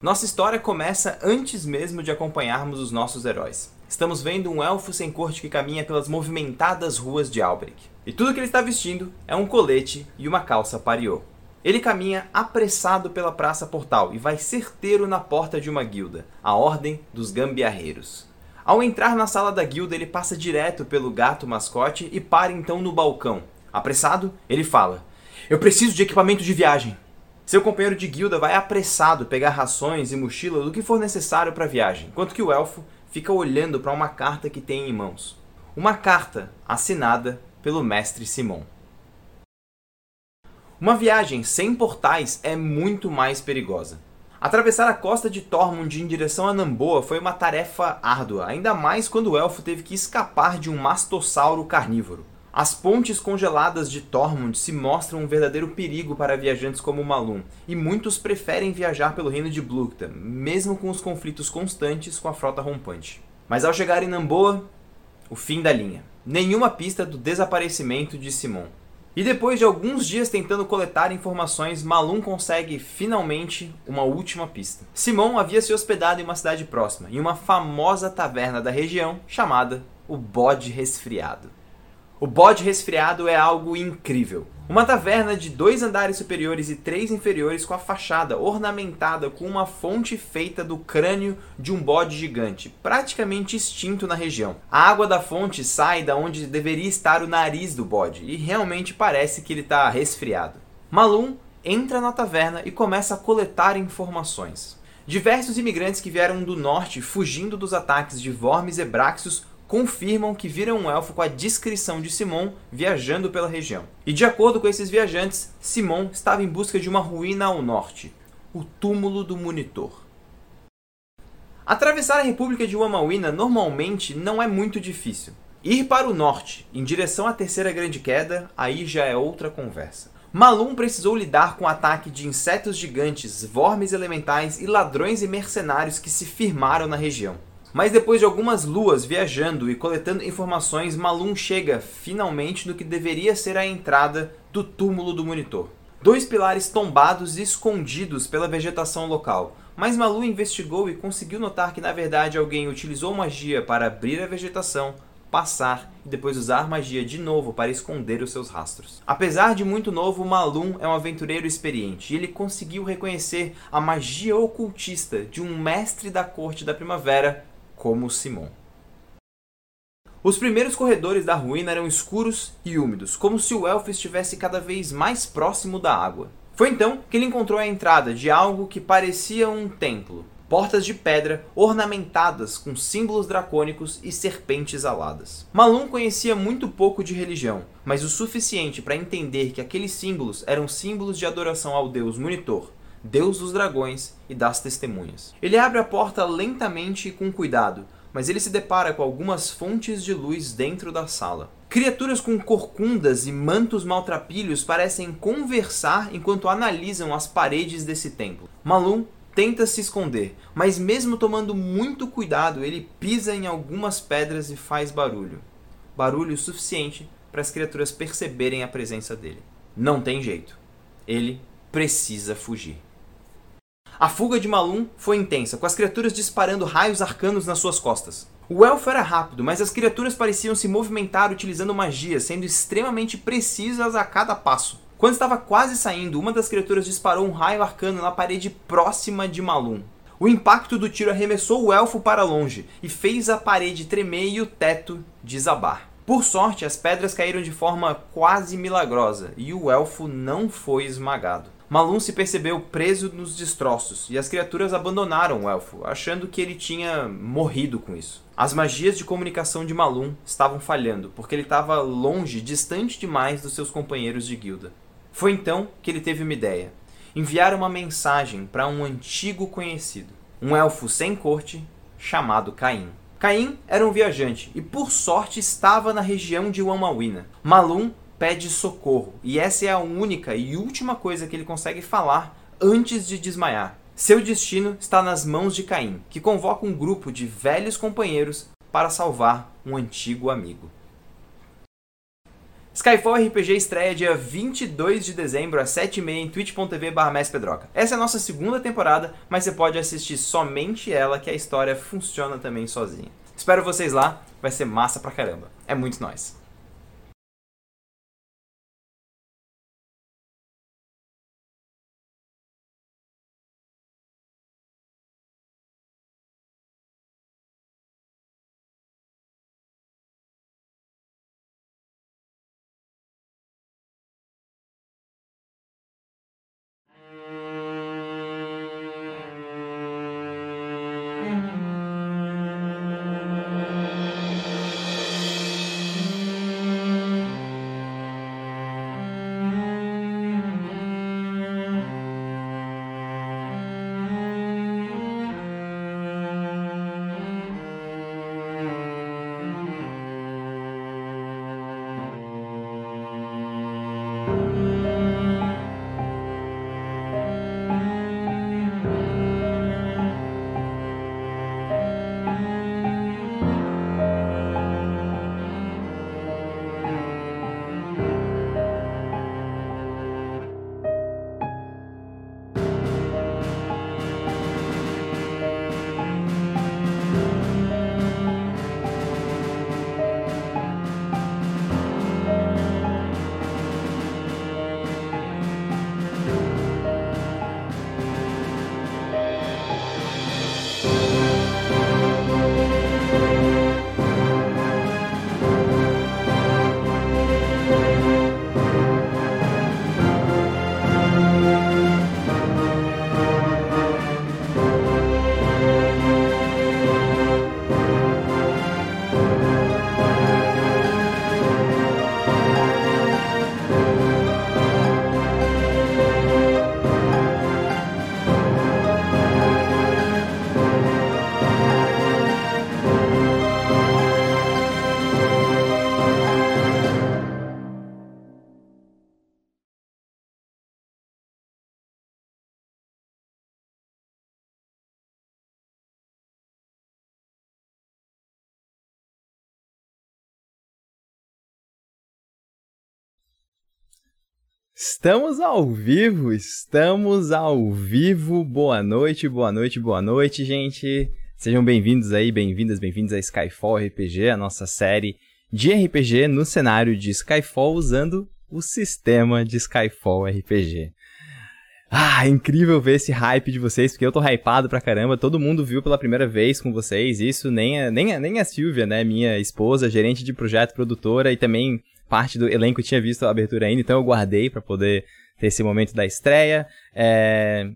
Nossa história começa antes mesmo de acompanharmos os nossos heróis. Estamos vendo um elfo sem corte que caminha pelas movimentadas ruas de Albrecht. E tudo que ele está vestindo é um colete e uma calça pariô. Ele caminha apressado pela praça portal e vai certeiro na porta de uma guilda, a Ordem dos Gambiarreiros. Ao entrar na sala da guilda, ele passa direto pelo gato mascote e para então no balcão. Apressado, ele fala: Eu preciso de equipamento de viagem. Seu companheiro de guilda vai apressado pegar rações e mochila do que for necessário para a viagem, enquanto que o elfo fica olhando para uma carta que tem em mãos. Uma carta assinada pelo mestre Simon. Uma viagem sem portais é muito mais perigosa. Atravessar a costa de Tormund em direção a Namboa foi uma tarefa árdua, ainda mais quando o elfo teve que escapar de um mastossauro carnívoro. As pontes congeladas de Tormund se mostram um verdadeiro perigo para viajantes como Malum, e muitos preferem viajar pelo reino de Blukta, mesmo com os conflitos constantes com a frota rompante. Mas ao chegar em Namboa, o fim da linha. Nenhuma pista do desaparecimento de Simon. E depois de alguns dias tentando coletar informações, Malum consegue finalmente uma última pista. Simon havia se hospedado em uma cidade próxima, em uma famosa taverna da região chamada o Bode Resfriado. O bode resfriado é algo incrível. Uma taverna de dois andares superiores e três inferiores com a fachada ornamentada com uma fonte feita do crânio de um bode gigante, praticamente extinto na região. A água da fonte sai da onde deveria estar o nariz do bode e realmente parece que ele está resfriado. Malum entra na taverna e começa a coletar informações. Diversos imigrantes que vieram do norte fugindo dos ataques de Vormes e Braxios confirmam que viram um elfo com a descrição de Simon viajando pela região. E de acordo com esses viajantes, Simon estava em busca de uma ruína ao norte, o túmulo do Monitor. Atravessar a República de Wamawina normalmente não é muito difícil. Ir para o norte, em direção à Terceira Grande Queda, aí já é outra conversa. Malum precisou lidar com o ataque de insetos gigantes, vormes elementais e ladrões e mercenários que se firmaram na região. Mas depois de algumas luas viajando e coletando informações, Malum chega finalmente no que deveria ser a entrada do túmulo do monitor. Dois pilares tombados e escondidos pela vegetação local. Mas Malu investigou e conseguiu notar que na verdade alguém utilizou magia para abrir a vegetação, passar e depois usar magia de novo para esconder os seus rastros. Apesar de muito novo, Malum é um aventureiro experiente e ele conseguiu reconhecer a magia ocultista de um mestre da corte da primavera como Simon. Os primeiros corredores da ruína eram escuros e úmidos, como se o elfo estivesse cada vez mais próximo da água. Foi então que ele encontrou a entrada de algo que parecia um templo. Portas de pedra ornamentadas com símbolos dracônicos e serpentes aladas. Malum conhecia muito pouco de religião, mas o suficiente para entender que aqueles símbolos eram símbolos de adoração ao deus Monitor, Deus dos dragões e das testemunhas. Ele abre a porta lentamente e com cuidado, mas ele se depara com algumas fontes de luz dentro da sala. Criaturas com corcundas e mantos maltrapilhos parecem conversar enquanto analisam as paredes desse templo. Malum tenta se esconder, mas mesmo tomando muito cuidado, ele pisa em algumas pedras e faz barulho. Barulho suficiente para as criaturas perceberem a presença dele. Não tem jeito. Ele precisa fugir. A fuga de Malum foi intensa, com as criaturas disparando raios arcanos nas suas costas. O elfo era rápido, mas as criaturas pareciam se movimentar utilizando magia, sendo extremamente precisas a cada passo. Quando estava quase saindo, uma das criaturas disparou um raio arcano na parede próxima de Malum. O impacto do tiro arremessou o elfo para longe e fez a parede tremer e o teto desabar. Por sorte, as pedras caíram de forma quase milagrosa e o elfo não foi esmagado. Malum se percebeu preso nos destroços e as criaturas abandonaram o elfo, achando que ele tinha morrido com isso. As magias de comunicação de Malum estavam falhando, porque ele estava longe, distante demais dos seus companheiros de guilda. Foi então que ele teve uma ideia: enviar uma mensagem para um antigo conhecido, um elfo sem corte chamado Caim. Caim era um viajante e, por sorte, estava na região de Wamawina. Malum pede socorro, e essa é a única e última coisa que ele consegue falar antes de desmaiar. Seu destino está nas mãos de Caim, que convoca um grupo de velhos companheiros para salvar um antigo amigo. Skyfall RPG estreia dia 22 de dezembro às 7h30 em twitch.tv Pedroca. Essa é a nossa segunda temporada, mas você pode assistir somente ela, que a história funciona também sozinha. Espero vocês lá, vai ser massa pra caramba. É muito nóis. Estamos ao vivo, estamos ao vivo. Boa noite, boa noite, boa noite, gente. Sejam bem-vindos aí, bem-vindas, bem-vindos a Skyfall RPG, a nossa série de RPG no cenário de Skyfall usando o sistema de Skyfall RPG. Ah, incrível ver esse hype de vocês, porque eu tô hypado pra caramba. Todo mundo viu pela primeira vez com vocês. Isso nem a, nem a, nem a Silvia, né, minha esposa, gerente de projeto, produtora e também parte do elenco tinha visto a abertura ainda, então eu guardei para poder ter esse momento da estreia. É...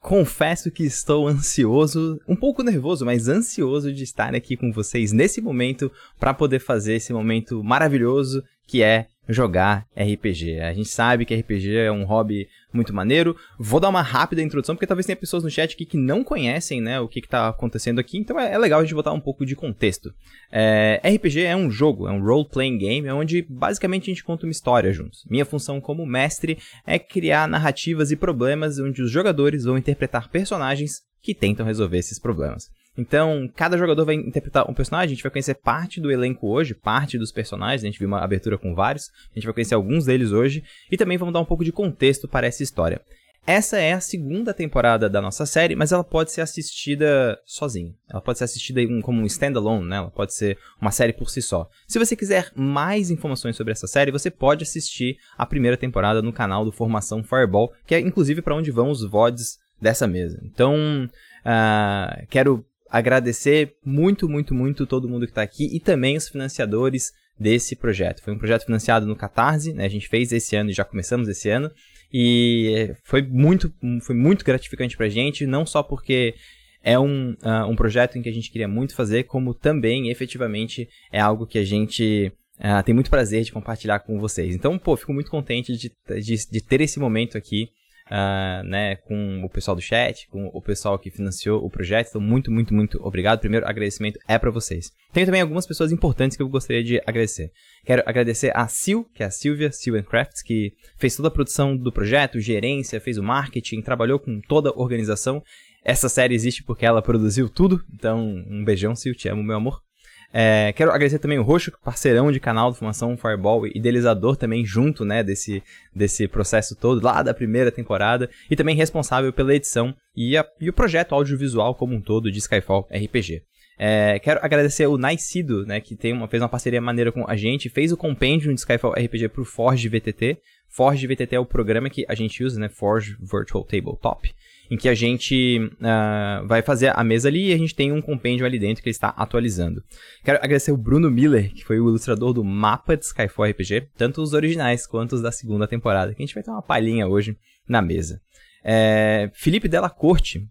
Confesso que estou ansioso, um pouco nervoso, mas ansioso de estar aqui com vocês nesse momento para poder fazer esse momento maravilhoso que é jogar RPG. A gente sabe que RPG é um hobby muito maneiro. Vou dar uma rápida introdução, porque talvez tenha pessoas no chat aqui que não conhecem né, o que está acontecendo aqui, então é, é, legal a gente botar um pouco de contexto. É, RPG é um jogo, é um role-playing game, onde basicamente a gente conta uma história juntos. Minha função como mestre é criar narrativas e problemas onde os jogadores vão interpretar personagens que tentam resolver esses problemas. Então, cada jogador vai interpretar um personagem, a gente vai conhecer parte do elenco hoje, parte dos personagens, a gente viu uma abertura com vários, a gente vai conhecer alguns deles hoje, e também vamos dar um pouco de contexto para essa história. Essa é a segunda temporada da nossa série, mas ela pode ser assistida sozinha. Ela pode ser assistida como um standalone, né? Ela pode ser uma série por si só. Se você quiser mais informações sobre essa série, você pode assistir a primeira temporada no canal do Formação Fireball, que é inclusive para onde vão os VODs dessa mesa. Então, uh, quero agradecer muito, muito, muito todo mundo que está aqui e também os financiadores desse projeto. Foi um projeto financiado no Catarse, né? a gente fez esse ano e já começamos esse ano, e foi muito, foi muito gratificante para a gente, não só porque é um, uh, um projeto em que a gente queria muito fazer, como também, efetivamente, é algo que a gente uh, tem muito prazer de compartilhar com vocês. Então, pô, fico muito contente de, de, de ter esse momento aqui uh, né, com o pessoal do chat, com o pessoal que financiou o projeto. Então, muito, muito, muito obrigado. Primeiro agradecimento é para vocês. Tenho também algumas pessoas importantes que eu gostaria de agradecer. Quero agradecer a Sil, que é a Silvia, Sil Crafts, que fez toda a produção do projeto, gerência, fez o marketing, trabalhou com toda a organização. Essa série existe porque ela produziu tudo, então um beijão, Sil, te amo, meu amor. É, quero agradecer também o Roxo, parceirão de canal do Formação Fireball, idealizador também junto, né, desse, desse processo todo, lá da primeira temporada, e também responsável pela edição e, a, e o projeto audiovisual como um todo de Skyfall RPG. É, quero agradecer o Naicido, né, que tem uma, fez uma parceria maneira com a gente, fez o compêndio de Skyfall RPG pro Forge VTT. Forge VTT é o programa que a gente usa, né, Forge Virtual Tabletop em que a gente uh, vai fazer a mesa ali e a gente tem um compêndio ali dentro que ele está atualizando. Quero agradecer o Bruno Miller, que foi o ilustrador do mapa de Skyfall RPG, tanto os originais quanto os da segunda temporada, que a gente vai ter uma palhinha hoje na mesa. É, Felipe Della Corte,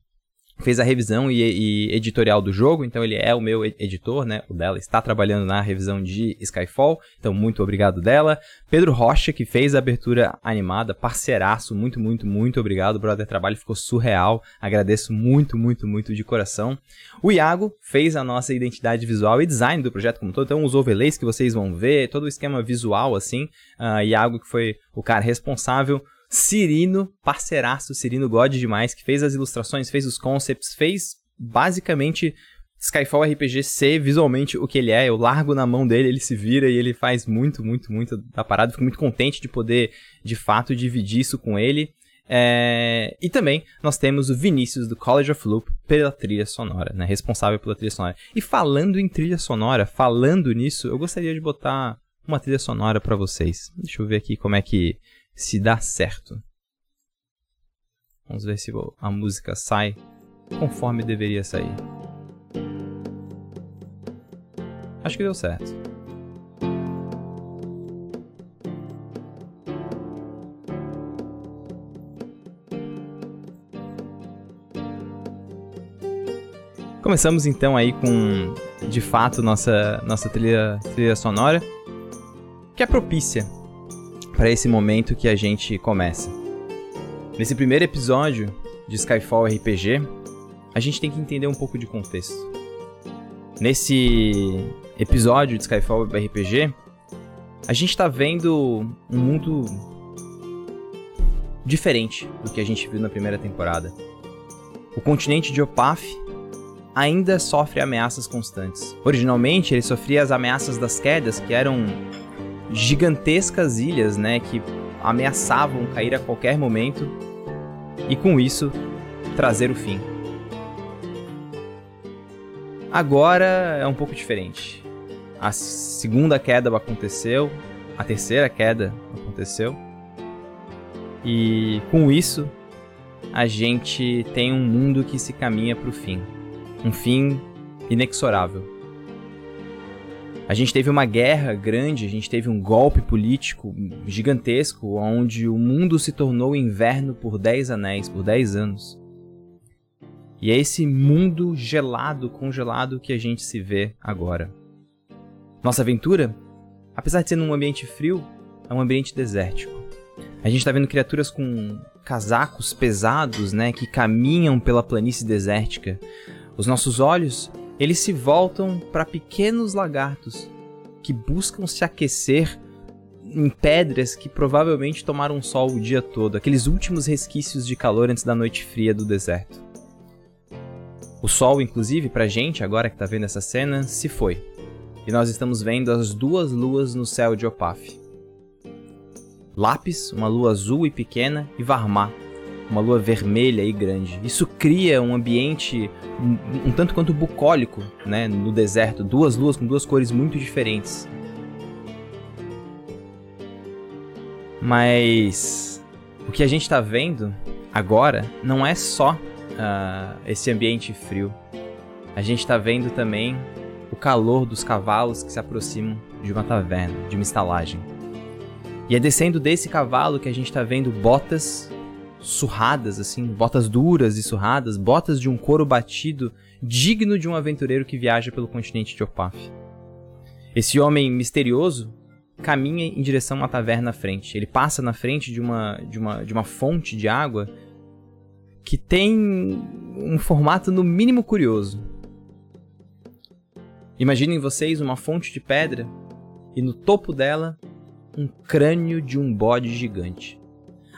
fez a revisão e, e, editorial do jogo, então ele é o meu editor, né? O dela está trabalhando na revisão de Skyfall, então muito obrigado dela. Pedro Rocha, que fez a abertura animada, parceiraço, muito, muito, muito obrigado. Brother trabalho ficou surreal, agradeço muito, muito, muito de coração. O Iago fez a nossa identidade visual e design do projeto como todo, então os overlays que vocês vão ver, todo o esquema visual assim. Uh, Iago, que foi o cara responsável Cirino, parceiraço, Cirino God demais, que fez as ilustrações, fez os concepts, fez basicamente Skyfall RPG ser visualmente o que ele é. Eu largo na mão dele, ele se vira e ele faz muito, muito, muito da parada. Fico muito contente de poder, de fato, dividir isso com ele. É... E também nós temos o Vinícius do College of Loop pela trilha sonora, né? Responsável pela trilha sonora. E falando em trilha sonora, falando nisso, eu gostaria de botar uma trilha sonora para vocês. Deixa eu ver aqui como é que se dá certo. Vamos ver se a música sai conforme deveria sair. Acho que deu certo. Começamos então aí com, de fato, nossa, nossa trilha, trilha sonora, que é propícia para esse momento que a gente começa. Nesse primeiro episódio de Skyfall RPG, a gente tem que entender um pouco de contexto. Nesse episódio de Skyfall RPG, a gente está vendo um mundo diferente do que a gente viu na primeira temporada. O continente de Opaf ainda sofre ameaças constantes. Originalmente, ele sofria as ameaças das quedas, que eram gigantescas ilhas, né, que ameaçavam cair a qualquer momento e com isso trazer o fim. Agora é um pouco diferente. A segunda queda aconteceu, a terceira queda aconteceu. E com isso, a gente tem um mundo que se caminha para o fim. Um fim inexorável. A gente teve uma guerra grande, a gente teve um golpe político gigantesco, onde o mundo se tornou inverno por 10 anéis, por 10 anos. E é esse mundo gelado, congelado que a gente se vê agora. Nossa aventura, apesar de ser num ambiente frio, é um ambiente desértico. A gente está vendo criaturas com casacos pesados, né, que caminham pela planície desértica. Os nossos olhos eles se voltam para pequenos lagartos que buscam se aquecer em pedras que provavelmente tomaram sol o dia todo, aqueles últimos resquícios de calor antes da noite fria do deserto. O sol, inclusive, pra gente, agora que tá vendo essa cena, se foi. E nós estamos vendo as duas luas no céu de Opaf. Lápis, uma lua azul e pequena, e Varmá, uma lua vermelha e grande. Isso cria um ambiente um, um, tanto quanto bucólico, né, no deserto, duas luas com duas cores muito diferentes. Mas o que a gente está vendo agora não é só uh, esse ambiente frio. A gente está vendo também o calor dos cavalos que se aproximam de uma taverna, de uma estalagem. E é descendo desse cavalo que a gente está vendo botas surradas, assim, botas duras e surradas, botas de um couro batido, digno de um aventureiro que viaja pelo continente de Opaf. Esse homem misterioso caminha em direção a uma taverna à frente. Ele passa na frente de uma, de uma, de uma fonte de água que tem um formato no mínimo curioso. Imaginem vocês uma fonte de pedra e no topo dela um crânio de um bode gigante.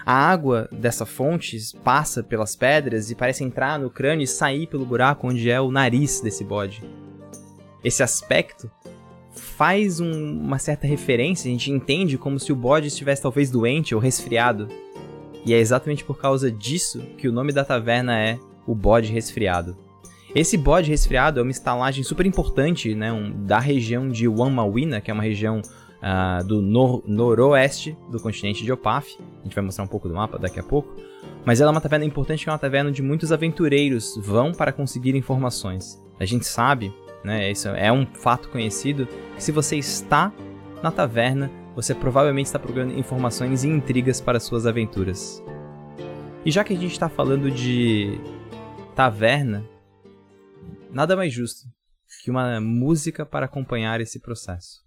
A água dessa fonte passa pelas pedras e parece entrar no crânio e sair pelo buraco onde é o nariz desse bode. esse aspecto faz um, uma certa referência, a gente entende como se o bode estivesse talvez doente ou resfriado. E é exatamente por causa disso que o nome da taverna é o bode resfriado. Esse bode resfriado é uma estalagem super importante né, um, da região de Wamawina, que é uma região uh, do nor noroeste do continente de Opaf. A gente vai mostrar um pouco do mapa daqui a pouco. Mas ela é uma taverna importante, que é uma taverna onde muitos aventureiros vão para conseguir informações. A gente sabe, né, isso é um fato conhecido, que se você está na taverna, você provavelmente está procurando informações e intrigas para suas aventuras. E já que a gente está falando de taverna, nada mais justo que uma música para acompanhar esse processo.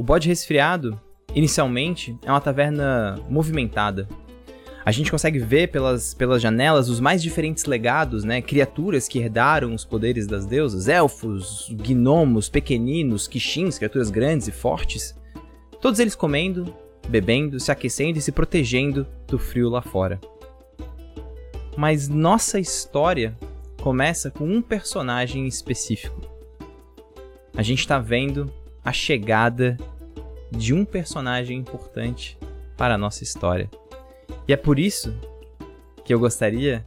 O Bode Resfriado, inicialmente, é uma taverna movimentada. A gente consegue ver pelas, pelas janelas os mais diferentes legados, né? Criaturas que herdaram os poderes das deusas, elfos, gnomos, pequeninos, quixins, criaturas grandes e fortes. Todos eles comendo, bebendo, se aquecendo e se protegendo do frio lá fora. Mas nossa história começa com um personagem específico. A gente está vendo a chegada de um personagem importante para a nossa história. E é por isso que eu gostaria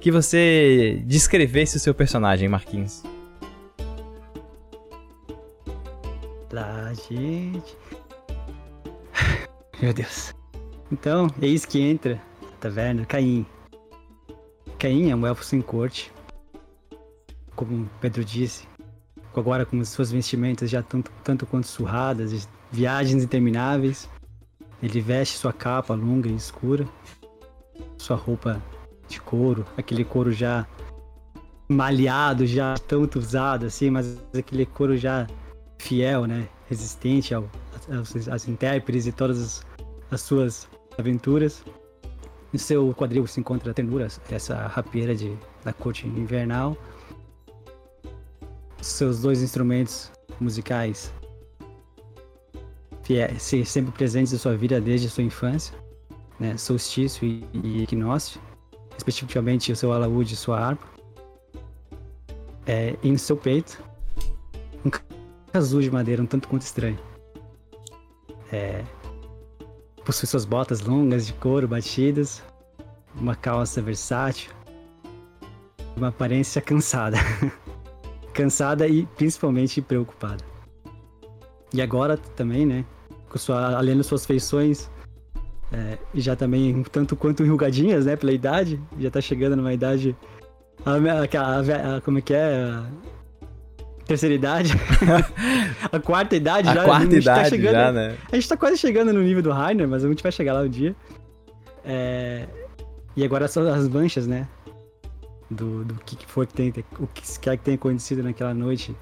que você descrevesse o seu personagem, Marquinhos. Lá, gente. Meu Deus. Então, eis que entra a taverna Caim. Caim é um elfo sem corte. Como Pedro disse, agora com suas vestimentas já tanto, tanto quanto surradas, viagens intermináveis. Ele veste sua capa longa e escura, sua roupa de couro, aquele couro já malhado, já tanto usado assim, mas aquele couro já fiel, né? Resistente ao, aos, às intérpretes e todas as, as suas aventuras. No seu quadril se encontra a ternura, essa rapieira de, da corte invernal seus dois instrumentos musicais sempre presentes em sua vida desde a sua infância, né? Solstício e, e Equinócio, respectivamente o seu alaúde e sua harpa. É, e no seu peito, um casulo de madeira um tanto quanto estranho. É, possui suas botas longas de couro batidas, uma calça versátil, uma aparência cansada. cansada e principalmente preocupada. E agora também, né? Com sua, além das suas feições, é, já também um tanto quanto enrugadinhas, né? Pela idade, já tá chegando numa idade. A, a, a, como é que é? A terceira idade. a quarta idade a já. Quarta a tá idade tá chegando, já, né? A gente tá quase chegando no nível do Rainer, mas a gente vai chegar lá um dia. É, e agora são as manchas, né? Do, do que foi que tem, o que quer que tenha acontecido naquela noite.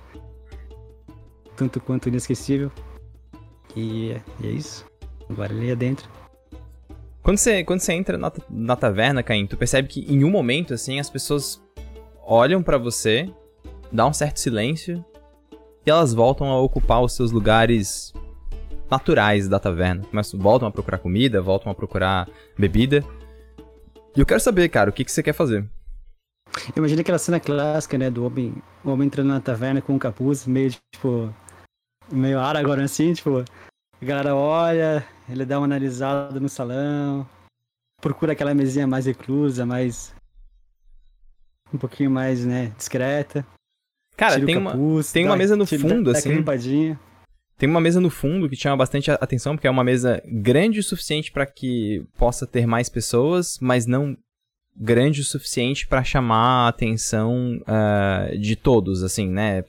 Tanto quanto inesquecível. E é, e é isso. Agora ele é dentro. Quando você, quando você entra na, na taverna, Caim, tu percebe que em um momento, assim, as pessoas olham para você, dá um certo silêncio, e elas voltam a ocupar os seus lugares naturais da taverna. Começam, voltam a procurar comida, voltam a procurar bebida. E eu quero saber, cara, o que, que você quer fazer? Imagina aquela cena clássica, né, do homem, o homem entrando na taverna com um capuz, meio tipo. meio Aragorn assim, tipo. A galera olha, ele dá uma analisada no salão, procura aquela mesinha mais reclusa, mais. um pouquinho mais, né, discreta. Cara, tem, capuz, uma, tem uma mesa no fundo, assim. Dá tem uma mesa no fundo que chama bastante atenção, porque é uma mesa grande o suficiente para que possa ter mais pessoas, mas não grande o suficiente para chamar a atenção uh, de todos, assim, né?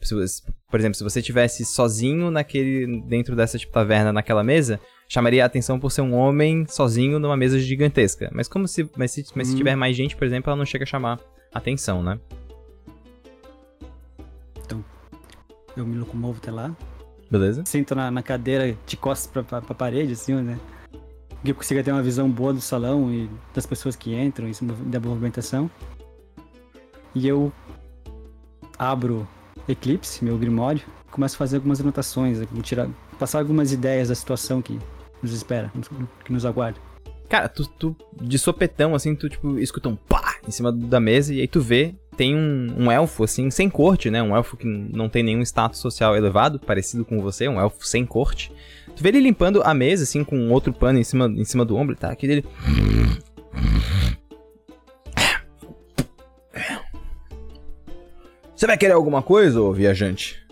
Por exemplo, se você tivesse sozinho naquele dentro dessa tipo taverna naquela mesa, chamaria a atenção por ser um homem sozinho numa mesa gigantesca. Mas como se mas se, mas hum. se tiver mais gente, por exemplo, ela não chega a chamar atenção, né? Então, eu me locomovo até lá. Beleza. Sento na, na cadeira de costas pra, pra, pra parede, assim, né? Que eu consiga ter uma visão boa do salão e das pessoas que entram e da movimentação. E eu abro Eclipse, meu Grimório, começo a fazer algumas anotações, tirar, passar algumas ideias da situação que nos espera, que nos aguarda. Cara, tu, tu, de sopetão, assim, tu, tipo, escuta um pá em cima da mesa e aí tu vê, tem um, um elfo, assim, sem corte, né? Um elfo que não tem nenhum status social elevado, parecido com você, um elfo sem corte. Tu vê ele limpando a mesa, assim, com outro pano em cima, em cima do ombro, tá? Aqui dele... Você vai querer alguma coisa, ô viajante?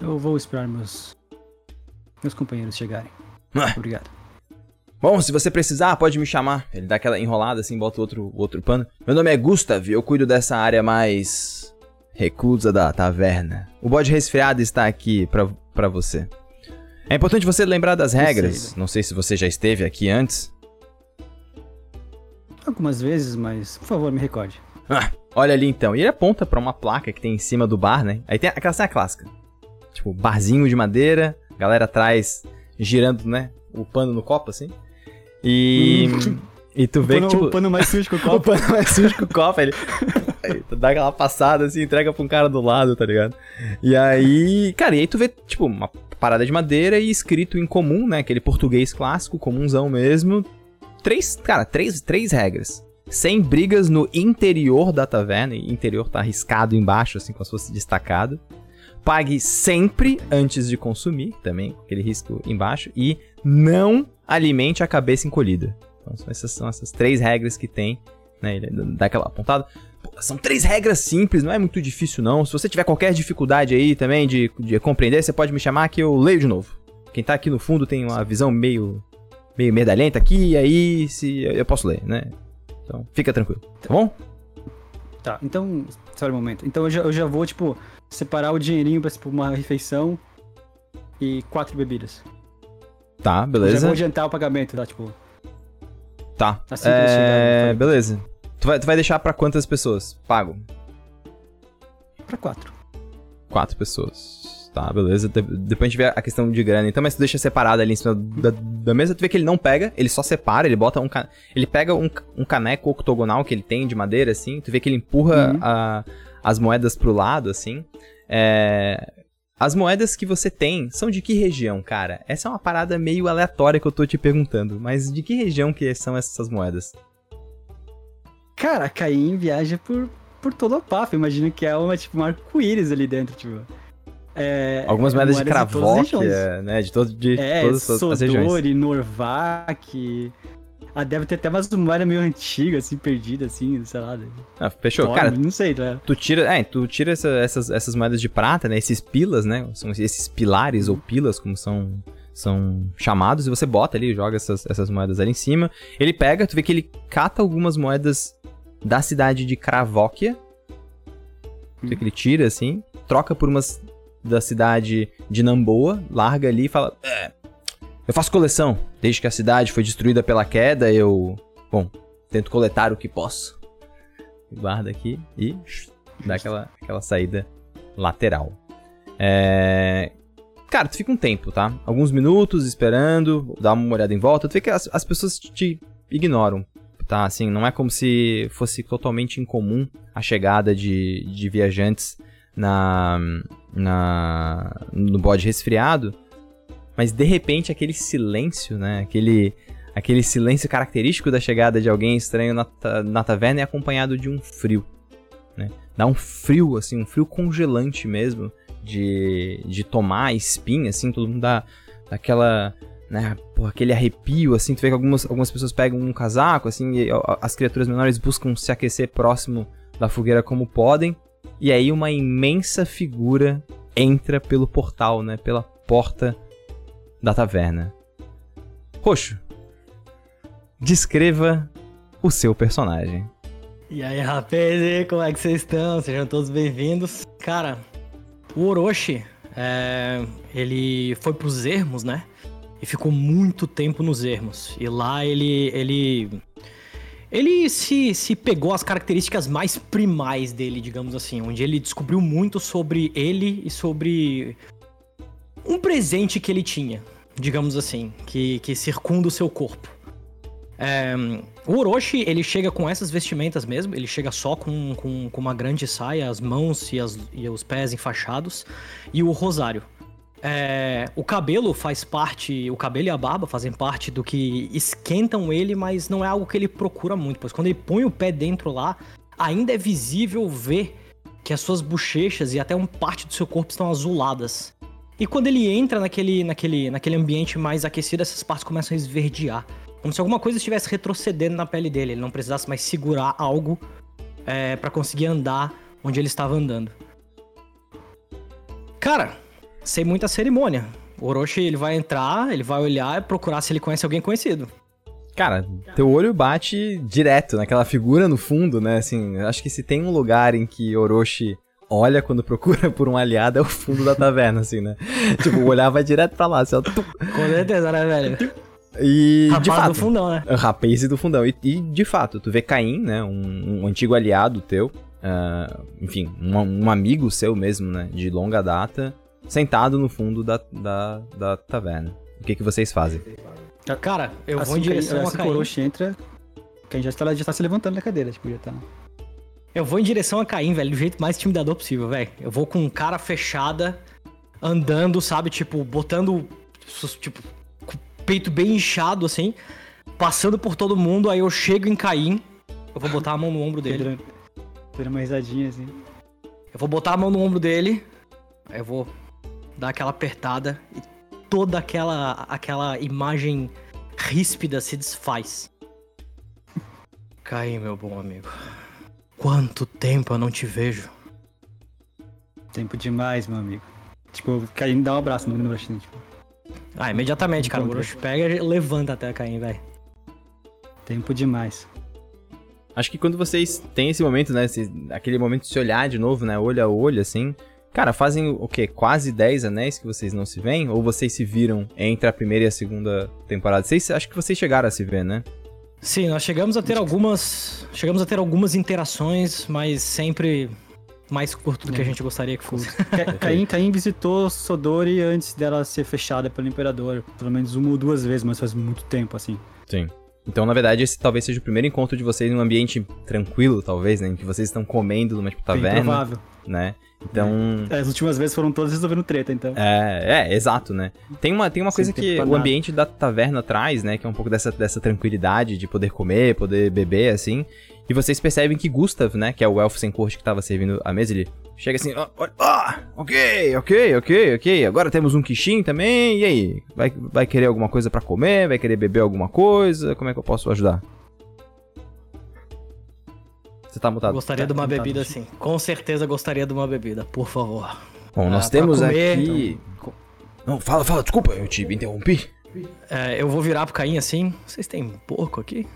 Eu vou esperar meus, meus companheiros chegarem. Ah. Obrigado. Bom, se você precisar, pode me chamar. Ele dá aquela enrolada assim, bota outro, outro pano. Meu nome é Gustav, eu cuido dessa área mais reclusa da taverna. O bode resfriado está aqui pra, pra você. É importante você lembrar das regras. Não sei se você já esteve aqui antes. Algumas vezes, mas por favor, me recorde. Ah, olha ali então. E ele aponta pra uma placa que tem em cima do bar, né? Aí tem aquela cena clássica. Tipo, barzinho de madeira, galera atrás girando, né? O pano no copo, assim. E. e tu vê pano, que, tipo. o pano mais sujo que o O copo. pano mais sujo que o copo, ele. aí tu dá aquela passada assim, entrega pra um cara do lado, tá ligado? E aí. Cara, e aí tu vê, tipo, uma parada de madeira e escrito em comum, né? Aquele português clássico, comunzão mesmo. Três, cara, três, três regras. Sem brigas no interior da taverna. Interior tá arriscado embaixo, assim, como se fosse destacado. Pague sempre antes de consumir, também, aquele risco embaixo. E não alimente a cabeça encolhida. Então, essas são essas três regras que tem, né? Ele dá aquela apontada. São três regras simples, não é muito difícil, não. Se você tiver qualquer dificuldade aí também de, de compreender, você pode me chamar que eu leio de novo. Quem tá aqui no fundo tem uma visão meio. meio medalhenta aqui, e aí se eu posso ler, né? Então, fica tranquilo, tá bom? Tá, então, só um momento. Então eu já, eu já vou, tipo, separar o dinheirinho pra tipo, uma refeição e quatro bebidas. Tá, Eu Já beleza. vou adiantar o pagamento, tá? Tipo, Tá. Assim é, chegarem, beleza. Tu vai, tu vai deixar pra quantas pessoas? Pago. pra quatro. Quatro pessoas. Tá, beleza. De- depois a gente vê a questão de grana. Então, mas tu deixa separado ali em cima da, da mesa. Tu vê que ele não pega, ele só separa, ele bota um. Ele pega um, um caneco octogonal que ele tem de madeira, assim. Tu vê que ele empurra Uhum. a- as moedas pro lado, assim. É, As moedas que você tem são de que região, cara? Essa é uma parada meio aleatória que eu tô te perguntando. Mas de que região que são essas moedas? Cara, a Caim viaja por, por todo o papo. Imagino que é uma, tipo, um arco-íris ali dentro, tipo. É, Algumas moedas de regiões. né? De, todo, de É, todas as, as regiões. Sodori, Norvak. Ah, deve ter até umas moedas meio antigas, assim, perdidas, assim, sei lá. Ah, fechou. Cara, não sei, tá? Tu tira, é, tu tira essa- essas, essas moedas de prata, né? Esses pilas, né? São esses pilares ou pilas, como são, são chamados, e você bota ali, joga essas, essas moedas ali em cima. Ele pega, tu vê que ele cata algumas moedas da cidade de Kravóquia. Tu vê que ele tira assim, troca por umas da cidade de Namboa, larga ali e fala: É, eu faço coleção. Desde que a cidade foi destruída pela queda, eu. Bom, tento coletar o que posso. Guarda aqui e dá aquela, aquela saída lateral. É... Cara, tu fica um tempo, tá? Alguns minutos esperando, dá uma olhada em volta. Tu vê que as, as pessoas te ignoram, tá? Assim, não é como se fosse totalmente incomum a chegada de, de viajantes na, na no bode resfriado. Mas de repente aquele silêncio, né? Aquele, aquele silêncio característico da chegada de alguém estranho na, na taverna é acompanhado de um frio, né? Dá um frio, assim, um frio congelante mesmo, de, de tomar espinha, assim, todo mundo dá aquela, né, porra, aquele arrepio, assim, tu vê que algumas, algumas pessoas pegam um casaco, assim, e as criaturas menores buscam se aquecer próximo da fogueira como podem, e aí uma imensa figura entra pelo portal, né, pela porta da taverna. Roxo, descreva o seu personagem. E aí, rapaz, como é que vocês estão? Sejam todos bem-vindos. Cara, o Orochi, é, ele foi pros Ermos, né? E ficou muito tempo nos Ermos. E lá ele. ele. Ele se, se pegou as características mais primais dele, digamos assim, onde ele descobriu muito sobre ele e sobre um presente que ele tinha, digamos assim, que, que circunda o seu corpo. É, o Orochi, ele chega com essas vestimentas mesmo, ele chega só com, com, com uma grande saia, as mãos e, as- e os pés enfaixados, e o rosário. É, o cabelo faz parte, o cabelo e a barba fazem parte do que esquentam ele, mas não é algo que ele procura muito, pois quando ele põe o pé dentro lá, ainda é visível ver que as suas bochechas e até uma parte do seu corpo estão azuladas. E quando ele entra naquele, naquele, naquele ambiente mais aquecido, essas partes começam a esverdear. Como se alguma coisa estivesse retrocedendo na pele dele, ele não precisasse mais segurar algo é, para conseguir andar onde ele estava andando. Cara, sem muita cerimônia. O Orochi ele vai entrar, ele vai olhar e procurar se ele conhece alguém conhecido. Cara, teu olho bate direto naquela figura no fundo, né? Assim, acho que se tem um lugar em que Orochi olha quando procura por um aliado é o fundo da taverna, assim, né? tipo, o olhar vai direto pra lá, assim, ó. Com certeza, né, velho? E Rapaz de fato, do fundão, né? Rapaz do fundão. E, e, de fato, tu vê Caim, né? Um, um antigo aliado teu, uh, enfim, um, um, amigo seu mesmo, né? De longa data, sentado no fundo da, da, da taverna. O que, que vocês fazem? Cara, eu assim vou em direção que, a assim Caim. Orochi entra, Caim já está, já tá se levantando da cadeira, tipo, já tá... Eu vou em direção a Caim, velho, do jeito mais intimidador possível, velho. Eu vou com cara fechada, andando, sabe, tipo, botando, tipo, com o peito bem inchado, assim, passando por todo mundo, aí eu chego em Caim, eu vou botar a mão no ombro dele. Dando uma risadinha, assim. Eu vou botar a mão no ombro dele, aí eu vou dar aquela apertada e toda aquela, aquela imagem ríspida se desfaz. Caim, meu bom amigo. Quanto tempo eu não te vejo. Tempo demais, meu amigo. Tipo, Caim dá um abraço no Orochi, tipo. Ah, imediatamente, cara. O pega e levanta até Caim, velho. Tempo demais. Acho que quando vocês têm esse momento, né? esse- aquele momento de se olhar de novo, né? Olho a olho, assim. Cara, fazem o quê? Quase 10 anéis que vocês não se veem? Ou vocês se viram entre a primeira e a segunda temporada? Vocês, acho que vocês chegaram a se ver, né? Sim, nós chegamos a ter algumas. Chegamos a ter algumas interações, mas sempre mais curto do que a gente gostaria que fosse. Ca- Caim, Caim visitou Sodori antes dela ser fechada pelo Imperador. Pelo menos uma ou duas vezes, mas faz muito tempo, assim. Sim. Então, na verdade, esse talvez seja o primeiro encontro de vocês num ambiente tranquilo, talvez, né? Em que vocês estão comendo numa tipo, Bem taverna, provável. né? Então. As últimas vezes foram todas resolvendo treta, então. É, é, exato, né? Tem uma, tem uma Sem coisa que o ambiente da taverna traz, né? Que é um pouco dessa, dessa tranquilidade de poder comer, poder beber, assim. E vocês percebem que Gustav, né? Que é o elfo sem corte que tava servindo a mesa, ele chega assim, ó, ó, ó, ok, ok, ok, ok. Agora temos um Kishin também, e aí? Vai, vai querer alguma coisa pra comer? Vai querer beber alguma coisa? Como é que eu posso ajudar? Você tá mutado. gostaria de uma tá, tá, bebida, tá. sim. Com certeza gostaria de uma bebida, por favor. Bom, nós Ah, temos comer, aqui... Não, fala, fala, desculpa, eu te interrompi. É, eu vou virar pro Caim assim. Vocês têm porco aqui?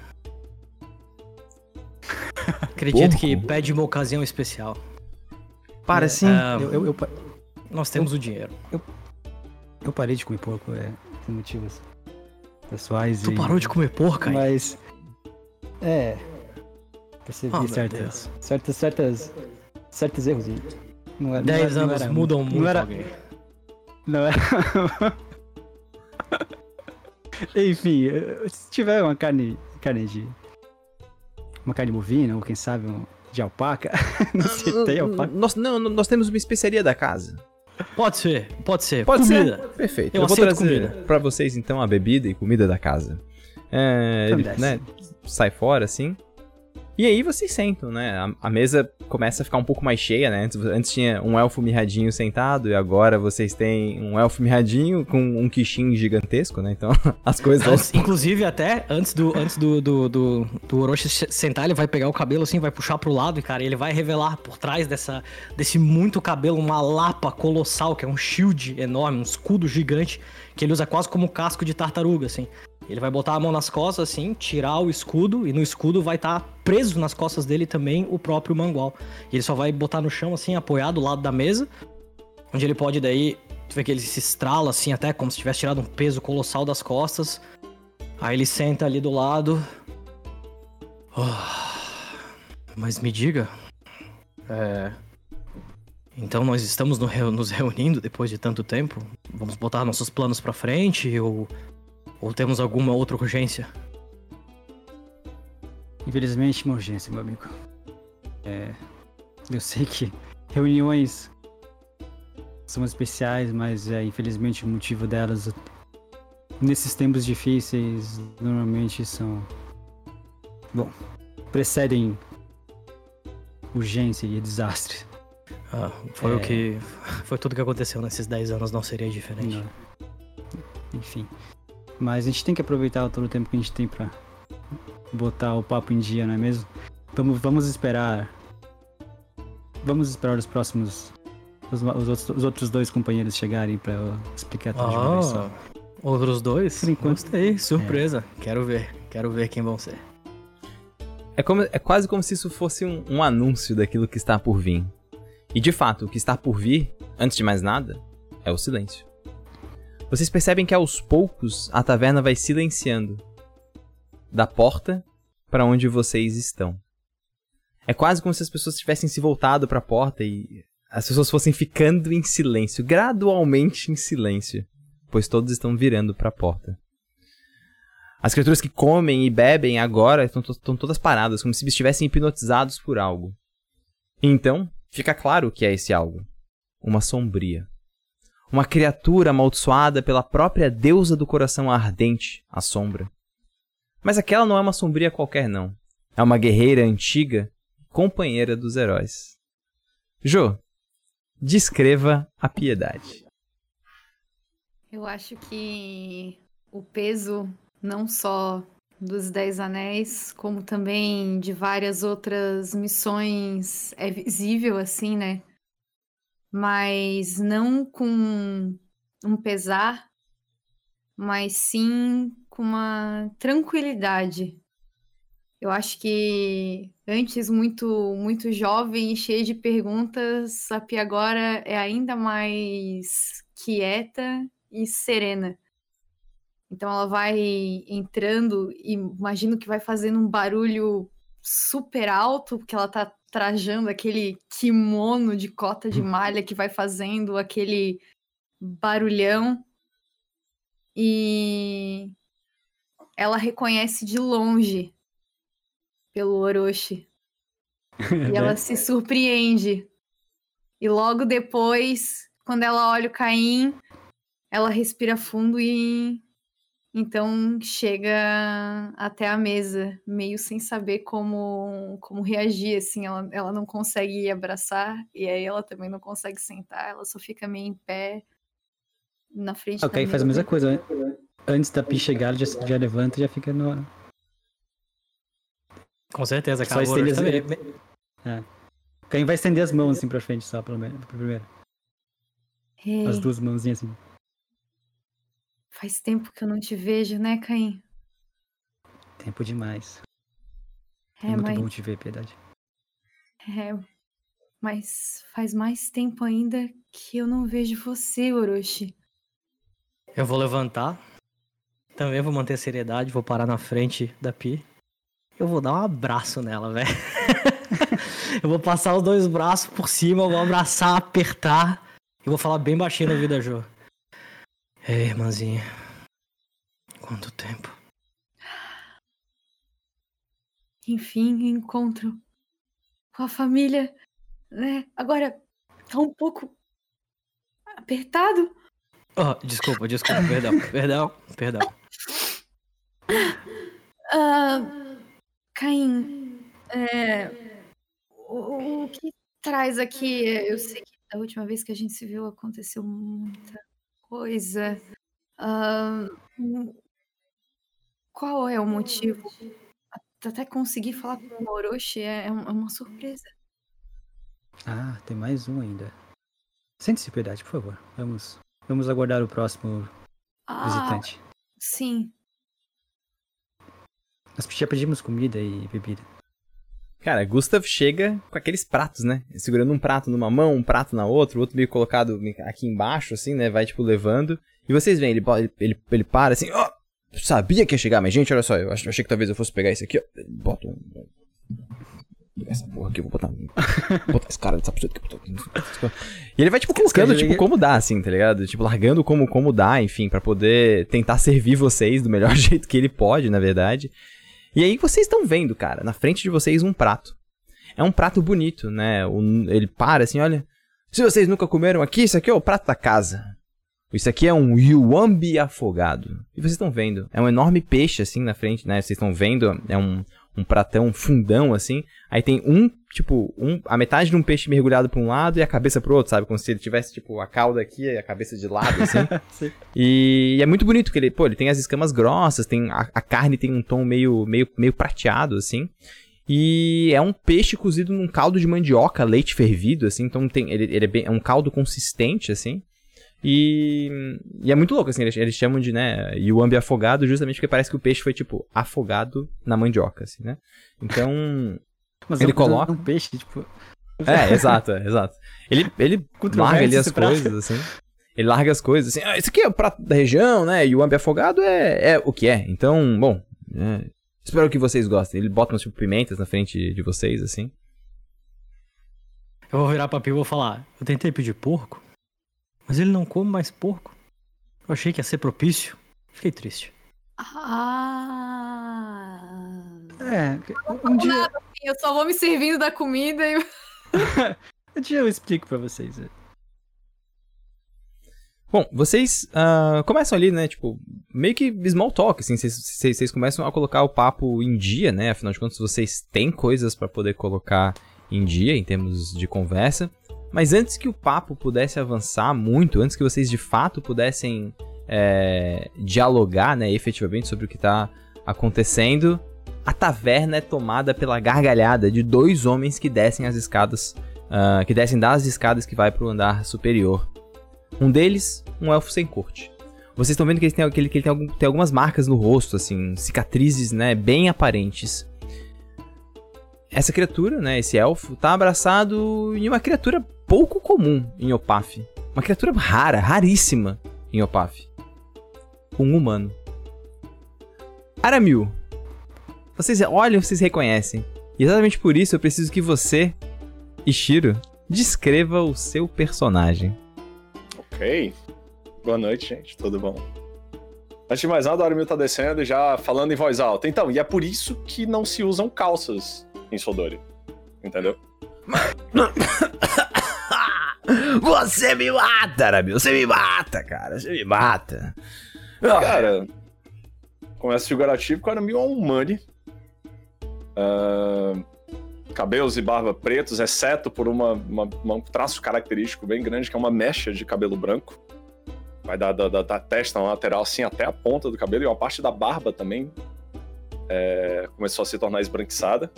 Acredito Porco? que pede uma ocasião especial. Para sim. Ah, Eu, eu, eu, nós temos o dinheiro. eu parei de comer porco, é, por motivos pessoais Tu e... parou de comer porco, Caim? Mas... É... Percebi Oh, certas, certas, certas, certos erros. Não era, não Dez era- não anos era- mudam muito não era, alguém. Não era... Enfim, eh, se tiver uma carne, carne de... Uma carne bovina, ou quem sabe um, de alpaca, não sei, tem alpaca. Nós, não, nós temos uma especiaria da casa. Pode ser, pode ser. Pode comida. ser? Perfeito. Eu Eu, vou trazer comida. pra vocês, então, a bebida e comida da casa. É, ele, né, sai fora, assim. E aí vocês sentam, né? A, a mesa começa a ficar um pouco mais cheia, né? Antes, antes tinha um elfo mirradinho sentado, e agora vocês têm um elfo mirradinho com um quichinho gigantesco, né? Então, as coisas... Antes- inclusive, até antes do antes do, do, do, do Orochi se- sentar, ele vai pegar o cabelo assim, vai puxar pro lado e, cara, ele vai revelar por trás dessa, desse muito cabelo uma lapa colossal, que é um shield enorme, um escudo gigante, que ele usa quase como casco de tartaruga, assim. Ele vai botar a mão nas costas, assim, tirar o escudo, e no escudo vai estar preso nas costas dele também o próprio mangual. E ele só vai botar no chão, assim, apoiado do lado da mesa, onde ele pode daí. Tu vê que ele se estrala, assim, até como se tivesse tirado um peso colossal das costas. Aí ele senta ali do lado. Ah, mas me diga. É. Então nós estamos no nos reunindo depois de tanto tempo? Vamos botar nossos planos pra frente ou. Ou temos alguma outra urgência? Infelizmente, uma urgência, meu amigo. É, eu sei que reuniões são especiais, mas é, infelizmente o motivo delas nesses tempos difíceis normalmente são. Bom, precedem urgência e desastre. Ah, foi É. o que. Foi tudo que aconteceu nesses 10 anos, não seria diferente. Não. Enfim. Mas a gente tem que aproveitar todo o tempo que a gente tem pra botar o papo em dia, não é mesmo? Vamos, vamos esperar. Vamos esperar os próximos. Os, os outros, os outros dois companheiros chegarem pra eu explicar tudo de uma vez só. Ah, outros dois? Por enquanto. Gostei, surpresa. Quero ver, quero ver quem vão ser. É, como, é quase como se isso fosse um, um anúncio daquilo que está por vir. E de fato, o que está por vir, antes de mais nada, é o silêncio. Vocês percebem que aos poucos a taverna vai silenciando da porta para onde vocês estão. É quase como se as pessoas tivessem se voltado para a porta e as pessoas fossem ficando em silêncio, gradualmente em silêncio, pois todos estão virando para a porta. As criaturas que comem e bebem agora estão, to- estão todas paradas, como se estivessem hipnotizados por algo. E então, fica claro o que é esse algo: uma sombria. Uma criatura amaldiçoada pela própria deusa do coração ardente, a sombra. Mas aquela não é uma sombria qualquer, não. É uma guerreira antiga, companheira dos heróis. Jô, descreva a piedade. Eu acho que o peso não só dos Dez Anéis, como também de várias outras missões é visível assim, né? Mas não com um pesar, mas sim com uma tranquilidade. Eu acho que antes muito muito jovem e cheia de perguntas, a Pia agora é ainda mais quieta e serena. Então ela vai entrando e imagino que vai fazendo um barulho super alto, porque ela tá trajando aquele kimono de cota de malha que vai fazendo aquele barulhão. E ela reconhece de longe pelo Orochi. E ela se surpreende. E logo depois, quando ela olha o Caim, ela respira fundo e então chega até a mesa, meio sem saber como, como reagir, assim, ela, ela não consegue abraçar, e aí ela também não consegue sentar, ela só fica meio em pé na frente Ah, O da Caim faz a mesma coisa, né? Antes da Pi chegar, já, já levanta e já fica no. Com certeza, Só cara. o Orochi estende as... O Caim vai estender as mãos assim pra frente só, pelo menos. Primeiro. Ei, As duas mãozinhas assim. Faz tempo que eu não te vejo, né, Caim? Tempo demais. É, muito mas, bom te ver, Piedade. é, mas faz mais tempo ainda que eu não vejo você, Orochi. Eu vou levantar. Também vou manter a seriedade, vou parar na frente da Pi. Eu vou dar um abraço nela, velho. eu vou passar os dois braços por cima, vou abraçar, apertar. E vou falar bem baixinho na vida, Jô. Ei, irmãzinha. Quanto tempo? Enfim, encontro com a família, né? Agora tá um pouco apertado. Oh, desculpa, desculpa, perdão, perdão, perdão. Ah, Caim, é, o, o que traz aqui? Eu sei que da última vez que a gente se viu aconteceu muita coisa. Qual é o motivo? Até conseguir falar com o Orochi é, é é uma surpresa. Ah, tem mais um ainda. Sente-se, Piedade, por favor. Vamos, vamos aguardar o próximo Ah, visitante. sim. Nós já pedimos comida e bebida. Cara, Gustav chega com aqueles pratos, né? Segurando um prato numa mão, um prato na outra, o outro meio colocado aqui embaixo, assim, né? Vai, tipo, levando. E vocês veem, ele, ele, ele, para assim, ó, sabia que ia chegar, mas gente, olha só, eu ach- eu achei que talvez eu fosse pegar isso aqui, ó. Bota um. Essa porra aqui, eu vou botar. vou botar esse cara dessa pessoa aqui. E ele vai, tipo, colocando, tipo, como dá, assim, tá ligado? Tipo, largando como, como dá, enfim, pra poder tentar servir vocês do melhor jeito que ele pode, na verdade. E aí vocês estão vendo, cara, na frente de vocês um prato. É um prato bonito, né? Ele para assim, olha. Se vocês nunca comeram aqui, isso aqui é o prato da casa. Isso aqui é um yuambi afogado. E vocês estão vendo, é um enorme peixe assim na frente, né? Vocês estão vendo, é um, um pratão, um fundão assim. Aí tem um, tipo, um, a metade de um peixe mergulhado para um lado e a cabeça pro outro, sabe? Como se ele tivesse, tipo, a cauda aqui e a cabeça de lado, assim. Sim. e, e é muito bonito, que ele, pô, ele tem as escamas grossas, tem a, a carne tem um tom meio, meio, meio prateado, assim. E é um peixe cozido num caldo de mandioca, leite fervido, assim. Então tem, ele, ele é, bem, é um caldo consistente, assim. E, e é muito louco, assim, eles, eles chamam de, né, Yuambi afogado justamente porque parece que o peixe foi, tipo, afogado na mandioca, assim, né? Então, Mas Ele é coloca- um peixe, tipo. é, exato, é, exato. Ele, ele larga ali as esse prato. coisas, assim. Ele larga as coisas, assim, ah, isso aqui é o prato da região, né, e o ambi afogado é, é o que é. Então, bom, é, espero que vocês gostem. Ele bota umas, tipo, pimentas na frente de vocês, assim. Eu vou virar pra Pio e vou falar. Eu tentei pedir porco, mas ele não come mais porco. Eu achei que ia ser propício. Fiquei triste. Ah. É, um dia, Eu só vou me servindo da comida e. um dia eu explico pra vocês. é. Bom, vocês ah, começam ali, né, tipo, meio que small talk, assim, vocês- começam a colocar o papo em dia, né, afinal de contas vocês têm coisas pra poder colocar em dia em termos de conversa, mas antes que o papo pudesse avançar muito, antes que vocês de fato pudessem é, dialogar, né, efetivamente sobre o que tá acontecendo, a taverna é tomada pela gargalhada de dois homens que descem as escadas, ah, que descem das escadas que vai pro andar superior. Um deles, um elfo sem corte. Vocês estão vendo que ele, tem, que ele, que ele tem, algum- tem algumas marcas no rosto, assim, cicatrizes, né, bem aparentes. Essa criatura, né, esse elfo, tá abraçado em uma criatura pouco comum em Opaf. Uma criatura rara, raríssima em Opaf. Um humano. Aramil, vocês olham, vocês reconhecem. E exatamente por isso eu preciso que você, Ishiro, descreva o seu personagem. Ok. Boa noite, gente. Tudo bom? Antes de mais nada, o Aramil tá descendo e já falando em voz alta. Então, e é por isso que não se usam calças em Sodori. Entendeu? Você me mata, Aramil. Você me mata, cara. Você me mata. Ah, Cara, começa figurativo o Aramil humane. Ah, cabelos e barba pretos, exceto por uma, uma- um traço característico bem grande, que é uma mecha de cabelo branco. Vai da, da, da- da testa na lateral, assim, até a ponta do cabelo, e uma parte da barba também é, começou a se tornar esbranquiçada.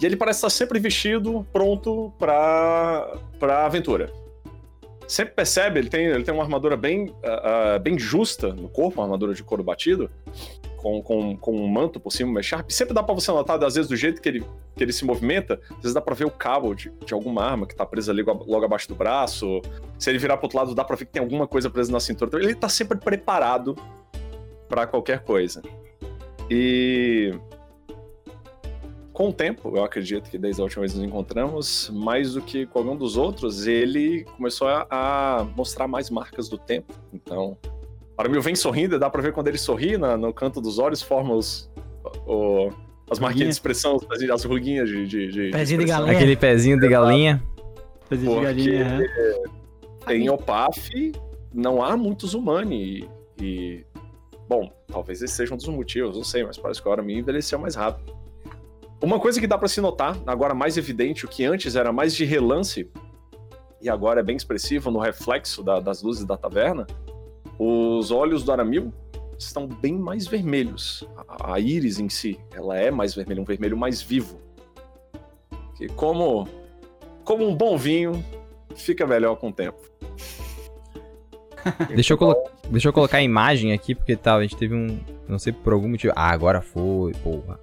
E ele parece estar sempre vestido, pronto pra, pra aventura. Sempre percebe, ele tem, ele tem uma armadura bem, ah, bem justa no corpo, uma armadura de couro batido, com, com, com um manto por cima, mais sharp. Sempre dá pra você notar, às vezes, do jeito que ele, que ele se movimenta, às vezes dá pra ver o cabo de, de alguma arma que tá presa ali logo abaixo do braço. Se ele virar pro outro lado, dá pra ver que tem alguma coisa presa na cintura. Então, ele tá sempre preparado pra qualquer coisa. E com o tempo, eu acredito que desde a última vez que nos encontramos, mais do que com algum dos outros, ele começou a, a mostrar mais marcas do tempo. Então, para mim, vem sorrindo, dá pra ver quando ele sorri na- no canto dos olhos, forma os, o- as marquinhas de expressão, as, as ruguinhas de, de, de, Pezinho de expressão. galinha. Aquele pezinho de galinha. De Porque- galinha, aham. Em Opaf, não há muitos humani e, e, Bom, talvez esse seja um dos motivos, não sei, mas parece que agora me envelheceu mais rápido. Uma coisa que dá pra se notar, agora mais evidente, o que antes era mais de relance, e agora é bem expressivo no reflexo da- das luzes da taverna, os olhos do Aramil estão bem mais vermelhos. A, a íris em si, ela é mais vermelha, um vermelho mais vivo. Que como, como um bom vinho, fica melhor com o tempo. Deixa eu, colo- deixa eu colocar a imagem aqui, porque tal, a gente teve um. Não sei por algum motivo. Ah, agora foi, porra.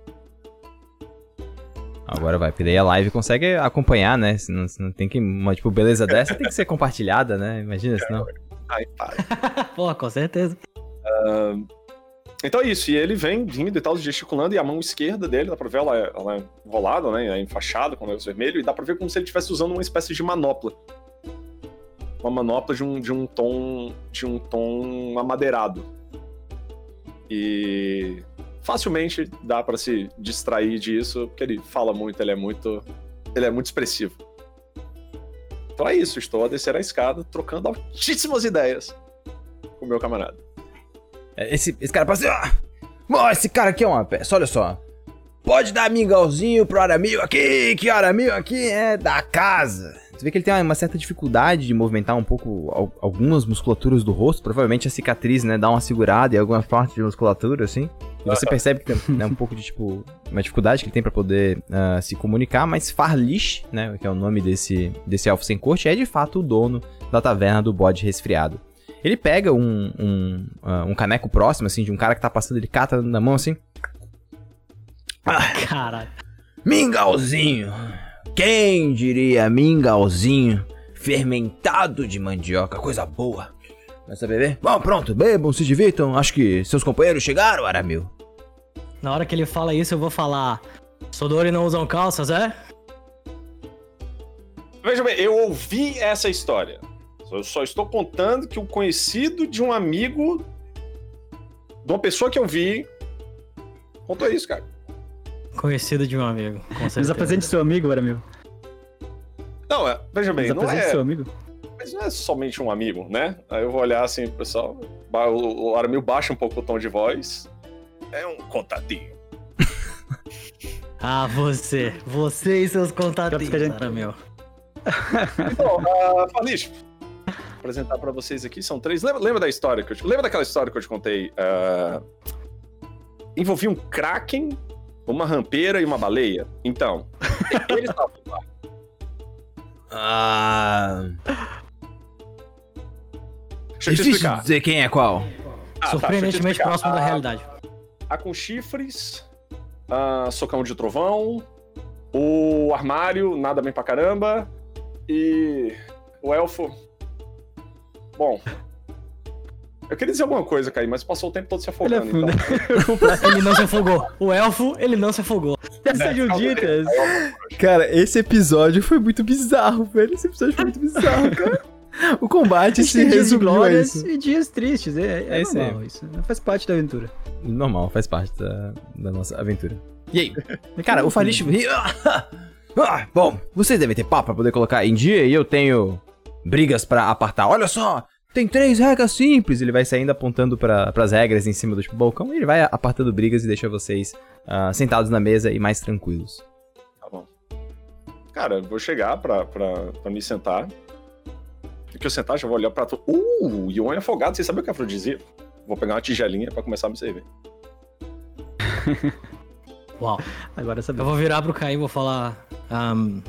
Agora vai, porque daí a live consegue acompanhar, né? Se não, se não tem que. Uma tipo, beleza dessa tem que ser compartilhada, né? Imagina se não. Ai, para. Pô, com certeza. Então é isso, e ele vem vindo e tal, gesticulando, e a mão esquerda dele, dá pra ver, ela é, ela é enrolada, né, é enfaixada com o negócio vermelho, e dá pra ver como se ele estivesse usando uma espécie de manopla. Uma manopla de um, de um tom de um tom amadeirado. E facilmente dá pra se distrair disso, porque ele fala muito, ele é muito ele é muito expressivo. Então é isso, estou a descer a escada, trocando altíssimas ideias com o meu camarada. É, Esse, esse cara passa assim, ó. Esse cara aqui é uma peça, olha só. Pode dar mingauzinho pro Aramil aqui, que Aramil aqui é da casa. Você vê que ele tem uma certa dificuldade de movimentar um pouco al- algumas musculaturas do rosto. Provavelmente a cicatriz, né, dá uma segurada em algumas partes de musculatura, assim. E você percebe que tem né, um pouco de, tipo, uma dificuldade que ele tem pra poder ah, se comunicar. Mas Farlish, né, que é o nome desse, desse elfo sem corte, é de fato o dono da taverna do bode resfriado. Ele pega um, um, ah, um caneco próximo, assim, de um cara que tá passando, ele cata na mão, assim. Caralho. Mingauzinho. Quem diria mingauzinho fermentado de mandioca, coisa boa. Começa a beber? Bom, pronto, bebam, se divirtam. Acho que seus companheiros chegaram, Aramil. Na hora que ele fala isso, eu vou falar. Sodori não usam calças, é? Veja bem, eu ouvi essa história. Eu só estou contando que o conhecido de um amigo, de uma pessoa que eu vi, contou isso, cara. Conhecido de um amigo, com Nos certeza. apresente seu amigo, Aramil. Não, é, veja bem, não é, seu amigo. Mas não é somente um amigo, né? Aí eu vou olhar assim pro pessoal, o, o Aramil baixa um pouco o tom de voz. É um contatinho. Ah, você. Você e seus contatinhos, gente- cara, meu. Bom, uh, Falish, apresentar pra vocês aqui, são três. Lembra, lembra da história que eu te... Lembra daquela história que eu te contei? Ah, envolvia um kraken, uma rampeira e uma baleia? Então, eles estavam lá. Ah. Deixa eu te explicar. dizer quem é qual. Ah, tá, deixa eu te Surpreendentemente explicar. próximo da Ah, realidade. A com chifres, a socão de trovão, o armário, nada bem pra caramba, e o elfo. Bom. Eu queria dizer alguma coisa, Caí, mas passou o tempo todo se Ele é afogando. então... Ele não se afogou. O elfo, ele não se afogou. Essas Juditas. Cara, esse episódio foi muito bizarro, velho. Esse episódio foi muito bizarro, cara. O combate se de resumiu a glórias isso. e dias tristes. É, é, É isso aí. normal isso. Faz parte da aventura. Normal, faz parte da, da nossa aventura. E aí? Cara, o Falish. Ah, bom, vocês devem ter papo pra poder colocar em dia e eu tenho brigas pra apartar. Olha só, tem três regras simples. Ele vai saindo apontando para as regras em cima do tipo, balcão e ele vai apartando brigas e deixa vocês ah, sentados na mesa e mais tranquilos. Tá bom. Cara, eu vou chegar pra, pra, pra me sentar. Que eu sentar, já vou olhar pra tu. Uh, Yuan é afogado, vocês sabem o que é afrodisíaco? Vou pegar uma tigelinha pra começar a me servir. Uau. Agora Eu sabemos. vou virar pro Caim e vou falar. ahn,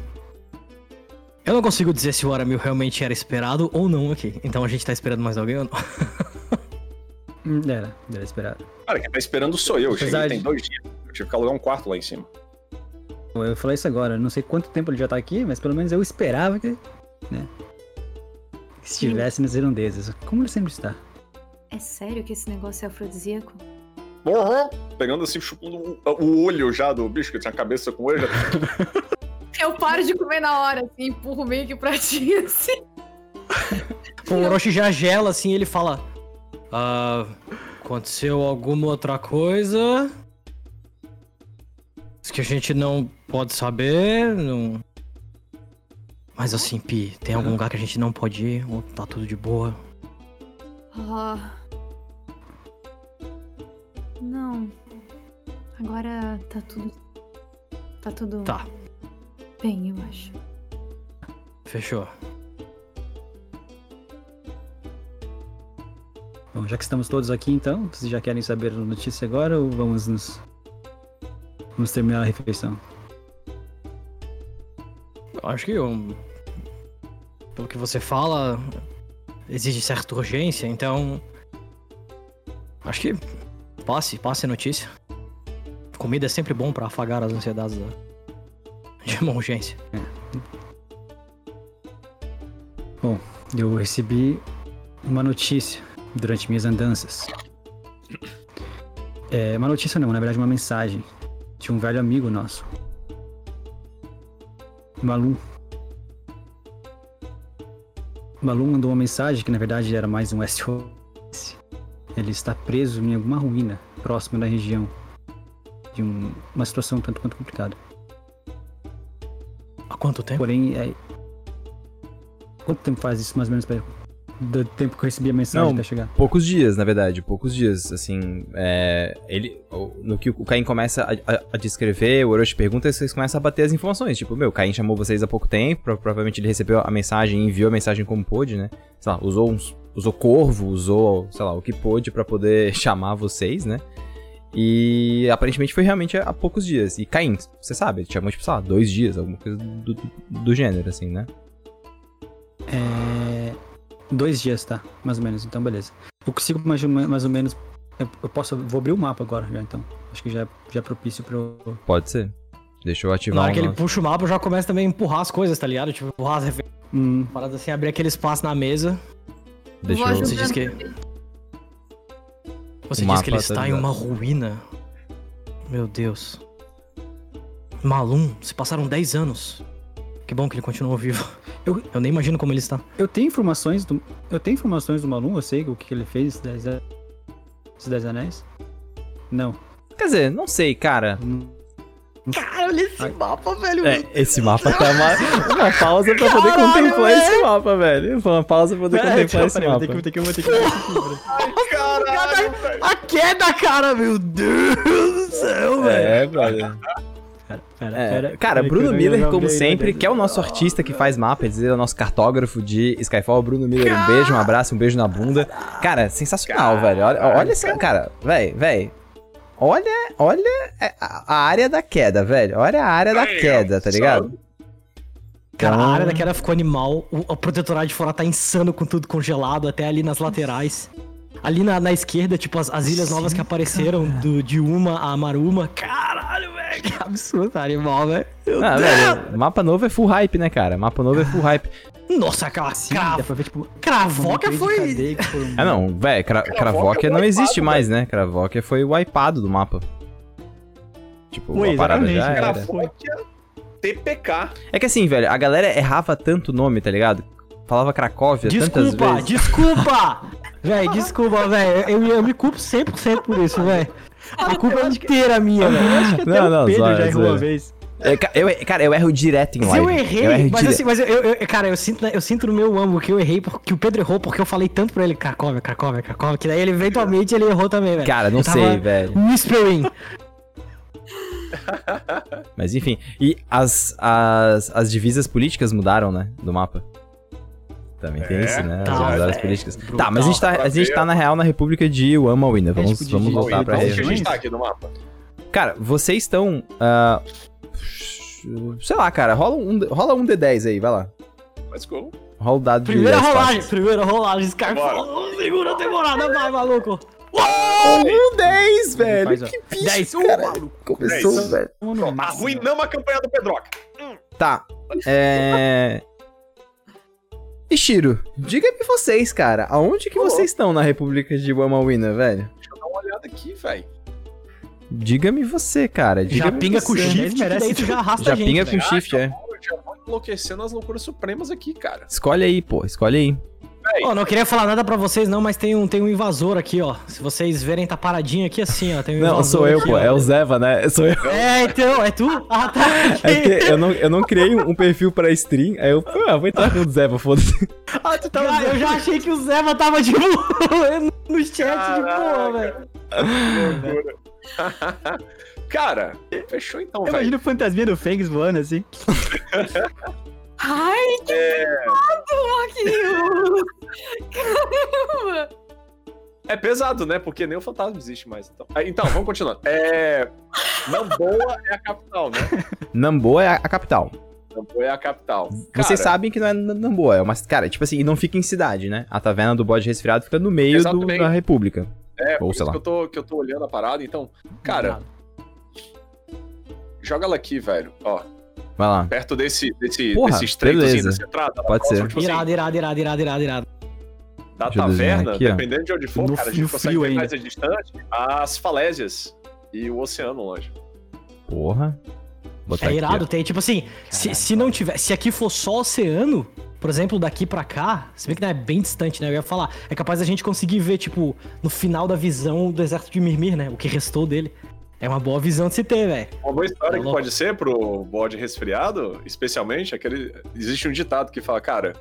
eu não consigo dizer se o Aramil realmente era esperado ou não aqui. Então a gente tá esperando mais alguém ou não? Hum, Era, era esperado. Cara, quem tá esperando sou eu. Eu cheguei Apesar tem de- dois dias. Eu tive que alugar um quarto lá em cima. Eu falei isso agora, não sei quanto tempo ele já tá aqui, mas pelo menos eu esperava que, né, que estivesse nas redondezas. Como ele sempre está. É sério que esse negócio é afrodisíaco? Uhum. Pegando assim, chupando o, o olho já do bicho, que tinha a cabeça com o olho. Já... Eu paro de comer na hora, assim, empurro meio que pra ti, assim. O Orochi já gela assim ele fala. Ah, aconteceu alguma outra coisa? Que a gente não pode saber. Não... Mas assim, Pi, tem algum lugar que a gente não pode ir? Ou tá tudo de boa? Ah. Não. Agora tá tudo. Tá tudo Tá, bem, eu acho. fechou. Bom, já que estamos todos aqui então, vocês já querem saber a notícia agora ou vamos nos. Vamos terminar a refeição? Acho que pelo que você fala, exige certa urgência, então. Acho que passe, passe a notícia. Comida é sempre bom pra afagar as ansiedades da- de uma urgência. Eu recebi uma notícia durante minhas andanças. É, uma notícia não, na verdade uma mensagem de um velho amigo nosso. Malum. Malum mandou uma mensagem que na verdade era mais um SOS. Ele está preso em alguma ruína próxima da região. De um- uma situação tanto quanto complicada. Há quanto tempo? Porém, é, Quanto tempo faz isso, mais ou menos, pra... do tempo que eu recebi a mensagem Não. até chegar? Poucos dias, na verdade, poucos dias, assim, é, ele, no que o Caim começa a, a- a descrever, o Orochi pergunta, vocês começam a bater as informações, tipo, meu, o Caim chamou vocês há pouco tempo, pro- provavelmente ele recebeu a mensagem, enviou a mensagem como pôde, né, sei lá, usou uns, usou corvo, usou, sei lá, o que pôde pra poder chamar vocês, né, e aparentemente foi realmente há poucos dias, e Caim, você sabe, ele chamou, tipo, sei lá, dois dias, alguma coisa do, do, do gênero, assim, né. É... Dois dias, tá? Mais ou menos, então beleza. Eu consigo mais, mais ou menos. Eu, posso. Vou abrir o mapa agora já, então. Acho que já, é- já é propício pra eu. Pode ser. Deixa eu Na ativar hora o que ele puxa o mapa, eu já começo também a empurrar as coisas, tá ligado? Tipo, empurrar as referências, Hum, paradas assim, abrir aquele espaço na mesa. Deixa eu... Você diz que-. Você O diz que ele tá está em uma ruína. Meu Deus. Malum, se passaram 10 anos. Que bom que ele continuou vivo. Eu, eu nem imagino como ele está. eu tenho informações do. Eu tenho informações do Malum, eu sei o que ele fez, esses 10 a- esses 10 anéis. Não. Quer dizer, não sei, cara. Hum, Cara, olha esse Ai. mapa, velho. É, esse mapa tá uma, uma pausa pra poder Caralho, contemplar velho. esse mapa, velho. Foi uma pausa pra poder contemplar esse peraí, mapa. vou ter que, vou ter que, vou ter que. Caralho, velho. A queda, cara, meu Deus do céu, velho. É, brother. Pera, pera, É, pera, cara, Bruno Miller, como sempre, que é o nosso artista que faz mapa, ele é o nosso cartógrafo de Skyfall. Bruno Miller, um beijo, um abraço, um beijo na bunda. Cara, sensacional, velho. Olha, olha esse cara, velho, velho. Olha, olha a a área da queda, velho. Olha a área da queda, tá ligado? Cara, Então- a área da queda ficou animal. O, o protetorado de fora tá insano com tudo congelado, até ali nas laterais. Ali na, na esquerda, tipo, as, as ilhas novas que apareceram, do, de uma a Maruma. Caralho, velho, que absurdo, tá animal, velho. Meu Ah, Deus. velho, mapa novo é full hype, né, cara? Mapa novo é full hype. Nossa, cara, Sim, pra ver, tipo. Cravoca foi. cadeia Ah, não, velho, Cra Cravokia não existe mais, né? Cravokia foi wipeado do mapa. Tipo, Foi, a parada exatamente, já era. Cravokia TPK. É que assim, velho, a galera errava tanto o nome, tá ligado? Falava Cracóvia tantas Desculpa, vezes. desculpa! Véi, desculpa, velho. Eu, eu me culpo 100% por isso, velho. A culpa é inteira minha, velho. Acho que até Não, o não, Pedro zoeira, já errou uma vez. É, ca- eu, cara, eu erro direto em Se live. eu errei, erro mas, dire- assim, mas eu, eu- eu- cara, eu sinto, eu sinto no meu âmago que eu errei, porque o Pedro errou porque eu falei tanto pra ele, Cracóvia, Cracóvia, Cracóvia, que daí ele eventualmente ele errou também, velho. Cara, não Eu tava sei, velho. Whispering. Mas enfim. E as, as, as divisas políticas mudaram, né? Do mapa. Também tem É, isso, né? tá, As divisas velho. políticas. Brutal. Tá, mas a gente tá, a gente tá na real na República de. Vamos, tipo, de- vamos de- voltar de- pra Onde que a região. gente tá aqui no mapa? Cara, vocês estão. ah, sei lá, cara. Rola um, rola um D10 aí, vai lá. Let's go. Rola o dado de Primeira 10 rolagem, faces. primeira rolagem. Skyfall. Segura a temporada, vai, maluco. Um 10, velho. Faz, que bicho, 10, cara. Começou, Dez. velho. Vamos no máximo. Arruinamos a campanha do Pedroca. Tá. É. Ishiro, diga-me vocês, cara. Aonde que Ô, vocês estão na República de Wamawina, velho? Deixa eu dar uma olhada aqui, velho. Diga-me você, cara. Já Diga-me pinga com o você. Ele shift, que merece daí tu já arrasta Já a gente, pinga velho. com shift, é. Eu já vou enlouquecendo as loucuras supremas aqui, cara. Escolhe aí, pô. Escolhe aí. Ó, não queria falar nada pra vocês não, mas tem um, tem um invasor aqui, ó. Se vocês verem, tá paradinho aqui assim, ó. Tem um Não, sou eu, aqui, pô. ó. É o Zeva, né? Sou eu. É, então, é tu? Ah, tá. É que eu não, eu não criei um perfil pra stream, aí eu, ah, vou entrar com o Zeva, foda-se. Ah, tu tava... Eu já achei que o Zeva tava de boa no chat de boa, velho. Cara, fechou então, Eu velho. imagino o fantasminha do Fengs voando assim. Ai, que É, Marquinhos! Caramba! é pesado, né? Porque nem o fantasma existe mais. Então, Ah, então vamos continuar. É... Namboa é a capital, né? Namboa é a, capital. Namboa é a capital. Vocês Cara, sabem que não é Namboa, é uma. Cara, tipo assim, e não fica em cidade, né? A taverna do bode resfriado fica no meio do- da República. É, Ou por sei isso lá. que eu, tô, que eu tô olhando a parada. Então, cara, joga ela aqui, velho. Ó, Vai lá. perto desse, desse, Porra, desse estreitozinho, beleza. dessa entrada. Pode ser. Tipo assim, Irado, irado, irado, irado, irado, irado. da Deixa taverna, aqui, dependendo de onde for, No cara, a gente consegue ver ainda. mais a distante as falésias e o oceano longe. Porra. Botar É aqui, irado, ó. tem, tipo assim, se, se não tiver, se aqui for só oceano, por exemplo, daqui pra cá, se bem que não é bem distante, né? Eu ia falar, é capaz a gente conseguir ver, tipo, no final da visão do deserto de Mirmir, né? O que restou dele. É uma boa visão de se ter, velho. Uma boa história Tá que pode ser pro bode resfriado, especialmente, aquele. Existe um ditado que fala, cara,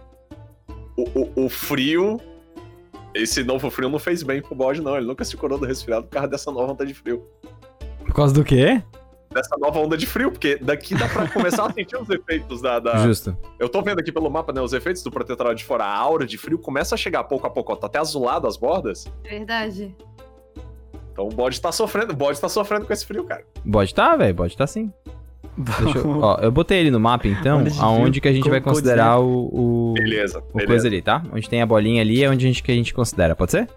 o, o, o frio. Esse novo frio não fez bem pro bode, não. Ele nunca se curou do resfriado por causa dessa nova onda de frio. Por causa do quê? Dessa nova onda de frio, porque daqui dá pra começar a sentir os efeitos da, da- Justo. Eu tô vendo aqui pelo mapa, né? Os efeitos do protetorado de fora. A aura de frio começa a chegar pouco a pouco. Ó, tá até azulado as bordas. Verdade. Então o bode tá sofrendo. O bode tá sofrendo com esse frio, cara. Bode tá, velho. Bode tá sim. Deixa eu, ó, eu botei ele no mapa, então, aonde que a gente co- vai considerar o, o, Beleza. o beleza. coisa ali, tá? Onde tem a bolinha ali é onde a gente, que a gente considera, pode ser?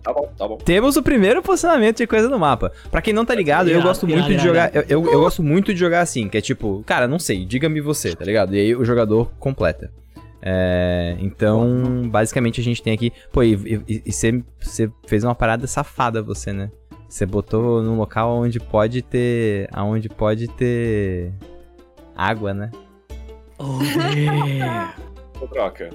Tá bom, tá bom. Temos o primeiro posicionamento de coisa no mapa. Pra quem não tá ligado, eu gosto muito de jogar. Eu, eu, eu gosto muito de jogar assim, que é tipo, cara, não sei, diga-me você, tá ligado? E aí o jogador completa. É, então, basicamente a gente tem aqui. Pô, e você fez uma parada safada, você, né? Você botou num local onde pode ter. Aonde pode ter. Água, né? Ô, troca.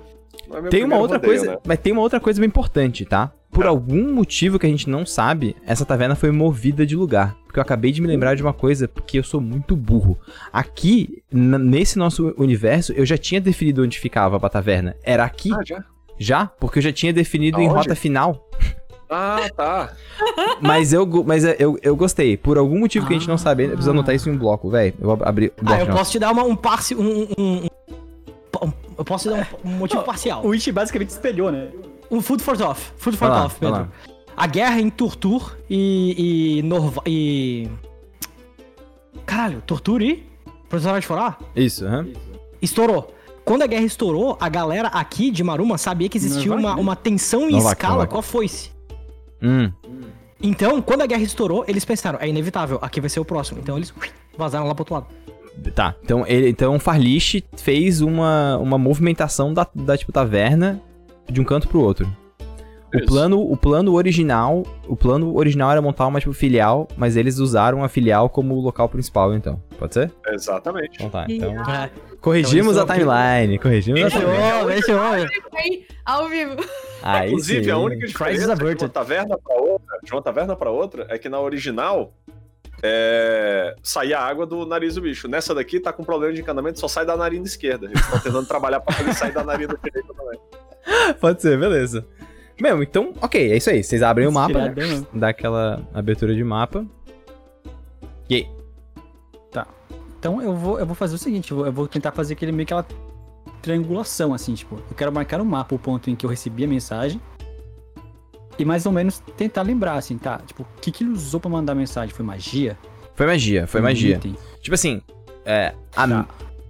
É Tem uma outra rodeio, coisa, né? mas tem uma outra coisa bem importante, tá? Por Ah. algum motivo que a gente não sabe, essa taverna foi movida de lugar. Porque eu acabei de me lembrar de uma coisa, porque eu sou muito burro. Aqui, nesse nosso universo, eu já tinha definido onde ficava a taverna. Era aqui, Ah, já? já, porque eu já tinha definido em Aonde? rota final. Ah, tá. Mas eu, mas eu, eu gostei. Por algum motivo que a gente não sabe, eu preciso anotar isso em um bloco, velho. Eu vou abrir o Ah, bloco. eu de notas. posso te dar uma, um passe. Um, um- um- um- Eu posso te dar um, um motivo parcial. O Ichi basicamente espelhou, né? Um food for thought. Food for thought, Pedro. lá. A guerra em Tortur e. e. Norva, e. Caralho, Tortur e. Professor de Forá? Isso, aham. Estourou. Quando a guerra estourou, a galera aqui de Maruma sabia que existia uma, uma tensão em Norvak, escala Norvak. com a foice. Hum. Então, quando a guerra estourou, eles pensaram, é inevitável, aqui vai ser o próximo. Então eles ui, vazaram lá pro outro lado. Tá, então, ele, então o Farlish fez uma, uma movimentação da, da tipo, taverna de um canto pro outro. O plano, o plano original, o plano original era montar uma tipo filial, mas eles usaram a filial como local principal, então. Pode ser? Exatamente. Então tá. Então, É. corrigimos Então, a eles timeline, corrigimos a timeline. Fechou, fechou. Aí, ao vivo. Aí Inclusive, sim. a única diferença de uma taverna pra outra, de uma taverna pra outra, é que na original é, saía água do nariz do bicho. Nessa daqui tá com problema de encanamento, só sai da narina esquerda. Eles estão tentando trabalhar pra fazer sair da narina direita também. Pode ser, beleza. Meu, então, ok, é isso aí. Vocês abrem o mapa, né? Dá aquela abertura de mapa. E aí? Então eu vou, eu vou fazer o seguinte, eu vou, eu vou tentar fazer aquele meio que aquela triangulação, assim, tipo, eu quero marcar no mapa o ponto em que eu recebi a mensagem e mais ou menos tentar lembrar, assim, tá? Tipo, o que, que ele usou pra mandar a mensagem? Foi magia? Foi magia, foi Um magia. item? Tipo assim, é, a, Tá.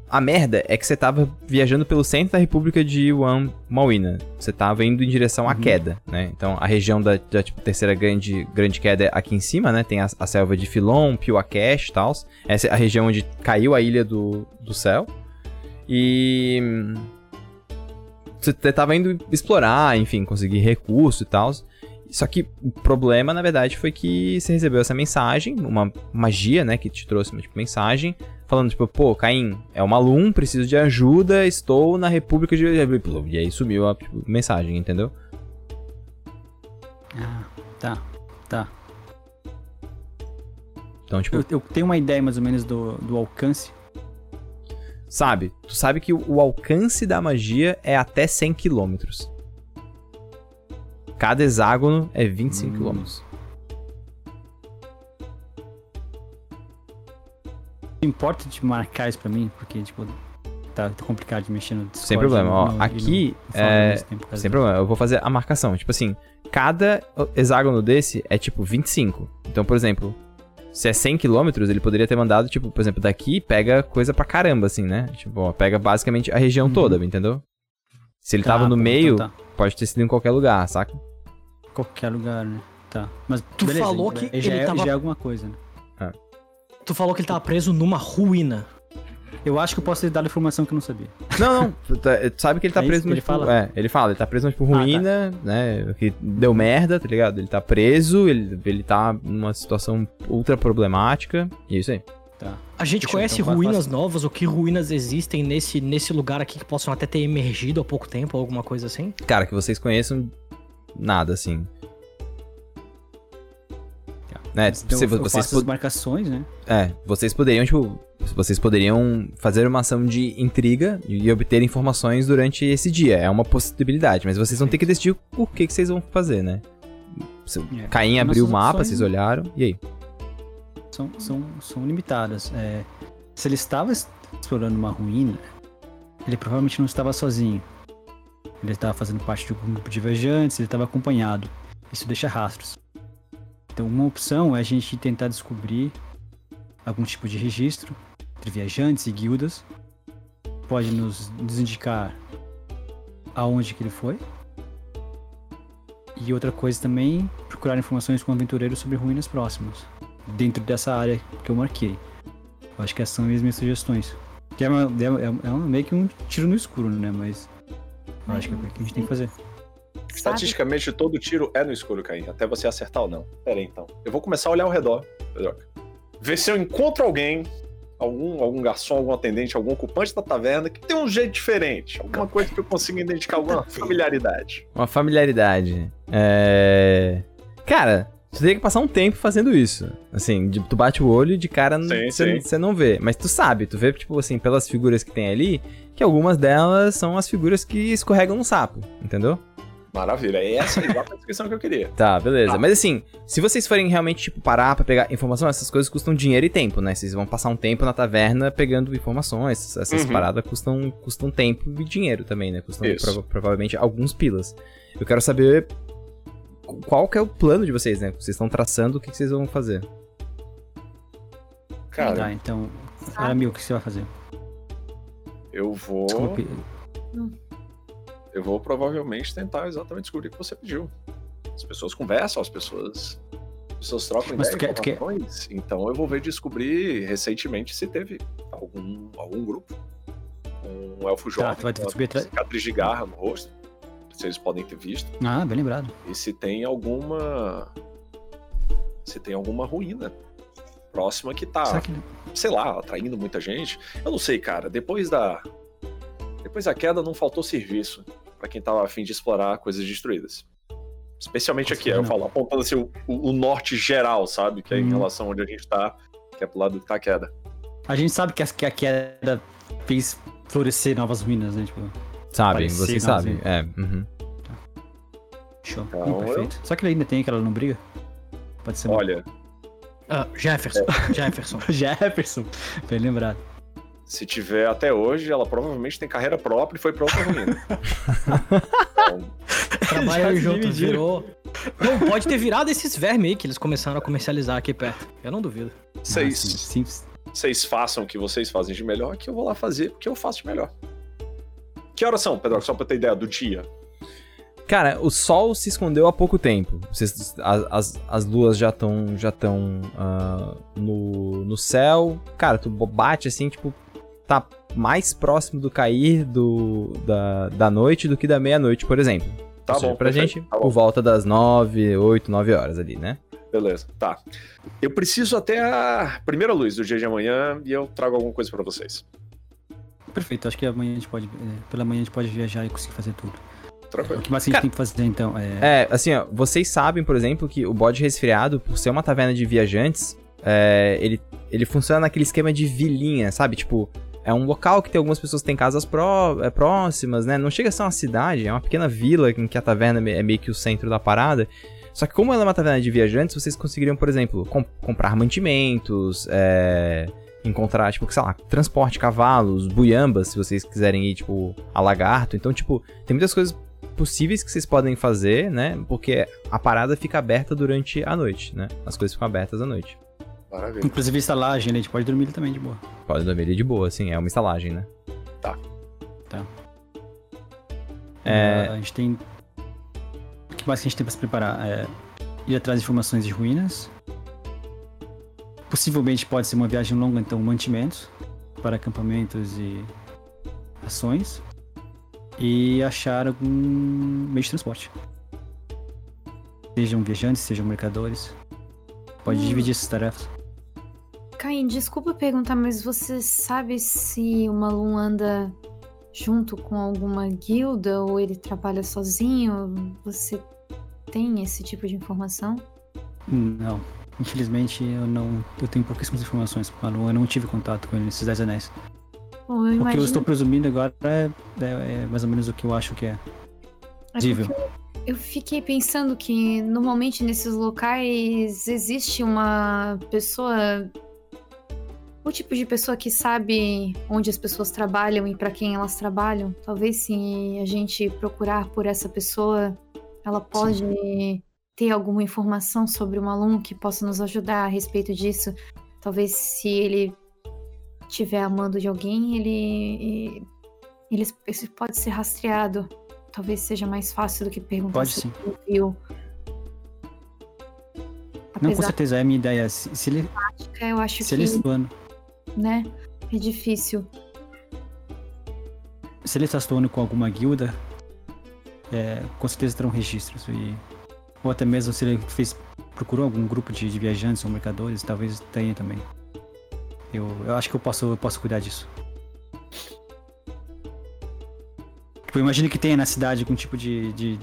A merda é que você tava viajando pelo centro da República de Wan Mawina. Você tava indo em direção à Uhum. queda, né? Então a região da, da, tipo, terceira grande, grande queda é aqui em cima, né? Tem a, a selva de Filon, Piuacash e tal. Essa é a região onde caiu a ilha do, do céu. E. hum, Você tava indo explorar, enfim, conseguir recurso e tal. Só que o problema, na verdade, foi que você recebeu essa mensagem, uma magia, né, que te trouxe uma tipo, mensagem, falando, tipo, pô, Caim, é uma Malum, preciso de ajuda, estou na República de... E aí sumiu a tipo, mensagem, entendeu? Ah, tá, tá. Então, tipo, Eu, eu tenho uma ideia mais ou menos do, do alcance. sabe? Tu sabe que o, o alcance da magia é até 100 km. Cada hexágono é 25 Hum. km. Importa de marcar isso pra mim, porque, tipo, tá, tá complicado de mexer no Discord. Sem problema, ó. no- Aqui, no- é, tempo, Sem problema, eu vou fazer a marcação. Tipo assim, cada hexágono desse é tipo 25. Então, por exemplo, se é 100 km, ele poderia ter mandado, tipo, por exemplo, daqui pega coisa pra caramba, assim, né? Tipo, ó, pega basicamente a região Uhum. toda, entendeu? Se ele Tá, tava no pô, meio, então tá. pode ter sido em qualquer lugar, saca? Qualquer lugar, né? Tá. Mas Tu beleza, falou que já, ele é, tava- já é alguma coisa, né? Tu falou que ele tava preso numa ruína. Eu acho que eu posso ter dado informação que eu não sabia. Não, não. Tu, tá- sabe que ele tá É preso numa, ele tipo, fala? É, ele fala, ele tá preso numa, tipo, tá. ruína, né? Que deu merda, tá ligado? Ele tá preso, ele, ele tá numa situação ultra problemática. E é isso aí. Tá. A gente Fechou, conhece então ruínas novas, ou que ruínas existem nesse, nesse lugar aqui que possam até ter emergido há pouco tempo, ou alguma coisa assim? Cara, que vocês conheçam nada, assim. Né? Então se- vocês, pod- marcações, né? é, vocês poderiam, tipo, vocês poderiam fazer uma ação de intriga e obter informações durante esse dia. É uma possibilidade, mas vocês vão ter que decidir o que, que vocês vão fazer, né? É. Caim abriu o mapa, vocês olharam, e aí? São, são, são limitadas. É, se ele estava es- explorando uma ruína, ele provavelmente não estava sozinho. Ele estava fazendo parte de um grupo de viajantes, ele estava acompanhado. Isso deixa rastros. Então, uma opção é a gente tentar descobrir algum tipo de registro entre viajantes e guildas. Pode nos, nos indicar aonde que ele foi. E outra coisa também, procurar informações com aventureiros sobre ruínas próximas dentro dessa área que eu marquei. Eu acho que essas são as minhas sugestões. Que é, uma, é, é uma- meio que um tiro no escuro, né? Mas eu acho que é o que a gente tem que fazer. Estatisticamente, todo tiro é no escuro, Caim, até você acertar ou não. Pera aí, então. Eu vou começar a olhar ao redor, Pedroca. Ver se eu encontro alguém, algum, algum garçom, algum atendente, algum ocupante da taverna que tem um jeito diferente. Alguma coisa que eu consiga identificar, alguma familiaridade. Uma familiaridade. É. Cara, tu teria que passar um tempo fazendo isso. Assim, de- tu bate o olho e de cara Sim, você sim. você não vê. Mas tu sabe, tu vê, tipo assim, pelas figuras que tem ali, que algumas delas são as figuras que escorregam no sapo, entendeu? Maravilha, é essa a exata descrição que eu queria. Tá, beleza. Tá. Mas assim, se vocês forem realmente, tipo, parar pra pegar informação, essas coisas custam dinheiro e tempo, né? Vocês vão passar um tempo na taverna pegando informações. Essas Uhum. paradas custam, custam tempo e dinheiro também, né? Custam prova- provavelmente alguns pilas. Eu quero saber qu- qual que é o plano de vocês, né? Vocês estão traçando o que, que vocês vão fazer. Cara, Tá, então. Aramil, o que você vai fazer? Eu vou. Desculpe. Eu vou provavelmente tentar exatamente descobrir o que você pediu. As pessoas conversam, as pessoas. As pessoas trocam Mas ideias, tu quer- tu quer-. Então eu vou ver descobrir recentemente se teve algum, algum grupo. Um elfo jovem tu vai ter que descobrir atra- cicatriz de garra no rosto. Eles podem ter visto. Ah, bem lembrado. E se tem alguma. Se tem alguma ruína próxima que tá que sei lá, atraindo muita gente. Eu não sei, cara. Depois da depois da queda não faltou serviço pra quem tava afim de explorar coisas destruídas. Especialmente aqui, eu Não. falo apontando assim o, o- norte geral, sabe? Que é em Hum. relação onde a gente tá, que é pro lado da queda. A gente sabe que a, que a queda fez florescer novas ruínas, né? Tipo, Sabem, Parecia, vocês não, sabem. assim. É, uhum. show. Então, Hum, perfeito. Só que ele ainda tem aquela não briga? Pode ser. Olha, Ah, Jefferson. Jefferson. Jefferson. Bem lembrado. se tiver até hoje, ela provavelmente tem carreira própria e foi pra outra ruína. então, Trabalham juntos, virou. Não, pode ter virado esses vermes aí que eles começaram a comercializar aqui perto. Eu não duvido. Ah, vocês sim, sim. vocês façam o que vocês fazem de melhor, que eu vou lá fazer o que eu faço de melhor. Que horas são, Pedro? Só pra ter ideia do dia. Cara, o sol se escondeu há pouco tempo. As, as, as luas já estão já tão, ah, no, no céu. Cara, tu bate assim, tipo, tá mais próximo do cair do, da, da noite do que da meia-noite, por exemplo. Tá Ou seja, bom, Pra perfeito, gente, tá bom. por volta das nove, oito, nove horas ali, né? Beleza, tá. Eu preciso até a primeira luz do dia de amanhã e eu trago alguma coisa pra vocês. Perfeito. Acho que amanhã a gente pode. é, Pela manhã a gente pode viajar e conseguir fazer tudo. O Tranquilo. que mais que a gente Cara- tem que fazer então? É. É, assim, ó, vocês sabem, por exemplo, que o bode resfriado, por ser uma taverna de viajantes, é, ele, ele funciona naquele esquema de vilinha, sabe? Tipo, é um local que tem algumas pessoas que têm casas pró, é, próximas, né? Não chega a ser uma cidade, é uma pequena vila em que a taverna é me- é meio que o centro da parada. Só que como ela é uma taverna de viajantes, vocês conseguiriam, por exemplo, com- comprar mantimentos, é, encontrar, tipo, sei lá, transporte, cavalos, buiambas, se vocês quiserem ir, tipo, a lagarto. Então, tipo, tem muitas coisas possíveis que vocês podem fazer, né? Porque a parada fica aberta durante a noite, né? As coisas ficam abertas à noite. Maravilha. Inclusive a estalagem, né? A gente pode dormir também de boa. Pode dormir ali de boa, assim, é uma estalagem, né? É. Ah, A gente tem. O que mais que a gente tem pra se preparar? É ir atrás de informações de ruínas. Possivelmente pode ser uma viagem longa, então mantimentos para acampamentos e ações. E achar algum meio de transporte. Sejam viajantes, sejam mercadores. Pode Hum. dividir essas tarefas. Caim, desculpa perguntar, mas você sabe se o Malum anda junto com alguma guilda ou ele trabalha sozinho? Você tem esse tipo de informação? Não. infelizmente eu não. Eu tenho pouquíssimas informações com o Malum. Eu não tive contato com ele nesses Dez Anéis. Eu O que eu imagino- estou presumindo agora é, é- é mais ou menos o que eu acho que é. é Dível. Eu fiquei pensando que normalmente nesses locais existe uma pessoa. O tipo de pessoa que sabe onde as pessoas trabalham e para quem elas trabalham. Talvez se a gente procurar por essa pessoa, ela pode ter alguma informação sobre um aluno que possa nos ajudar a respeito disso. Talvez se ele tiver amando de alguém, ele, ele, ele pode ser rastreado. Talvez seja mais fácil do que perguntar Pode se sim. ele viu. Não, com Apesar certeza, é a minha ideia. Se, se ele, eu acho se que, ele né, é difícil. se ele está atuando com alguma guilda, é, com certeza terão registros. E, ou até mesmo se ele fez, procurou algum grupo de, de viajantes ou mercadores, talvez tenha também. Eu, eu acho que eu posso, eu posso cuidar disso. Tipo, eu imagino que tenha na cidade algum tipo de, de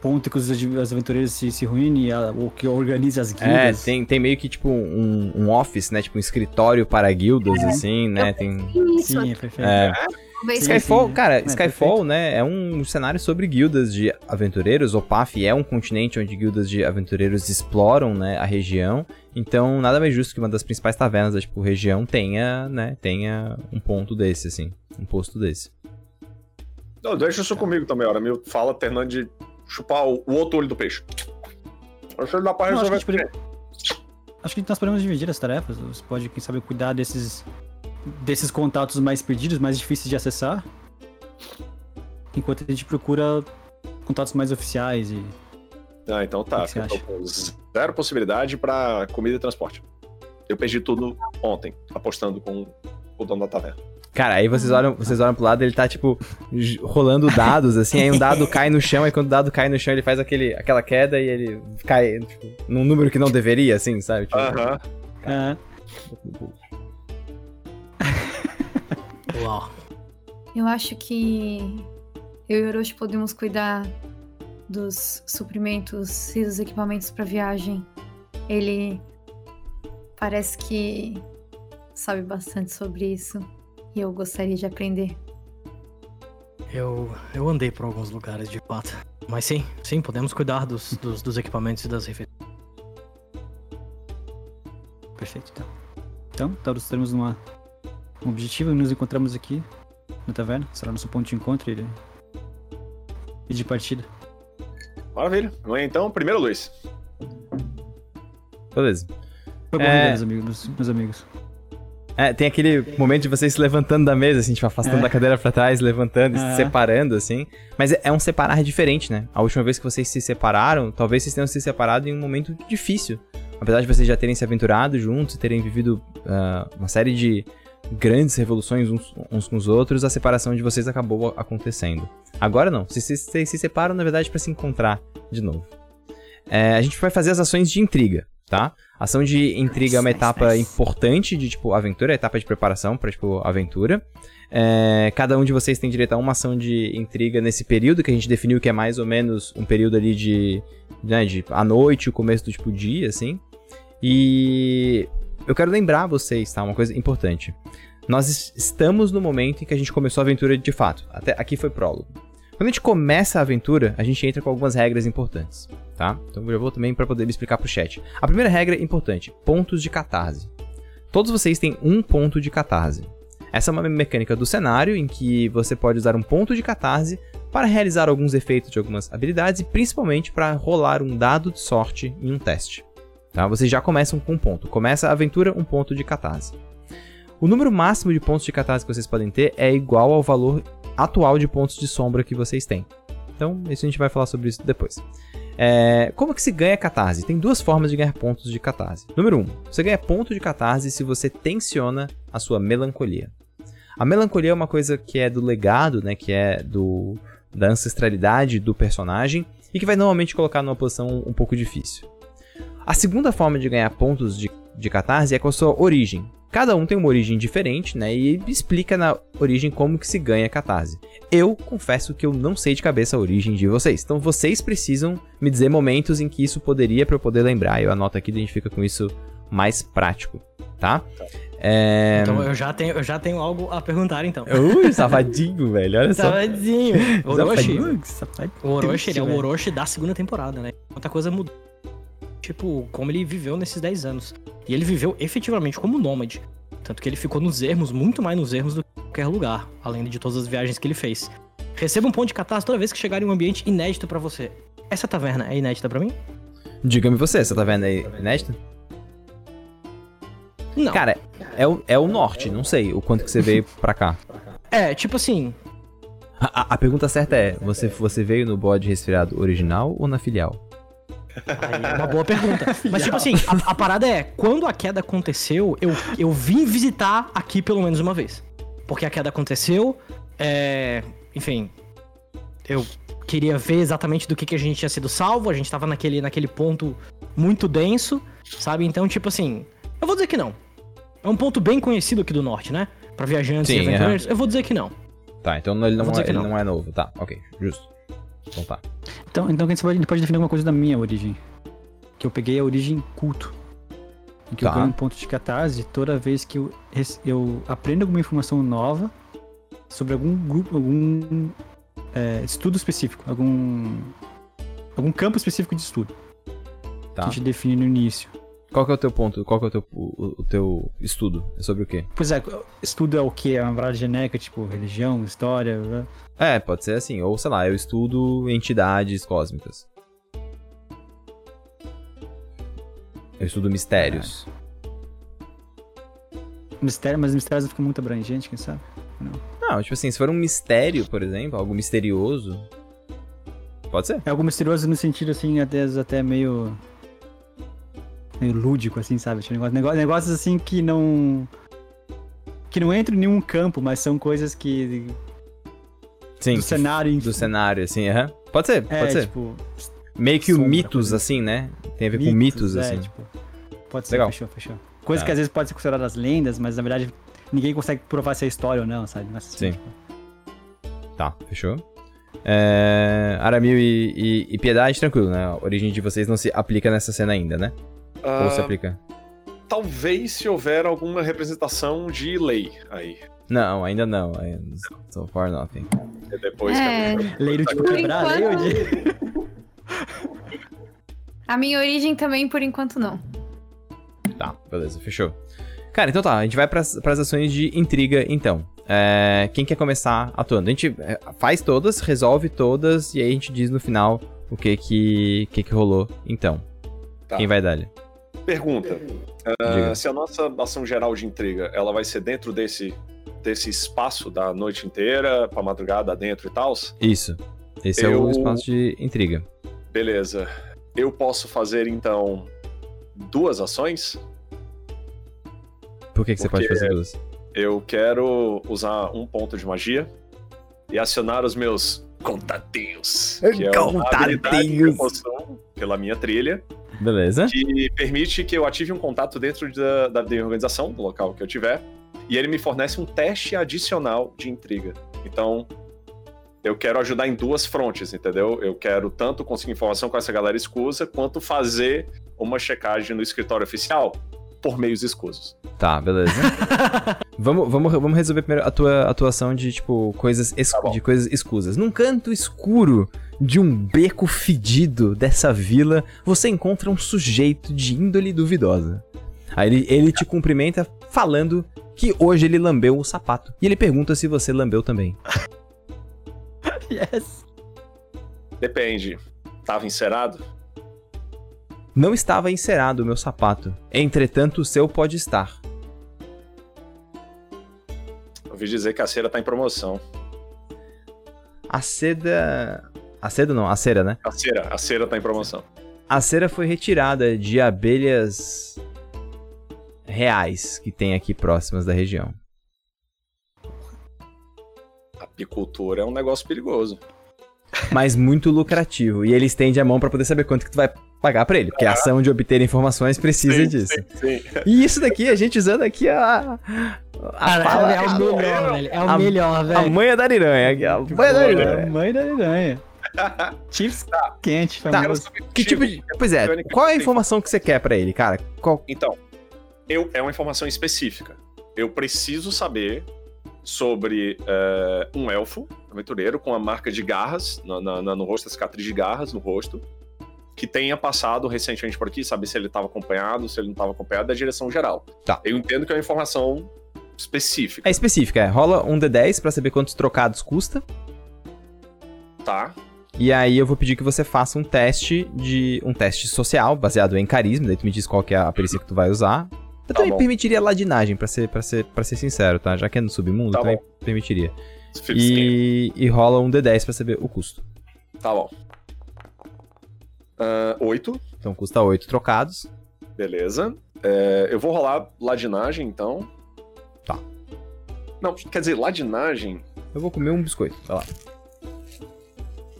ponto que os, os aventureiros se, se reúnem, a- ou que organiza as É, guildas. tem, tem meio que tipo um, um office, né? Tipo um escritório para guildas, assim, né? Tem. Isso, Sim, é perfeito. É, Skyfall, sim. cara, É, Skyfall, perfeito. né, é um cenário sobre guildas de aventureiros. O PAF é um continente onde guildas de aventureiros exploram, né, a região. Então, nada mais justo que uma das principais tavernas da tipo, região tenha, né, tenha um ponto desse, assim, um posto desse. Não, deixa isso comigo também, hora. Meu fala terminando de chupar o, o outro olho do peixe. Acho que dá pra Não, acho, que a resolver. gente poderia- acho que nós podemos dividir as tarefas. Você pode, quem sabe, cuidar desses, desses contatos mais perdidos, mais difíceis de acessar. Enquanto a gente procura contatos mais oficiais e. Ah, então tá. O que com zero possibilidade pra comida e transporte. Eu perdi tudo ontem, apostando com o dono da taverna. Cara, aí vocês olham, vocês olham pro lado, ele tá, tipo, rolando dados, assim, aí um dado cai no chão, aí quando o dado cai no chão, ele faz aquele, aquela queda e ele cai, tipo, num número que não deveria, assim, sabe? Tipo, Aham. Ah, Uau. Eu acho que eu e o Orochi podemos cuidar dos suprimentos e dos equipamentos para viagem. Ele parece que sabe bastante sobre isso e eu gostaria de aprender. Eu, eu andei por alguns lugares de fato. Mas sim, sim, podemos cuidar dos, dos, dos equipamentos e das refeições. perfeito, então. Então, todos temos uma, um objetivo e nos encontramos aqui na taverna. Será nosso ponto de encontro e, e de partida. Maravilha. Amanhã, Então, primeiro Luiz. beleza. Foi bom É. meus amigos. Meus amigos. É, tem aquele momento de vocês se levantando da mesa, assim, tipo, afastando É. da cadeira pra trás, levantando, e se É. separando, assim. Mas é, é um separar diferente, né? A última vez que vocês se separaram, talvez vocês tenham se separado em um momento difícil. Apesar de vocês já terem se aventurado juntos e terem vivido ah, uma série de grandes revoluções uns, uns com os outros, a separação de vocês acabou acontecendo. Agora não, vocês, vocês- vocês se separam, na verdade, pra se encontrar de novo. É, a gente vai fazer as ações de intriga, tá? Ação de intriga é uma etapa importante de, tipo, aventura, etapa de preparação pra, tipo, aventura. É, cada um de vocês tem direito a uma ação de intriga nesse período, que a gente definiu que é mais ou menos um período ali de, né, de a noite, o começo do, tipo, dia, assim. E eu quero lembrar vocês, tá? Uma coisa importante. Nós es- estamos no momento em que a gente começou a aventura de fato. Até aqui foi prólogo. Quando a gente começa a aventura, a gente entra com algumas regras importantes, tá? Então eu já vou também para poder explicar pro chat. A primeira regra é importante: pontos de catarse. Todos vocês têm um ponto de catarse. Essa é uma mecânica do cenário em que você pode usar um ponto de catarse para realizar alguns efeitos de algumas habilidades e principalmente para rolar um dado de sorte em um teste. Tá? Vocês já começam com um ponto. Começa a aventura, um ponto de catarse. O número máximo de pontos de catarse que vocês podem ter é igual ao valor atual de pontos de sombra que vocês têm. Então, isso a gente vai falar sobre isso depois. É, como que se ganha catarse? Tem duas formas de ganhar pontos de catarse. Número 1, um, você ganha ponto de catarse se você tensiona a sua melancolia. A melancolia é uma coisa que é do legado, né, que é do da ancestralidade do personagem e que vai normalmente colocar numa posição um pouco difícil. A segunda forma de ganhar pontos de, de catarse é com a sua origem. Cada um tem uma origem diferente, né? E explica na origem como que se ganha catarse. Eu confesso que eu não sei de cabeça a origem de vocês. Então vocês precisam me dizer momentos em que isso poderia para eu poder lembrar. Eu anoto aqui a gente fica com isso mais prático, tá? É... Então eu já, tenho, eu já tenho algo a perguntar, então. Ui, safadinho, velho. Olha só. Safadinho. Orochi. Safadinho. Orochi, ele é o. Orochi da segunda temporada, né? Muita coisa mudou. Tipo, como ele viveu nesses 10 anos. E ele viveu efetivamente como nômade. Tanto que ele ficou nos ermos, muito mais nos ermos do que em qualquer lugar, além de todas as viagens que ele fez. Receba um ponto de catarse toda vez que chegar em um ambiente inédito pra você. Essa taverna é inédita pra mim? Diga-me você, tá vendo aí, inédito? Não. Cara, é o, é o norte, não sei o quanto que você veio pra cá. É, tipo assim, A, a- a pergunta certa é, você, você veio no bode resfriado original ou na filial? Aí é uma boa pergunta. Mas, tipo assim, a, a parada é: quando a queda aconteceu, eu, eu vim visitar aqui pelo menos uma vez. Porque a queda aconteceu, é. Enfim. Eu queria ver exatamente do que, que a gente tinha sido salvo. A gente tava naquele, naquele ponto muito denso, sabe? Então, tipo assim. Eu vou dizer que não. É um ponto bem conhecido aqui do norte, né? Pra viajantes Sim, e aventureiros. Eu vou dizer que não. Tá, então ele, não é, ele não. não é novo. Tá, ok, justo. Então tá. Então, então a gente pode, pode definir alguma coisa da minha origem. Que eu peguei a origem culto. Em que Tá. eu ganho um ponto de catarse toda vez que eu, eu aprendo alguma informação nova sobre algum grupo, algum é, estudo específico, algum algum campo específico de estudo que Tá. a gente define no início. Qual que é o teu ponto? Qual que é o teu, o, o teu estudo? É sobre o quê? Pois é, estudo é o que? É uma parada genérica, tipo religião, história, né? É, pode ser assim. Ou, sei lá, eu estudo entidades cósmicas. Eu estudo mistérios. mistério, mas mistérios não ficam muito abrangente, quem sabe? Não, tipo assim, se for um mistério, por exemplo, algo misterioso. Pode ser. É algo misterioso no sentido assim, até, até meio. Meio lúdico, assim, sabe? Tipo, negócio, negócio- negócios assim que não. que não entram em nenhum campo, mas são coisas que. Sim. do cenário em Do cenário, assim, aham. Pode ser, É, pode ser. tipo. Meio que o sombra, mitos, coisa. assim, né? Tem a ver com mitos, é, assim. tipo. Pode ser, Legal. fechou, fechou. Coisas Tá. que às vezes podem ser consideradas lendas, mas na verdade ninguém consegue provar se é história ou não, sabe? Mas, Sim. tipo, Tá, fechou. É... Aramil e, e- e Piedade, tranquilo, né? A origem de vocês não se aplica nessa cena ainda, né? Ou se Ah, aplica? talvez se houver alguma representação de lei aí. Não, ainda não. So far nothing. É Depois É. que a- Lei do tipo Por quebrar, lei ou de. A minha origem também, por enquanto, não. Tá, beleza, fechou. Cara, então tá, a gente vai pras, pras ações de intriga, então. É, quem quer começar atuando? A gente é, faz todas, resolve todas, e aí a gente diz no final o que que, que, que rolou, então. Tá. Quem vai dar ali? Pergunta. Diga. se a nossa ação geral de intriga, ela vai ser dentro desse, desse espaço da noite inteira, pra madrugada dentro e tal, Isso. Esse é o Eu- espaço de intriga. beleza. Eu posso fazer, então, duas ações? Por que, que você Porque- pode fazer duas? Eu quero usar um ponto de magia e acionar os meus contatinhos. Que é uma habilidade que eu possuo pela minha trilha, Beleza? que permite que eu ative um contato dentro da, da, da organização, do local que eu tiver, e ele me fornece um teste adicional de intriga. Então, eu quero ajudar em duas frontes, entendeu? Eu quero tanto conseguir informação com essa galera escusa, quanto fazer uma checagem no escritório oficial por meios escusos. Tá, beleza. vamos, vamos, vamos resolver primeiro a tua atuação de, tipo, coisas, Tá de coisas escusas. Num canto escuro de um beco fedido dessa vila, você encontra um sujeito de índole duvidosa. Aí ele, ele te cumprimenta falando que hoje ele lambeu um sapato. E ele pergunta se você lambeu também. Yes. Depende. Tava encerado? Não estava encerado o meu sapato. Entretanto, o seu pode estar. Ouvi dizer que a cera tá em promoção. A seda. A seda não, a cera, né? A cera, a cera tá em promoção. A cera foi retirada de abelhas reais que tem aqui próximas da região. Apicultura é um negócio perigoso. Mas muito lucrativo. E ele estende a mão pra poder saber quanto que tu vai pagar pra ele, porque a ação de obter informações precisa Sim, disso. Sim, sim. E isso daqui, a gente usando aqui a. A, Cara, fala- é, é o melhor, velho. É o a- melhor, a velho. manha da Ariranha. A manha da É, Ariranha. mãe da aranha. Chips quente, Quero famoso. saber Que tipo de. Pois é, qual é a informação que você quer pra ele, cara? Qual... Então, eu, é uma informação específica. Eu preciso saber sobre eh, um elfo aventureiro com a marca de garras na- na- na- no rosto, a cicatriz de garras no rosto, que tenha passado recentemente por aqui, saber se ele estava acompanhado, se ele não estava acompanhado, da direção geral. Tá. Eu entendo que é uma informação específica, É específica, é. Rola um D10 pra saber quantos trocados custa. tá? E aí eu vou pedir que você faça um teste de. um teste social, baseado em carisma, daí tu me diz qual que é a perícia que tu vai usar. Eu Tá também bom. permitiria ladinagem, pra ser, pra, ser, pra ser sincero, tá? Já que é no submundo, Tá também permitiria. Fica E, e rola um D10 pra saber o custo. Tá bom. Ah, Oito, Então custa 8 trocados. beleza. É, eu vou rolar ladinagem, então. Tá. Não, quer dizer, ladinagem Eu vou comer um biscoito. Vai lá.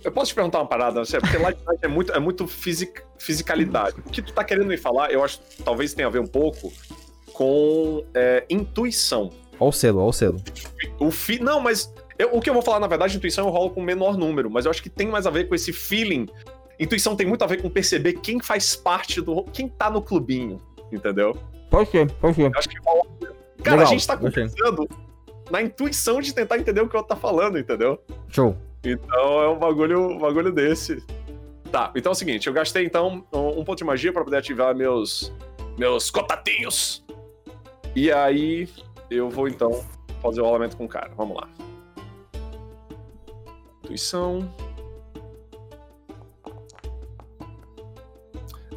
Eu posso te perguntar uma parada, você, porque ladinagem é muito, é muito fisic, fisicalidade. O que tu tá querendo me falar, eu acho que talvez tenha a ver um pouco com é, intuição. Ó o selo, ó o selo. O fi, não, mas eu- o que eu vou falar, na verdade, intuição eu rolo com menor número, mas eu acho que tem mais a ver com esse feeling. Intuição tem muito a ver com perceber quem faz parte do. quem tá no clubinho, entendeu? Pode ser, pode ser. Eu acho que rola. Cara, Legal, a gente tá conversando na intuição de tentar entender o que o outro tá falando, entendeu? Show. Então é um bagulho, um bagulho desse. Tá, então é o seguinte, eu gastei então um, um ponto de magia pra poder ativar meus meus contatinhos. E aí eu vou então fazer o rolamento com o cara. Vamos lá. Intuição.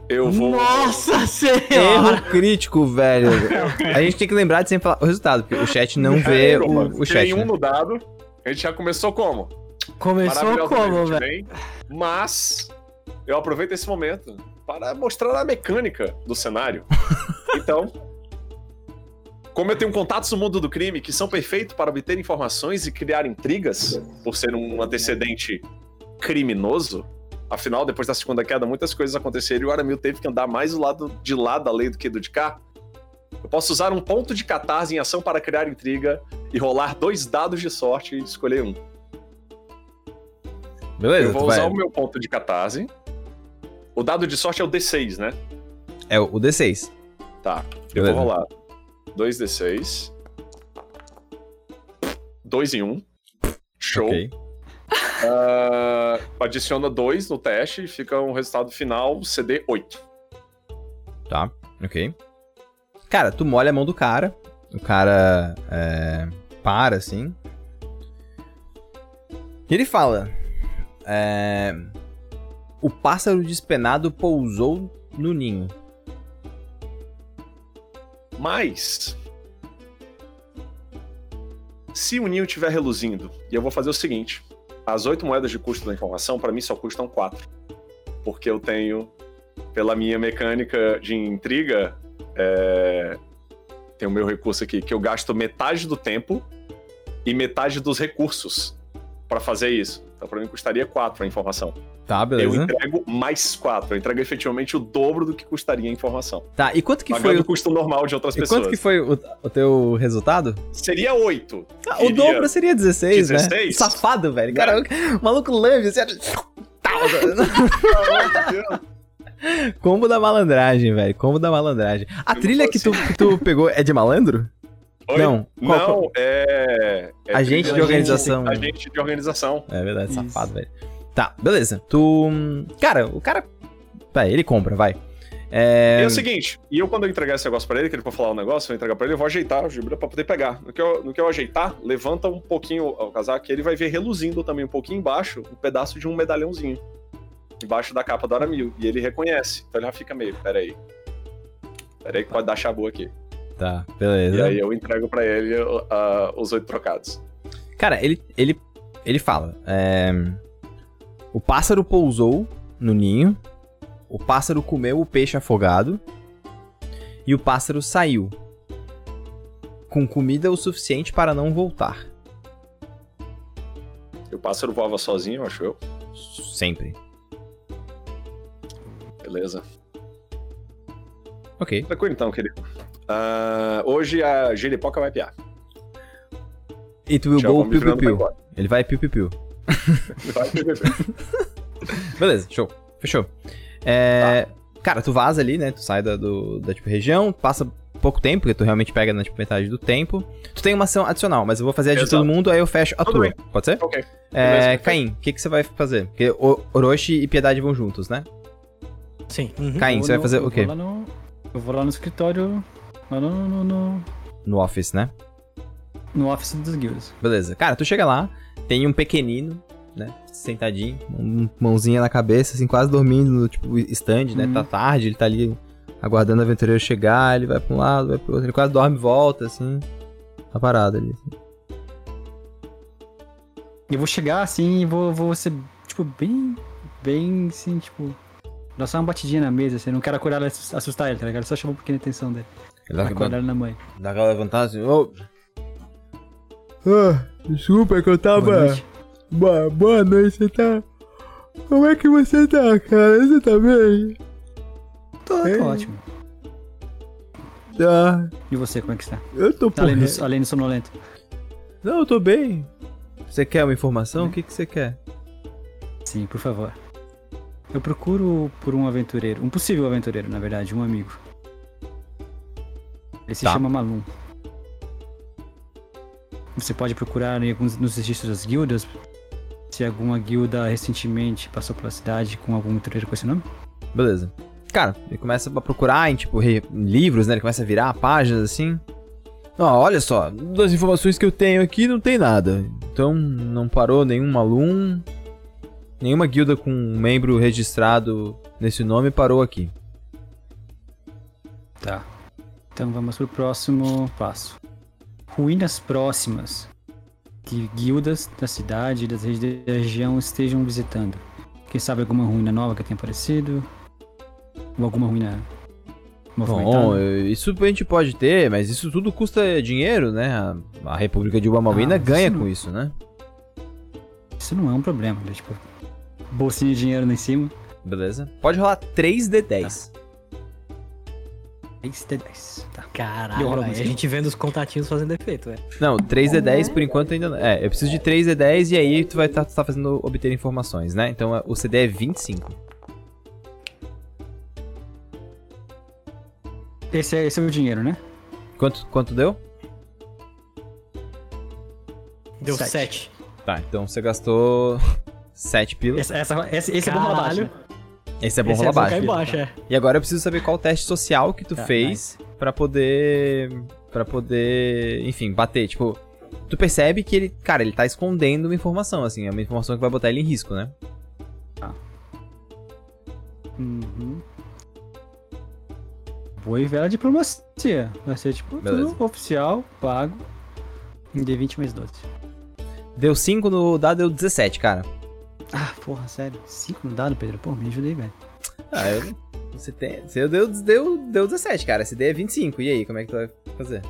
Eu vou. Nossa senhora! Erro crítico, velho. A gente tem que lembrar de sempre falar o resultado, porque o chat não vê Pera, mano, o, o chat. Tirei um né? no dado. A gente já começou como? Começou como, velho? bem, Mas eu aproveito esse momento para mostrar a mecânica do cenário. Então, como eu tenho contatos no mundo do crime que são perfeitos para obter informações e criar intrigas, por ser um antecedente criminoso, afinal, depois da segunda queda, muitas coisas aconteceram e o Aramil teve que andar mais do lado de lá da lei do que do de cá. Eu posso usar um ponto de catarse em ação para criar intriga e rolar dois dados de sorte e escolher um. Beleza, Eu vou tu vai. usar o meu ponto de catarse. O dado de sorte é o D6, né? É o o D6. Tá. Eu Beleza. vou rolar 2D6. 2 em 1. Um. Show. Ok. Ah, adiciona 2 no teste e fica um resultado final CD 8. Tá, ok. Cara, tu molha a mão do cara. O cara é, para, assim. E ele fala: é, O pássaro despenado pousou no ninho. Mas. Se o ninho estiver reluzindo, e eu vou fazer o seguinte: as 8 moedas de custo da informação, para mim, só custam 4. Porque eu tenho, pela minha mecânica de intriga, é, tem o meu recurso aqui, que eu gasto metade do tempo e metade dos recursos para fazer isso. Então, para mim, custaria 4 a informação. Tá, Eu beleza. entrego mais 4. Eu entrego efetivamente o dobro do que custaria a informação. Tá, e quanto que Pagando foi o custo normal de outras e pessoas. quanto que foi o, o teu resultado? Seria 8. Ah, o dobro seria 16, né? 16? Safado, velho. Cara, o maluco lambe, assim. Combo da malandragem, velho. Combo da malandragem. A Eu trilha que tu, que tu pegou é de malandro? Oi? Não. Qual- Não, é. é Agente de organização. Agente de organização. É verdade, Isso. safado, velho. Tá, beleza. Tu. Cara, o cara. Vai, ele compra, vai. É. E é o seguinte, e eu quando eu entregar esse negócio pra ele, que ele for falar um negócio, eu vou entregar pra ele, eu vou ajeitar o Gibra pra poder pegar. No que, eu, no que eu ajeitar, levanta um pouquinho o casaco e ele vai ver reluzindo também um pouquinho embaixo, um pedaço de um medalhãozinho. Embaixo da capa do Aramil. E ele reconhece. Então ele já fica meio, peraí. Peraí que pode dar chabu aqui. Tá, E beleza. aí eu entrego pra ele ah, os oito trocados. Cara, ele, ele, ele fala: é, O pássaro pousou no ninho, o pássaro comeu o peixe afogado e o pássaro saiu com comida o suficiente para não voltar. E o pássaro voava sozinho, acho eu. Sempre. Beleza. Ok. Tranquilo então, querido. Ah, hoje a giripoca vai piar. It will Tchau, go piu piu piu. Ele vai piu piu piu. Vai. Beleza, show. Fechou. É, Cara, tu vaza ali, né? Tu sai da, do, da tipo, região, passa pouco tempo, porque tu realmente pega na tipo, metade do tempo. Tu tem uma ação adicional, mas eu vou fazer a de Exato. todo mundo, aí eu fecho a Tudo tua. bem. Pode ser? ok. É. Caim, o que, que você vai fazer? Porque o- Orochi e Piedade vão juntos, né? Sim. Uhum. Caim, você vai fazer eu o quê? Vou lá no, eu vou lá no escritório, lá no, no, no, No office, né? no office dos guilds. Beleza. Cara, tu chega lá, tem um pequenino, né? Sentadinho, um, mãozinha na cabeça, assim, quase dormindo no, tipo, stand, né? Uhum. Tá tarde, ele tá ali aguardando o aventureiro chegar, ele vai pra um lado, vai pro outro, ele quase dorme e volta, assim. Tá parado ali. Eu vou chegar assim e vou, vou ser, tipo, bem, bem, assim, tipo... Dar só uma batidinha na mesa, assim, não quero acordar assustar ele, tá ligado? Só chamar um pouquinho a atenção dele. Ele dá, na mãe. dá aquela levantada assim, ô... Ah, desculpa, é que eu Boa noite. Boa, boa noite, você tá... Como é que você tá, cara? Você tá bem? Tô, tô ótimo. Tá, E você, como é que está? eu tô Além do, além do sonolento. Não, eu tô bem. Você quer uma informação? O que, que você quer? Sim, por favor. Eu procuro por um aventureiro, um possível aventureiro, na verdade, um amigo. Ele se Tá. chama Malum. Você pode procurar em alguns, nos registros das guildas se alguma guilda recentemente passou pela cidade com algum aventureiro com esse nome. Beleza. Cara, ele começa a procurar em, tipo, re- livros, né? Ele começa a virar páginas assim. Ó, olha só, das informações que eu tenho aqui não tem nada. Então, não parou nenhum alum, nenhuma guilda com um membro registrado nesse nome parou aqui. Tá. Então vamos pro próximo passo. Ruínas próximas que guildas da cidade e da região estejam visitando. Quem sabe alguma ruína nova que tenha aparecido? Ou alguma ruína? Bom, isso a gente pode ter, mas isso tudo custa dinheiro, né? A, a República de Ubamawina Ah, ganha não- com isso, né? Isso não é um problema, né? Tipo, bolsinha de dinheiro lá em cima. Beleza. Pode rolar 3D10. 3 D10. Tá. Caralho, velho, a gente vendo os contatinhos fazendo efeito, velho. Não, 3D10 por enquanto ainda não. É, eu preciso de 3D10 e aí tu vai estar fazendo obter informações, né? Então é- o CD é 25. Esse é, esse é o dinheiro, né? Quanto, quanto deu? Deu Sete. 7. Tá, então você gastou 7 pilas. Esse, essa, esse, esse é bom né? Esse é bom Esse rolar é bom baixo. cair baixo, é. E agora eu preciso saber qual teste social que tu Tá, fez pra poder. para poder. Enfim, bater. Tipo, tu percebe que ele. Cara, ele tá escondendo uma informação, assim. É uma informação que vai botar ele em risco, né? Uhum. Boa e vela diplomacia. Vai ser tipo Beleza. tudo oficial, pago. Em D20 mais 12. Deu 5 no dado, deu 17, cara. Ah, porra, sério. 5 no dado, Pedro? Pô, me ajuda aí, velho. Ah, eu. Você tem. Você deu, deu, deu 17, cara. Esse D é 25. E aí, como é que tu vai fazer?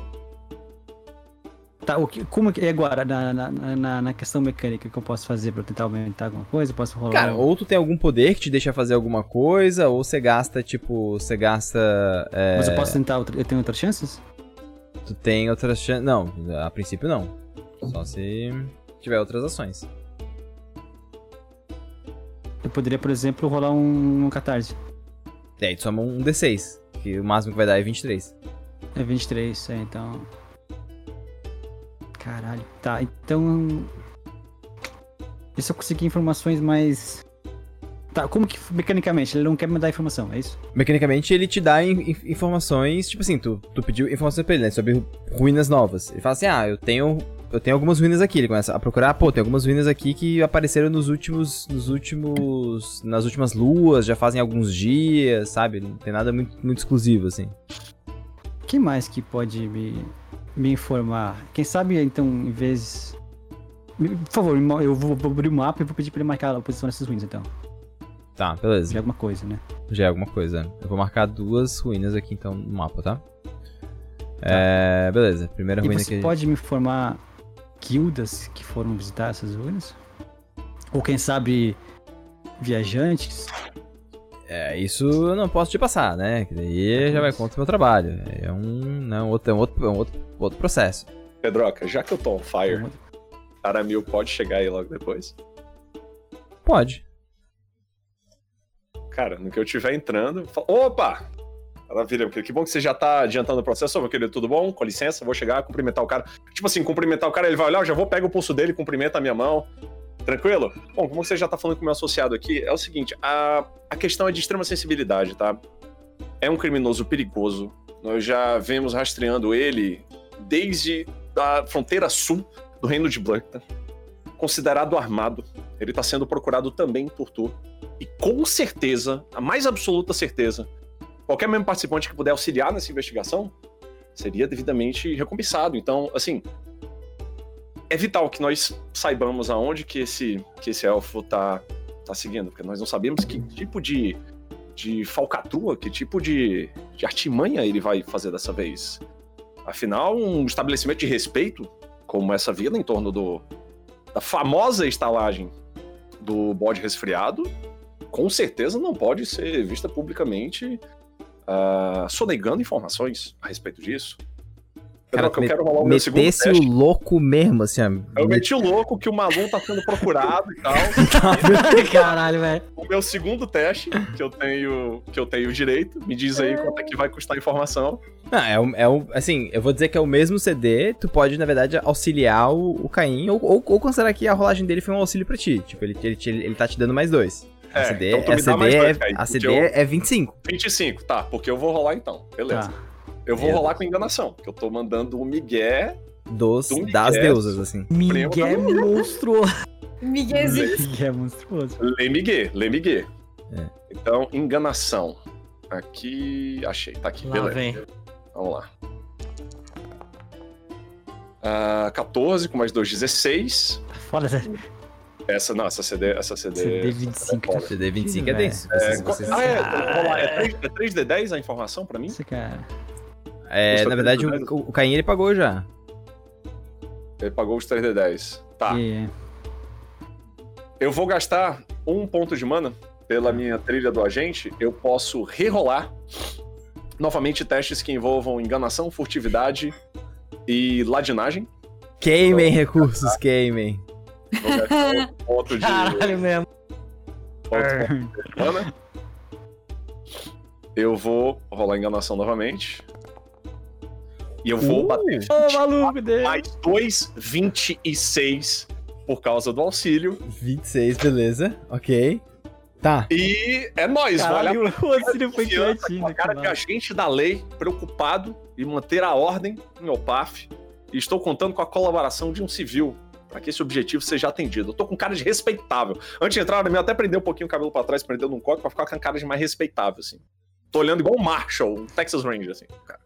Tá, o que, como que é agora, na, na, na, na questão mecânica, que eu posso fazer pra eu tentar aumentar alguma coisa? Eu posso rolar. Cara, ou tu tem algum poder que te deixa fazer alguma coisa, ou você gasta, tipo, você gasta. é, Mas eu posso tentar outra. Eu tenho outras chances? Tu tem outras chances. Não, a princípio não. Só se tiver outras ações. Eu poderia, por exemplo, rolar um, um catarse. E aí tu soma um D6, que o máximo que vai dar é 23. É 23, é, então. Caralho. Tá, então. E se eu conseguir informações mais. Tá, como que mecanicamente? Ele não quer me dar informação, é isso? Mecanicamente, ele te dá in- in- informações, tipo assim, tu, tu pediu informações pra ele, né, sobre ruínas novas. Ele fala assim, ah, eu tenho, eu tenho algumas ruínas aqui. Ele começa a procurar, pô, tem algumas ruínas aqui que apareceram nos últimos, nos últimos, nas últimas luas, já fazem alguns dias, sabe? Não tem nada muito, muito exclusivo, assim. O que mais que pode me, me informar? Quem sabe, então, em vez. Por favor, eu vou, abrir o mapa e vou pedir pra ele marcar a posição dessas ruínas, então. Tá, beleza. De alguma coisa, né? Já é alguma coisa. Eu vou marcar duas ruínas aqui, então, no mapa, tá? É, beleza. Primeira E ruína você que... pode me informar guildas que foram visitar essas ruínas? Ou quem sabe viajantes? É, isso eu não posso te passar, né? Que daí já vai contra o meu trabalho. É um, não, outro, é um outro, é um outro, outro processo. Pedroca, já que eu tô on fire, Aramil pode chegar aí logo depois? Pode. Cara, no que eu estiver entrando, opa! Maravilha, que bom que você já tá adiantando o processo. Meu querido, tudo bom? Com licença, vou chegar, cumprimentar o cara. Tipo assim, cumprimentar o cara, ele vai olhar, eu já vou pegar o pulso dele, cumprimenta a minha mão. Tranquilo? Bom, como você já tá falando com o meu associado aqui, é o seguinte, a, a questão é de extrema sensibilidade, tá? É um criminoso perigoso. Nós já vemos rastreando ele desde a fronteira sul do reino de Blackton. Considerado armado. Ele tá sendo procurado também por tu. E com certeza, a mais absoluta certeza, qualquer mesmo participante que puder auxiliar nessa investigação seria devidamente recompensado. Então, assim, é vital que nós saibamos aonde que esse, que esse elfo tá, tá seguindo, porque nós não sabemos que tipo de, de falcatrua, que tipo de, de artimanha ele vai fazer dessa vez. Afinal, um estabelecimento de respeito, como essa vila em torno do, da famosa estalagem do bode resfriado, com certeza não pode ser vista publicamente uh, sonegando informações a respeito disso. Cara, Pedroca, eu quero rolar o meu segundo teste. o louco mesmo, assim. Eu meti o louco que o Malum tá sendo procurado e tal. Caralho, velho. o meu segundo teste, que eu tenho que eu tenho direito, me diz aí quanto é que vai custar a informação. Não, é um, é um- assim, eu vou dizer que é o mesmo CD, tu pode, na verdade, auxiliar o, o Caim, ou, ou, ou considerar que a rolagem dele foi um auxílio pra ti. Tipo, ele, ele, te- ele tá te dando mais dois. A É, CD, então tu a me dá CD, mais dois, é, Caim, a porque CD eu- é 25. 25, tá, porque eu vou rolar então. Beleza. Tá. Eu vou Beleza. rolar com enganação, que eu tô mandando um migué. Dos, Do das Miguel. deusas, assim. Miguel monstruoso. Miguezinho. Que é monstruoso. Lê migué, lê migué. É. Então, enganação. Aqui. Achei, tá aqui, Lá beleza. vem. Vamos lá. Ah, 14 com mais 2, 16. Foda, Zé. Essa, não, essa CD. Essa CD. CD 25. foda. CD 25 é É. denso. É, vocês- ah, é, é 3, é 3D10 a informação pra mim? Isso, cara. É, na verdade, 300. o, o Caim ele pagou já. Ele pagou os 3D10. Tá. É. Eu vou gastar um ponto de mana pela minha trilha do agente. Eu posso rerolar novamente testes que envolvam enganação, furtividade e ladinagem. Queimem recursos, queimem. Vou gastar outro ponto de, Caralho mesmo. outro ponto. Eu vou rolar enganação novamente. E eu vou Uh! bater Ô, maluco mais 2, 26 por causa do auxílio. 26, beleza. Ok. Tá. E é nóis, Caralho, o auxílio foi a cara de agente da lei, preocupado em manter a ordem no meu PAF. E estou contando com a colaboração de um civil para que esse objetivo seja atendido. Eu tô com cara de respeitável. Antes de entrar, eu até prender um pouquinho o cabelo para trás, prendendo um coque, pra ficar com cara de mais respeitável, assim. Tô olhando igual um Marshall, um Texas Ranger, assim. Cara.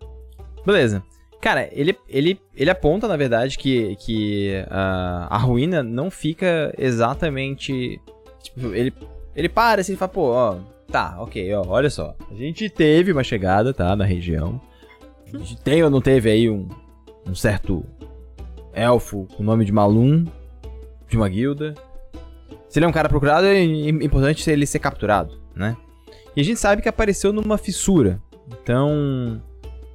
Beleza. Cara, ele, ele, ele aponta, na verdade, que, que ah, a ruína não fica exatamente. Tipo, ele, ele para assim e fala, pô, ó, tá, ok, ó, olha só. A gente teve uma chegada, tá, na região. A gente tem ou não teve aí um, um certo elfo com o nome de Malum, de uma guilda. Se ele é um cara procurado, é im- importante ele ser capturado, né? E a gente sabe que apareceu numa fissura. Então.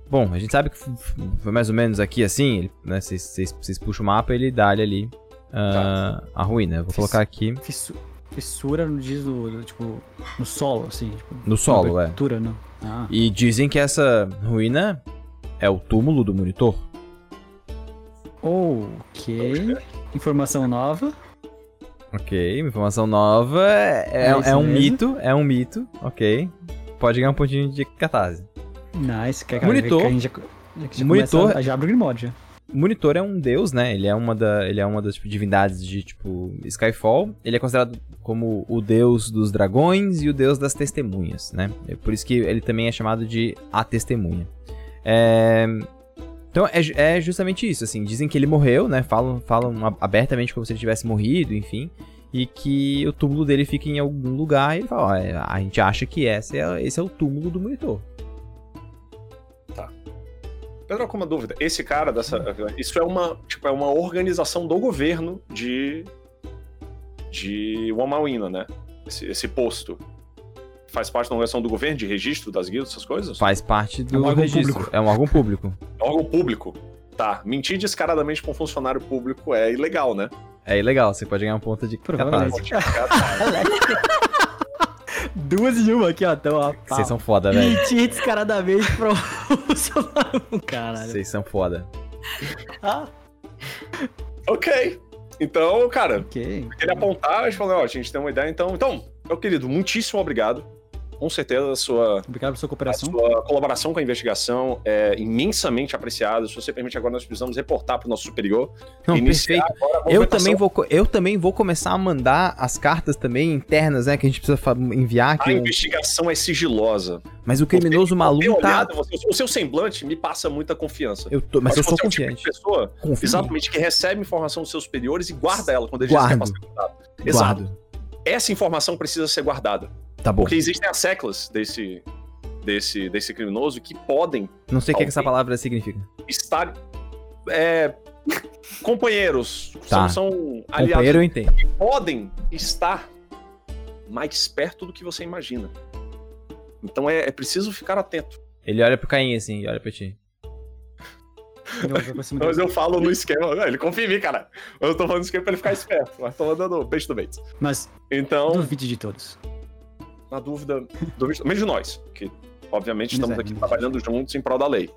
Bom, a gente sabe que foi mais ou menos aqui assim, né? Vocês- vocês puxam o mapa ele dá-lhe ali ah, a ruína. Eu vou Fiz- colocar aqui Fissu- Fissura no diz do, tipo, no solo, assim. Tipo, no solo, é. não. Ah, E dizem que essa ruína é o túmulo do monitor. Ok. Informação nova. Ok, informação nova. É, é, É um mesmo? mito, é um mito, ok. Pode ganhar um pontinho de catarse. Nice. Que, Monitor. Que a gente já, já Monitor. Começa, já abre o Grimod, já. O Monitor é um deus, né? Ele é uma, da, ele é uma das tipo, divindades de, tipo, Skyfall. Ele é considerado como o deus dos dragões e o deus das testemunhas, né? É por isso que ele também é chamado de a testemunha. É... Então, é, é justamente isso, assim. Dizem que ele morreu, né? Falam, falam abertamente como se ele tivesse morrido, enfim. E que o túmulo dele fica em algum lugar. E ele fala, ó, a gente acha que esse é, esse é o túmulo do Monitor. Pedro, com uma dúvida. Esse cara dessa. Isso é uma, tipo, é uma organização do governo de. de Wamawina, né? Esse, esse posto. Faz parte da organização do governo, de registro das guildas, essas coisas? Faz parte do É um órgão registro. público. É um órgão público. É órgão público. Tá, mentir descaradamente pra um funcionário público é ilegal, né? É ilegal, você pode ganhar um ponto de Provavelmente. Duas em uma aqui, ó. Então, ó. Vocês são foda, velho. Mentir descaradamente pro funcionário. Caralho. Vocês são foda. Ah, Ok. Então, cara, Ok. ele apontar, a gente falou, ó, a gente tem uma ideia, então. Então, meu querido, muitíssimo obrigado. Com certeza a sua, Obrigado pela sua a cooperação. sua colaboração com a investigação é imensamente apreciada. Se você permite, agora nós precisamos reportar para o nosso superior. Não, perfeito. a Eu também, vou, eu também vou começar a mandar as cartas também internas, né? Que a gente precisa enviar A o- investigação é sigilosa. Mas o criminoso Ter maluco tá. olhado, você- o seu semblante me passa muita confiança. Eu tô, mas eu você sou é tipo de confiante. pessoa, Confio. exatamente, que recebe informação dos seus superiores e guarda ela quando eles dizem que é guardada. Exato. Guardo. Essa informação precisa ser guardada. Tá bom. Porque existem as seclas desse, desse, desse criminoso que podem Não sei o que, que essa palavra significa. estar. é, companheiros. Tá. São, são aliados. Companheiro eu entendo. que podem estar mais perto do que você imagina. Então é, é preciso ficar atento. Ele olha pro Caim assim, e olha pra ti. Cima Mas eu falo no esquema. Não, ele confia em mim, cara. Eu tô falando no esquema pra ele ficar esperto. Mas tô mandando peixe do Bates. Mas Então, duvide de todos. Na dúvida, dúvida menos de nós, que obviamente estamos aqui exato. trabalhando juntos em prol da lei.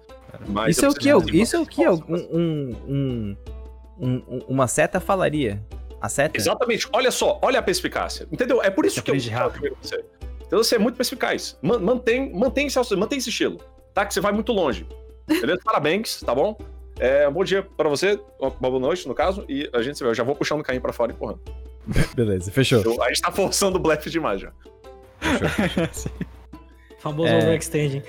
Mas Isso é o que, eu, isso é o que eu- um, um, um- um- uma seta falaria. A seta? Exatamente. Olha só, olha a perspicácia. Entendeu? É por isso Você que eu rápido. você. Então você é muito perspicaz. Man- Mantém, mantém, esse, mantém esse estilo, tá? Que você vai muito longe. Beleza? Parabéns, tá bom? É, bom dia pra você, uma boa noite, no caso, e a gente se vê. Eu já vou puxando o carrinho pra fora e empurrando. Beleza, fechou. Eu- a gente tá forçando o blefe demais já. famoso É. overextending.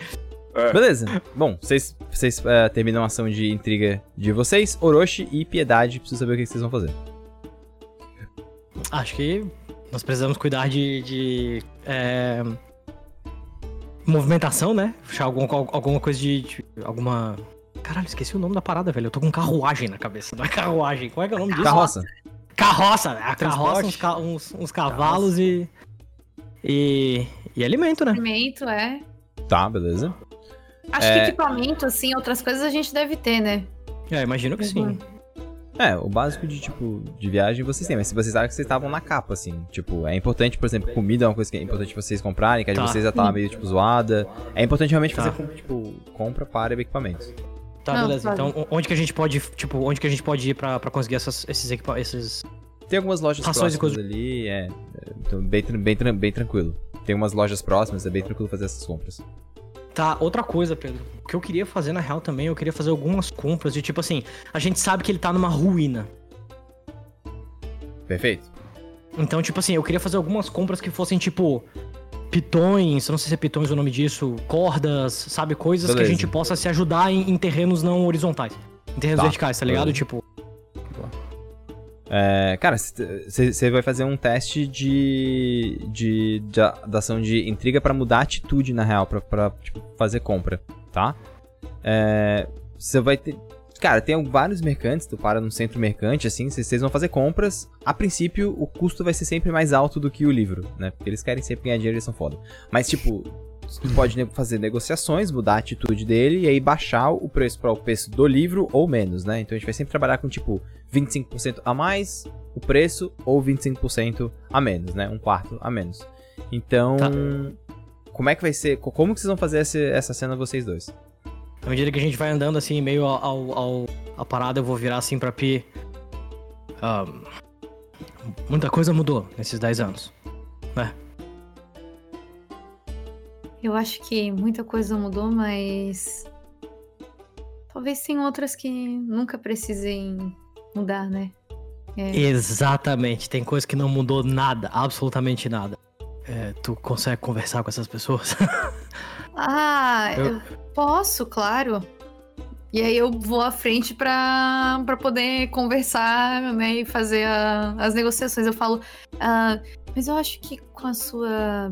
Beleza. Bom, vocês, vocês é, terminam a ação de intriga de vocês. Orochi e Piedade, preciso saber o que vocês vão fazer. Acho que nós precisamos cuidar de. de, é, movimentação, né? Puxar algum, alguma coisa de, de- Alguma. Caralho, esqueci o nome da parada, velho. Eu tô com carruagem na cabeça. Não é carruagem. Qual é que é o nome disso? Carroça. Carroça, né? A carroça, uns, uns- uns cavalos e. E. E alimento, né? Alimento, é. Tá, beleza. Acho É. que equipamento, assim, outras coisas a gente deve ter, né? É, imagino que sim. É, o básico de, tipo, de viagem vocês têm, mas se vocês sabem que vocês estavam na capa, assim. Tipo, é importante, por exemplo, comida é uma coisa que é importante vocês comprarem, que a de Tá. vocês já tá meio, tipo, zoada. É importante realmente Tá. fazer, com- tipo, compra para equipamentos. Tá, Não, beleza. claro. Então, onde que a gente pode, tipo, onde que a gente pode ir pra, pra conseguir essas, esses equipamentos, esses... Tem algumas lojas Rações próximas ali, é. Então, bem, bem, bem tranquilo. Tem umas lojas próximas, é bem tranquilo fazer essas compras. Tá, outra coisa, Pedro. O que eu queria fazer, na real, também, eu queria fazer algumas compras de, tipo assim, a gente sabe que ele tá numa ruína. Perfeito? Então, tipo assim, eu queria fazer algumas compras que fossem, tipo, pitões, não sei se é pitões o nome disso, cordas, sabe? Coisas que Beleza. a gente possa se ajudar em, em terrenos não horizontais. Em terrenos Tá, verticais, tá ligado? beleza. Tipo, É, cara, você vai fazer um teste de, de, de da ação de intriga pra mudar a atitude, na real, pra, pra tipo, fazer compra, tá? Você vai ter... Cara, tem vários mercantes, tu para num centro mercante, assim, vocês vão fazer compras. A princípio, o custo vai ser sempre mais alto do que o livro, né? Porque eles querem sempre ganhar dinheiro, eles são foda. Mas, tipo, tu pode fazer negociações, mudar a atitude dele e aí baixar o preço para o preço do livro ou menos, né? Então a gente vai sempre trabalhar com, tipo, 25% a mais o preço ou 25% a menos, né? Um quarto a menos. Então, Tá. como é que vai ser? co- Como que vocês vão fazer essa cena vocês dois? À medida que a gente vai andando, assim, meio ao, ao, ao- a parada, eu vou virar, assim, pra Pi. Ahn, muita coisa mudou nesses 10 anos. Eu acho que muita coisa mudou, mas. Talvez tenham outras que nunca precisem mudar, né? É. Exatamente, tem coisa que não mudou nada, absolutamente nada. É, tu consegue conversar com essas pessoas? Ah, Eu- posso, claro. E aí eu vou à frente pra, pra poder conversar, né, e fazer a- as negociações. Eu falo, ah, mas eu acho que com a sua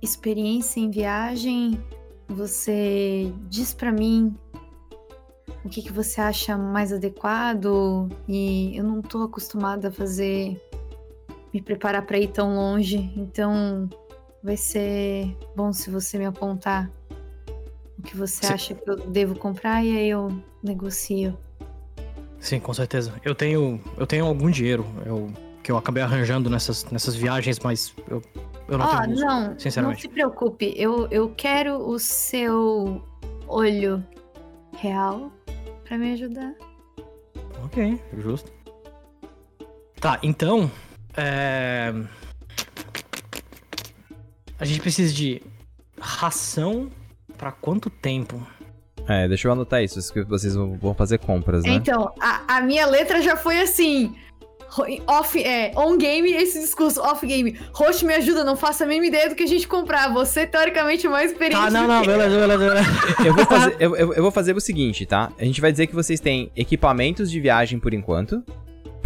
experiência em viagem, você diz pra mim o que, que você acha mais adequado e eu não tô acostumada a fazer me preparar pra ir tão longe, então vai ser bom se você me apontar o que você Sim. acha que eu devo comprar e aí eu negocio. Sim, com certeza. Eu tenho, eu tenho algum dinheiro eu, que eu acabei arranjando nessas, nessas viagens, mas eu, eu não Ó, tenho. uso, não, não sinceramente. se preocupe. Eu, eu quero o seu olho real pra me ajudar. Ok, justo. Tá, então. É... A gente precisa de ração pra quanto tempo? É, deixa eu anotar isso, vocês vão fazer compras, né? Então, a, a minha letra já foi assim. Off, é, on game, esse discurso, off game. Host me ajuda, não faço a mínima ideia do que a gente comprar. Você, teoricamente, é mais experiente. Tá, não, não, beleza, beleza, beleza. Eu vou, fazer, eu, eu- eu vou fazer o seguinte, tá? A gente vai dizer que vocês têm equipamentos de viagem por enquanto.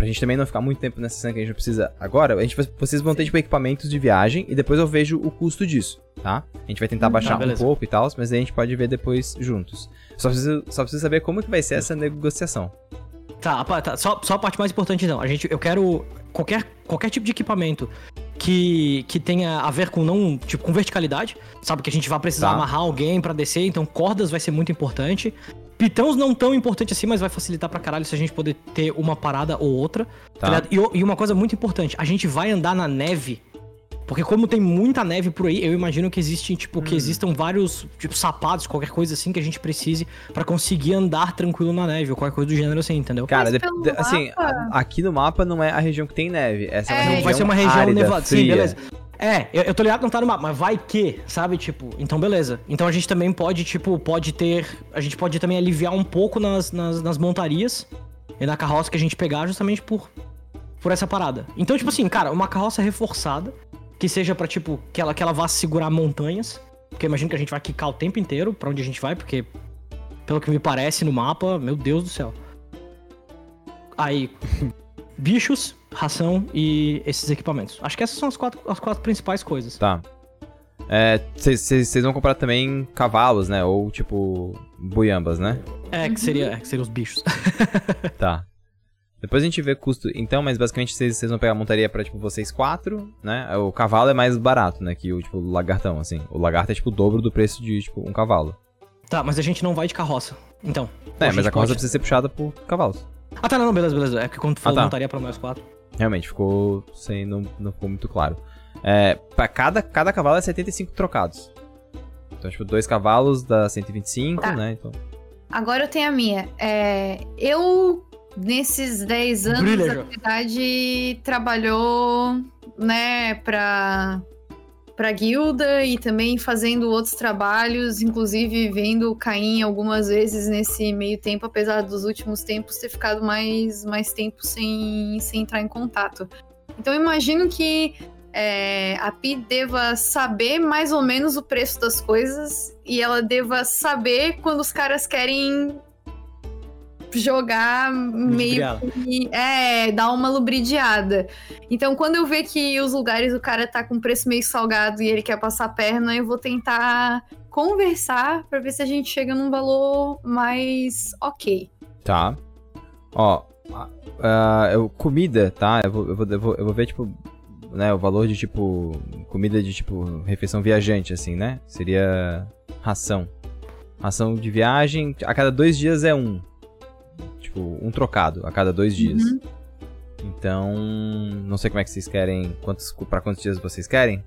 Pra gente também não ficar muito tempo nessa cena que a gente precisa agora. A gente, vocês vão ter, tipo, equipamentos de viagem e depois eu vejo o custo disso, tá? A gente vai tentar baixar um beleza. pouco e tal, mas aí a gente pode ver depois juntos. Só precisa, só precisa saber como que vai ser essa negociação. Tá, tá, só, só a parte mais importante então. A gente, eu quero qualquer, qualquer tipo de equipamento que, que tenha a ver com não, tipo, com verticalidade. Sabe que a gente vai precisar Tá. amarrar alguém pra descer, então cordas vai ser muito importante. Pitãos não tão importante assim, mas vai facilitar pra caralho se a gente poder ter uma parada ou outra. Tá. tá e, e uma coisa muito importante, a gente vai andar na neve. Porque como tem muita neve por aí, eu imagino que existem, tipo, Hum. que existam vários, tipo, sapatos, qualquer coisa assim que a gente precise pra conseguir andar tranquilo na neve, ou qualquer coisa do gênero assim, entendeu? Cara, de- de- assim, mapa- a- aqui no mapa não é a região que tem neve. Essa é, uma É, região vai ser uma região árida, nevada. Sim, beleza. É, eu, eu tô ligado que não tá no mapa, mas vai que, sabe? Tipo, então beleza. Então a gente também pode, tipo, pode ter. A gente pode também aliviar um pouco nas, nas, nas montarias e na carroça que a gente pegar, justamente por, por essa parada. Então, tipo assim, cara, uma carroça reforçada, que seja pra, tipo, que ela, que ela vá segurar montanhas. Porque imagino que a gente vai quicar o tempo inteiro pra onde a gente vai, porque, pelo que me parece no mapa, meu Deus do céu. Aí, bichos, ração e esses equipamentos. Acho que essas são as quatro, as quatro principais coisas. Tá. Vocês vão comprar também cavalos, né? Ou tipo, buiambas, né? É, que seria, é, que seria os bichos. Tá. Depois a gente vê custo. Então, mas basicamente vocês vão pegar a montaria pra, tipo, vocês quatro, né? O cavalo é mais barato, né? Que o, tipo, lagartão, assim. O lagarto é, tipo, o dobro do preço de, tipo, um cavalo. tá, mas a gente não vai de carroça. Então. É, mas a carroça pode- precisa ser puxada por cavalos. Ah, tá, não, não, beleza, beleza. É porque quando tu falou tá. montaria pra nós quatro. Realmente, ficou sem. Não, não ficou muito claro. É, pra cada, cada cavalo é 75 trocados. Então, tipo, dois cavalos dá 125, Tá. né? Então. Agora eu tenho a minha. É, eu, nesses 10 anos, Brilha, a atividade trabalhou, né, pra, pra guilda e também fazendo outros trabalhos, inclusive vendo o Caim algumas vezes nesse meio tempo, apesar dos últimos tempos ter ficado mais, mais tempo sem, sem entrar em contato. Então imagino que é, a Pi deva saber mais ou menos o preço das coisas e ela deva saber quando os caras querem jogar meio que, é, dar uma lubridiada. Então, quando eu ver que os lugares o cara tá com preço meio salgado e ele quer passar a perna, eu vou tentar conversar pra ver se a gente chega num valor mais ok. Tá. Ó, a- eu, comida, tá? Eu vou, eu, vou, eu, vou, eu vou ver, tipo, né, o valor de, tipo, comida de, tipo, refeição viajante, assim, né? Seria ração. Ração de viagem, a cada dois dias é um. Tipo, um trocado a cada dois dias. Uhum. Então, não sei como é que vocês querem, quantos, pra quantos dias vocês querem?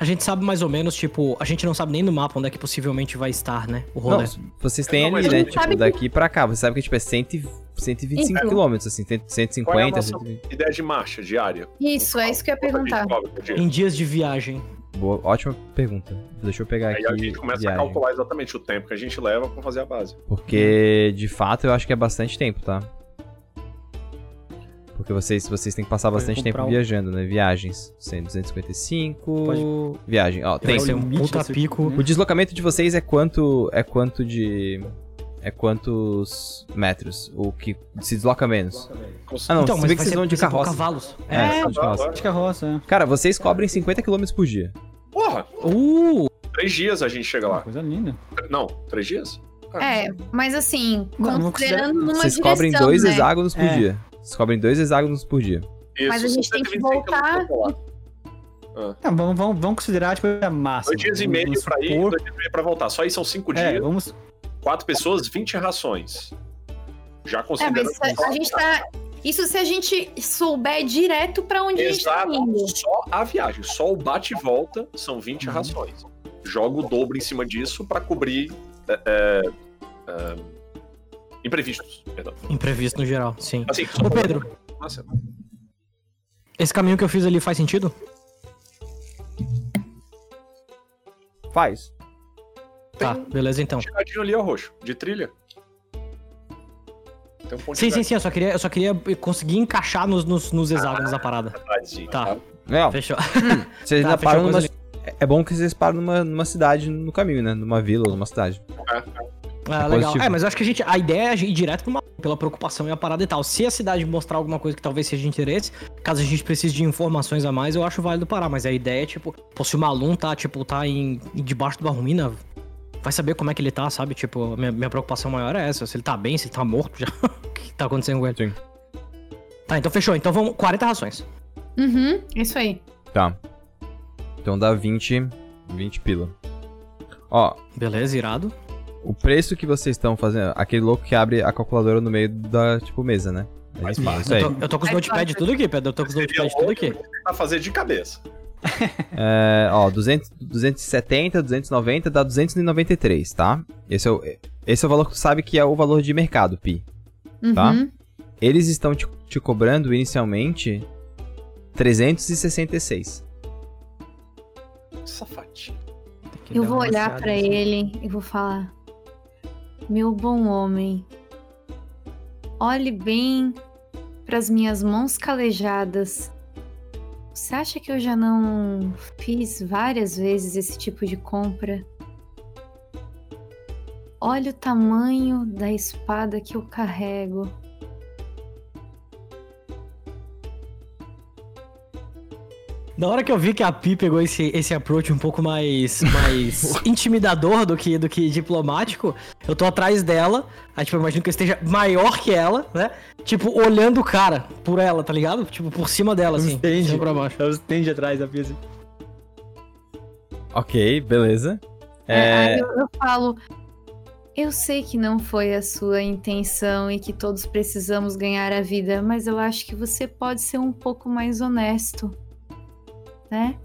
A gente sabe mais ou menos, tipo, a gente não sabe nem no mapa onde é que possivelmente vai estar, né? O rolê. Não, vocês têm Não, ali, né? Tipo, sabe que- daqui pra cá. Você sabe que, tipo, é 100, e- 125 Então. quilômetros, assim, 150, Qual é a nossa 120. ideia de marcha diária? Isso, é isso que eu ia gente perguntar. Em dias de viagem. Boa, ótima pergunta. Deixa eu pegar Aí aqui. a gente começa viagem. a calcular exatamente o tempo que a gente leva pra fazer a base. Porque, de fato, eu acho que é bastante tempo, tá? Porque vocês, vocês têm que passar bastante tempo um- viajando, né? Viagens. 100, 255. Pode- Viagem. Ó, tem. Vai ser um pico. O deslocamento de vocês é quanto. É quanto de. É quantos metros? O que se desloca menos? Ah, não, então, se mas bem que vocês vão de carroça. cavalos. É, É. de carroça. De carroça, é. Cara, vocês cobrem 50 km por dia. Porra, Uh! três dias a gente chega Uma lá. coisa linda. Não, três dias? É, mas assim, Não, não considerando numa Vocês direção, cobrem dois né? hexágonos por É. dia. Vocês cobrem dois hexágonos por dia. Isso, Mas a gente tem que 125 voltar- pra lá. Não, vamos, vamos, vamos considerar, tipo, a máxima. Dois dias e meio pra ir, dois dias e meio pra voltar. Só aí são cinco É, dias, vamos... quatro pessoas, 20 rações. Já É, considerando. mas a, a gente tá. Isso se a gente souber direto pra onde a gente tá Exato, indo. só a viagem, só o bate e volta são 20 Uhum. rações. Joga o dobro em cima disso pra cobrir é, é, é, imprevistos. Perdão. Imprevisto no geral, sim. Assim, Ô, Pedro, Nossa, esse caminho que eu fiz ali faz sentido? Faz. Tá, beleza então. ali, ó, roxo, de trilha. Tem um ponto Sim, sim, sim, eu só queria, eu só queria conseguir encaixar nos, nos, nos hexágonos da parada. Tá, É, ó, fechou. vocês Tá, ainda fechou param numa. É é bom que vocês param numa, numa cidade no caminho, né? Numa vila ou numa cidade. Ah, É legal. positivo. É, mas eu acho que a gente. A ideia é ir direto pra uma, pela preocupação e a parada e tal. Se a cidade mostrar alguma coisa que talvez seja de interesse, caso a gente precise de informações a mais, eu acho válido parar. Mas a ideia é, tipo, pô, se o Malum tá, tipo, tá em, em debaixo de uma ruína, vai saber como é que ele tá, sabe? Tipo, minha, minha preocupação maior é essa. Se ele tá bem, se ele tá morto já. o que tá acontecendo com ele? Sim. Tá, então fechou. Então vamos. 40 rações. Uhum, isso aí. Tá. Então dá 20. 20 pila. Ó, Beleza, irado. o preço que vocês estão fazendo. Aquele louco que abre a calculadora no meio da, tipo, mesa, né? É Mais isso, fácil. Eu tô, eu tô com os Aí notepad faz. tudo aqui, Pedro. Eu tô com os Seria notepad tudo aqui. Pra fazer de cabeça. É, ó, 200, 270, 290 dá 293, tá? Esse é, o, esse é o valor que tu sabe que é o valor de mercado, Pi. Tá. Uhum. Eles estão te, te cobrando inicialmente 366. Safadinho. Tem que Eu vou olhar pra nisso. ele e vou falar: Meu bom homem, olhe bem pras minhas mãos calejadas. Você acha que eu já não fiz várias vezes esse tipo de compra? Olha o tamanho da espada que eu carrego. Na hora que eu vi que a Pi pegou esse, esse approach um pouco mais, mais intimidador do que, do que diplomático, eu tô atrás dela. Aí, tipo, eu imagino que eu esteja maior que ela, né? Tipo, olhando o cara por ela, tá ligado? Tipo, por cima dela, assim. cima pra baixo. O stand atrás da pizza. Ok, beleza. É, É, aí eu, eu falo. Eu sei que não foi a sua intenção e que todos precisamos ganhar a vida, mas eu acho que você pode ser um pouco mais honesto, né?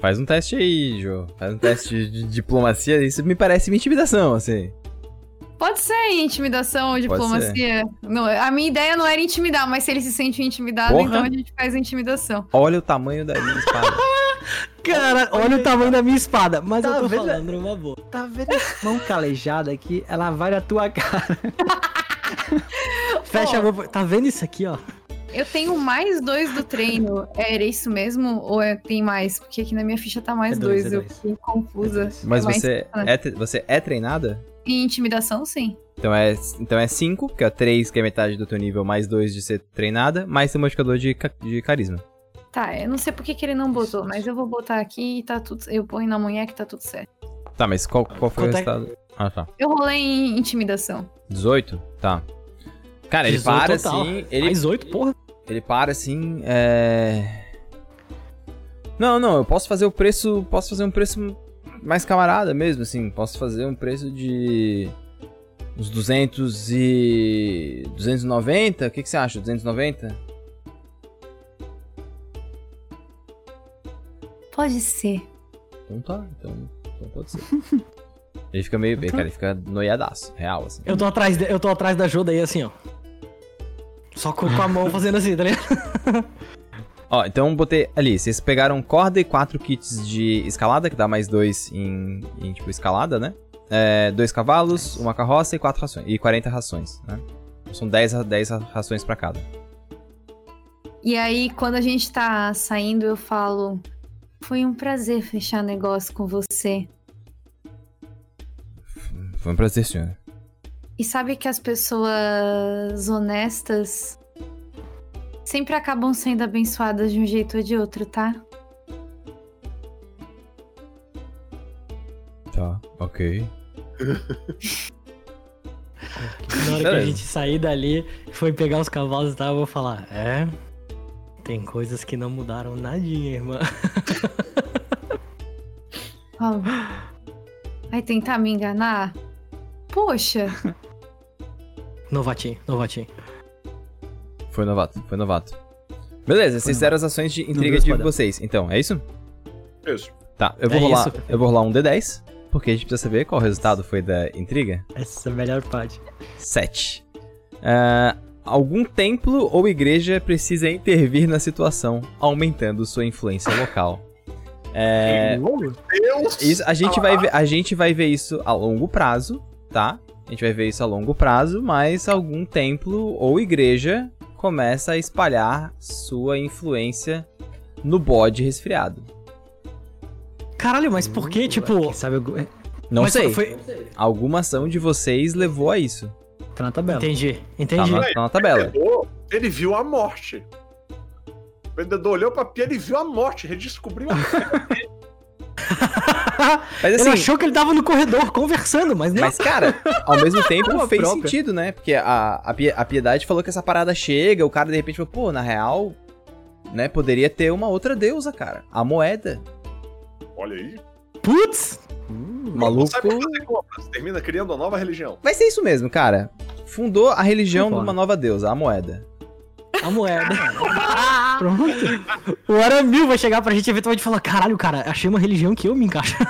faz um teste aí, Jô. Faz um teste de, diplomacia. Isso me parece uma intimidação, assim. Pode ser intimidação ou diplomacia. Não, a minha ideia não era intimidar, mas se ele se sente intimidado, Porra. então a gente faz a intimidação. Olha o tamanho da minha espada. Cara, olha o tamanho da minha espada. Mas Tá eu tô vendo? falando numa boa. Tá vendo essa mão calejada aqui? Ela vai na tua cara. Fecha a mão. Tá vendo isso aqui, ó? Eu tenho mais dois do treino. Era isso mesmo? Ou é- tem mais? Porque aqui na minha ficha tá mais É dois, dois. é Eu dois. fiquei confusa. Mas É mais- você é, tre- você é treinada? Em intimidação, sim. Então é 5, então é cinco, que é 3, que é metade do teu nível, mais 2 de ser treinada, mais seu modificador de, de carisma. Tá, eu não sei por que, que ele não botou, mas eu vou botar aqui e tá tudo. Eu ponho na mulher que tá tudo certo. Tá, mas qual, qual foi o Quanto é- resultado? Ah, tá. Eu rolei em intimidação. 18? Tá. Cara, ele 18 para total. assim. Ele, Mais oito, porra. ele para assim. É. Não, não, eu posso fazer o preço. Posso fazer um preço mais camarada mesmo, assim. Posso fazer um preço de. Uns 200 e. 290? O que, que você acha? 290? Pode ser. Então tá, então, então pode ser. ele fica meio. Cara, ele fica noiadaço, real, assim. Eu tô atrás, de- eu tô atrás da Joda aí, assim, ó. Só com, com a mão fazendo assim, tá ligado? Ó, então botei ali, vocês pegaram corda e quatro kits de escalada, que dá mais dois em, em, tipo, escalada, né? É, dois cavalos, uma carroça e quatro rações. E 40 rações, né? São 10, ra- 10 ra- rações pra cada. E aí, quando a gente tá saindo, eu falo. Foi um prazer fechar negócio com você. Foi um prazer, senhor. E sabe que as pessoas honestas sempre acabam sendo abençoadas de um jeito ou de outro, tá? Tá, ok. Na hora que a gente sair dali, foi pegar os cavalos e tal, eu vou falar, é. Tem coisas que não mudaram nadinha, irmã. Vai tentar me enganar? Poxa, Novatinho, novatinho. Foi novato, foi novato. Beleza, vocês fizeram as ações de intriga de vocês. Então, é isso? Isso. Tá, eu vou É rolar. isso. Eu vou rolar um D10, porque a gente precisa saber qual o resultado foi da intriga. Essa é a melhor parte. 7. algum templo ou igreja precisa intervir na situação, aumentando sua influência local. É, Deus! isso, a, gente vai ver, a gente vai ver isso a longo prazo, tá? A gente vai ver isso a longo prazo, mas algum templo ou igreja começa a espalhar sua influência no bode resfriado. Caralho, mas por que, tipo. Quem sabe é, Não mas sei. Foi... Alguma ação de vocês levou a isso. tá na tabela. Entendi, Tá entendi. na, tá na tabela. ele viu a morte. O vendedor olhou pra pia, ele viu a morte, redescobriu a Mas ele assim, achou que ele tava no corredor conversando, mas não. Mas, cara, ao mesmo tempo Uma fez própria. sentido, né? Porque a, a, Pie- a Piedade falou que essa parada chega, o cara de repente falou, pô, na real, né, poderia ter uma outra deusa, cara. A moeda. Olha aí. Putz! O maluco. Sabe quando você compra? Você termina criando uma nova religião. Vai ser isso mesmo, cara. Fundou a religião de uma nova deusa, a moeda. A moeda. Pronto. O Aramil vai chegar pra gente eventualmente e falar: caralho, cara, achei uma religião que eu me encaixo.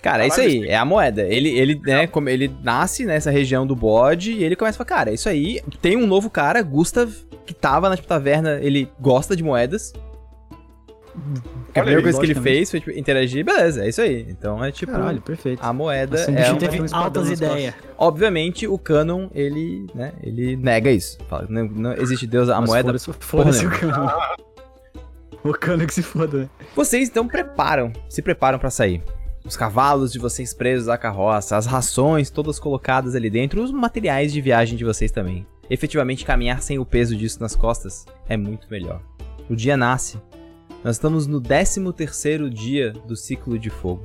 Cara, é isso aí, é a moeda. Ele, ele, né, como ele nasce nessa região do bode e ele começa a falar, cara, é isso aí. Tem um novo cara, Gustav, que tava na tipo, taverna, ele gosta de moedas. A primeira coisa que ele fez foi tipo, interagir, beleza, é isso aí. Então é tipo, Caralho, perfeito. a moeda Assim, é um... teve- altas ideias. Obviamente, o canon, ele, né, ele nega isso. Fala, não, não existe Deus, a Mas moeda... Foda-se o cano. O cano que se foda, né? Vocês então preparam, se preparam pra sair. Os cavalos de vocês presos à carroça, as rações todas colocadas ali dentro, os materiais de viagem de vocês também. Efetivamente caminhar sem o peso disso nas costas é muito melhor. O dia nasce. Nós estamos no 13º dia do ciclo de fogo.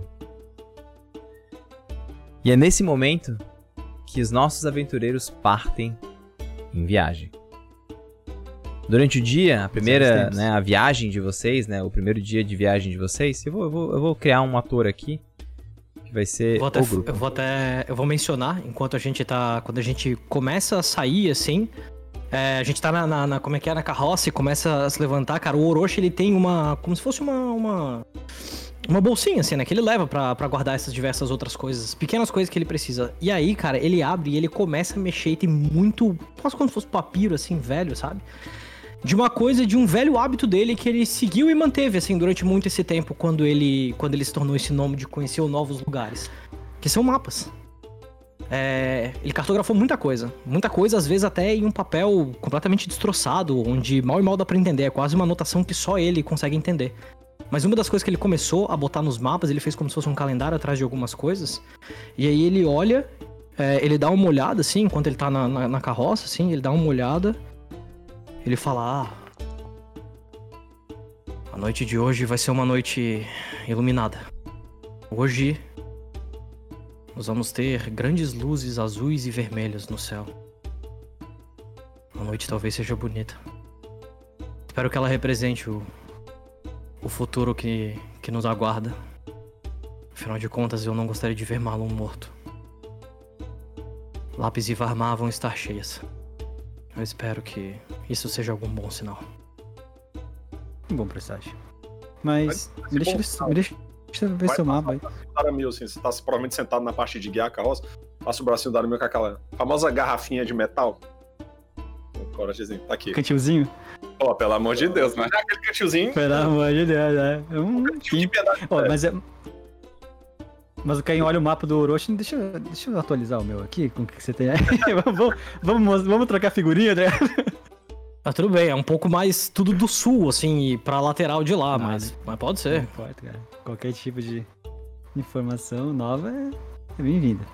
E é nesse momento que os nossos aventureiros partem em viagem. Durante o dia, a primeira, né, a viagem de vocês, né, o primeiro dia de viagem de vocês, eu vou, eu vou, eu vou criar um ator aqui que vai ser Vou até, o grupo. eu vou até. Eu vou mencionar, enquanto a gente tá. Quando a gente começa a sair, assim. É, a gente tá na, na- na- Como é que é? Na carroça e começa a se levantar, cara. O Orochi ele tem uma. Como se fosse uma. Uma, uma bolsinha, assim, né? Que ele leva pra guardar essas diversas outras coisas. Pequenas coisas que ele precisa. E aí, cara, ele abre e ele começa a mexer e tem muito. Quase como se fosse papiro, assim, velho, sabe? de uma coisa, de um velho hábito dele que ele seguiu e manteve, assim, durante muito esse tempo, quando ele, quando ele se tornou esse nome de conhecer novos lugares. Que são mapas. É, ele cartografou muita coisa. Muita coisa, às vezes até em um papel completamente destroçado, onde mal e mal dá pra entender. É quase uma anotação que só ele consegue entender. Mas uma das coisas que ele começou a botar nos mapas, ele fez como se fosse um calendário atrás de algumas coisas. E aí ele olha, é, ele dá uma olhada, assim, enquanto ele tá na, na, na carroça, assim, ele dá uma olhada. Ele fala: Ah, a noite de hoje vai ser uma noite iluminada. Hoje nós vamos ter grandes luzes azuis e vermelhas no céu. A noite talvez seja bonita. Espero que ela represente o, o futuro que, que nos aguarda. Afinal de contas, eu não gostaria de ver Malum morto. Lápis e Varmar vão estar cheias. Eu espero que isso seja algum bom sinal. Um bom presságio. Mas, ser me deixa, me deixa, deixa eu ver seu mapa aí. Daramil, assim, você tá provavelmente sentado na parte de guiar a carroça, passa o bracinho do Daramil com aquela famosa garrafinha de metal. O coragezinho, tá aqui. Cantilzinho? Pô, pelo amor de Deus, mas é aquele cantilzinho. Pelo amor de Deus, é. É um cantil de piedade. Ó, mas é. Mas o Caim olha o mapa do Orochi, deixa, eu- deixa eu atualizar o meu aqui, com o que que você tem aí. vamos, vamos, vamos trocar figurinha, né? Tá tudo bem, é um pouco mais tudo do sul, assim, pra lateral de lá, Nada. mas, mas pode Não ser. importa, cara. Qualquer tipo de informação nova é, é bem-vinda.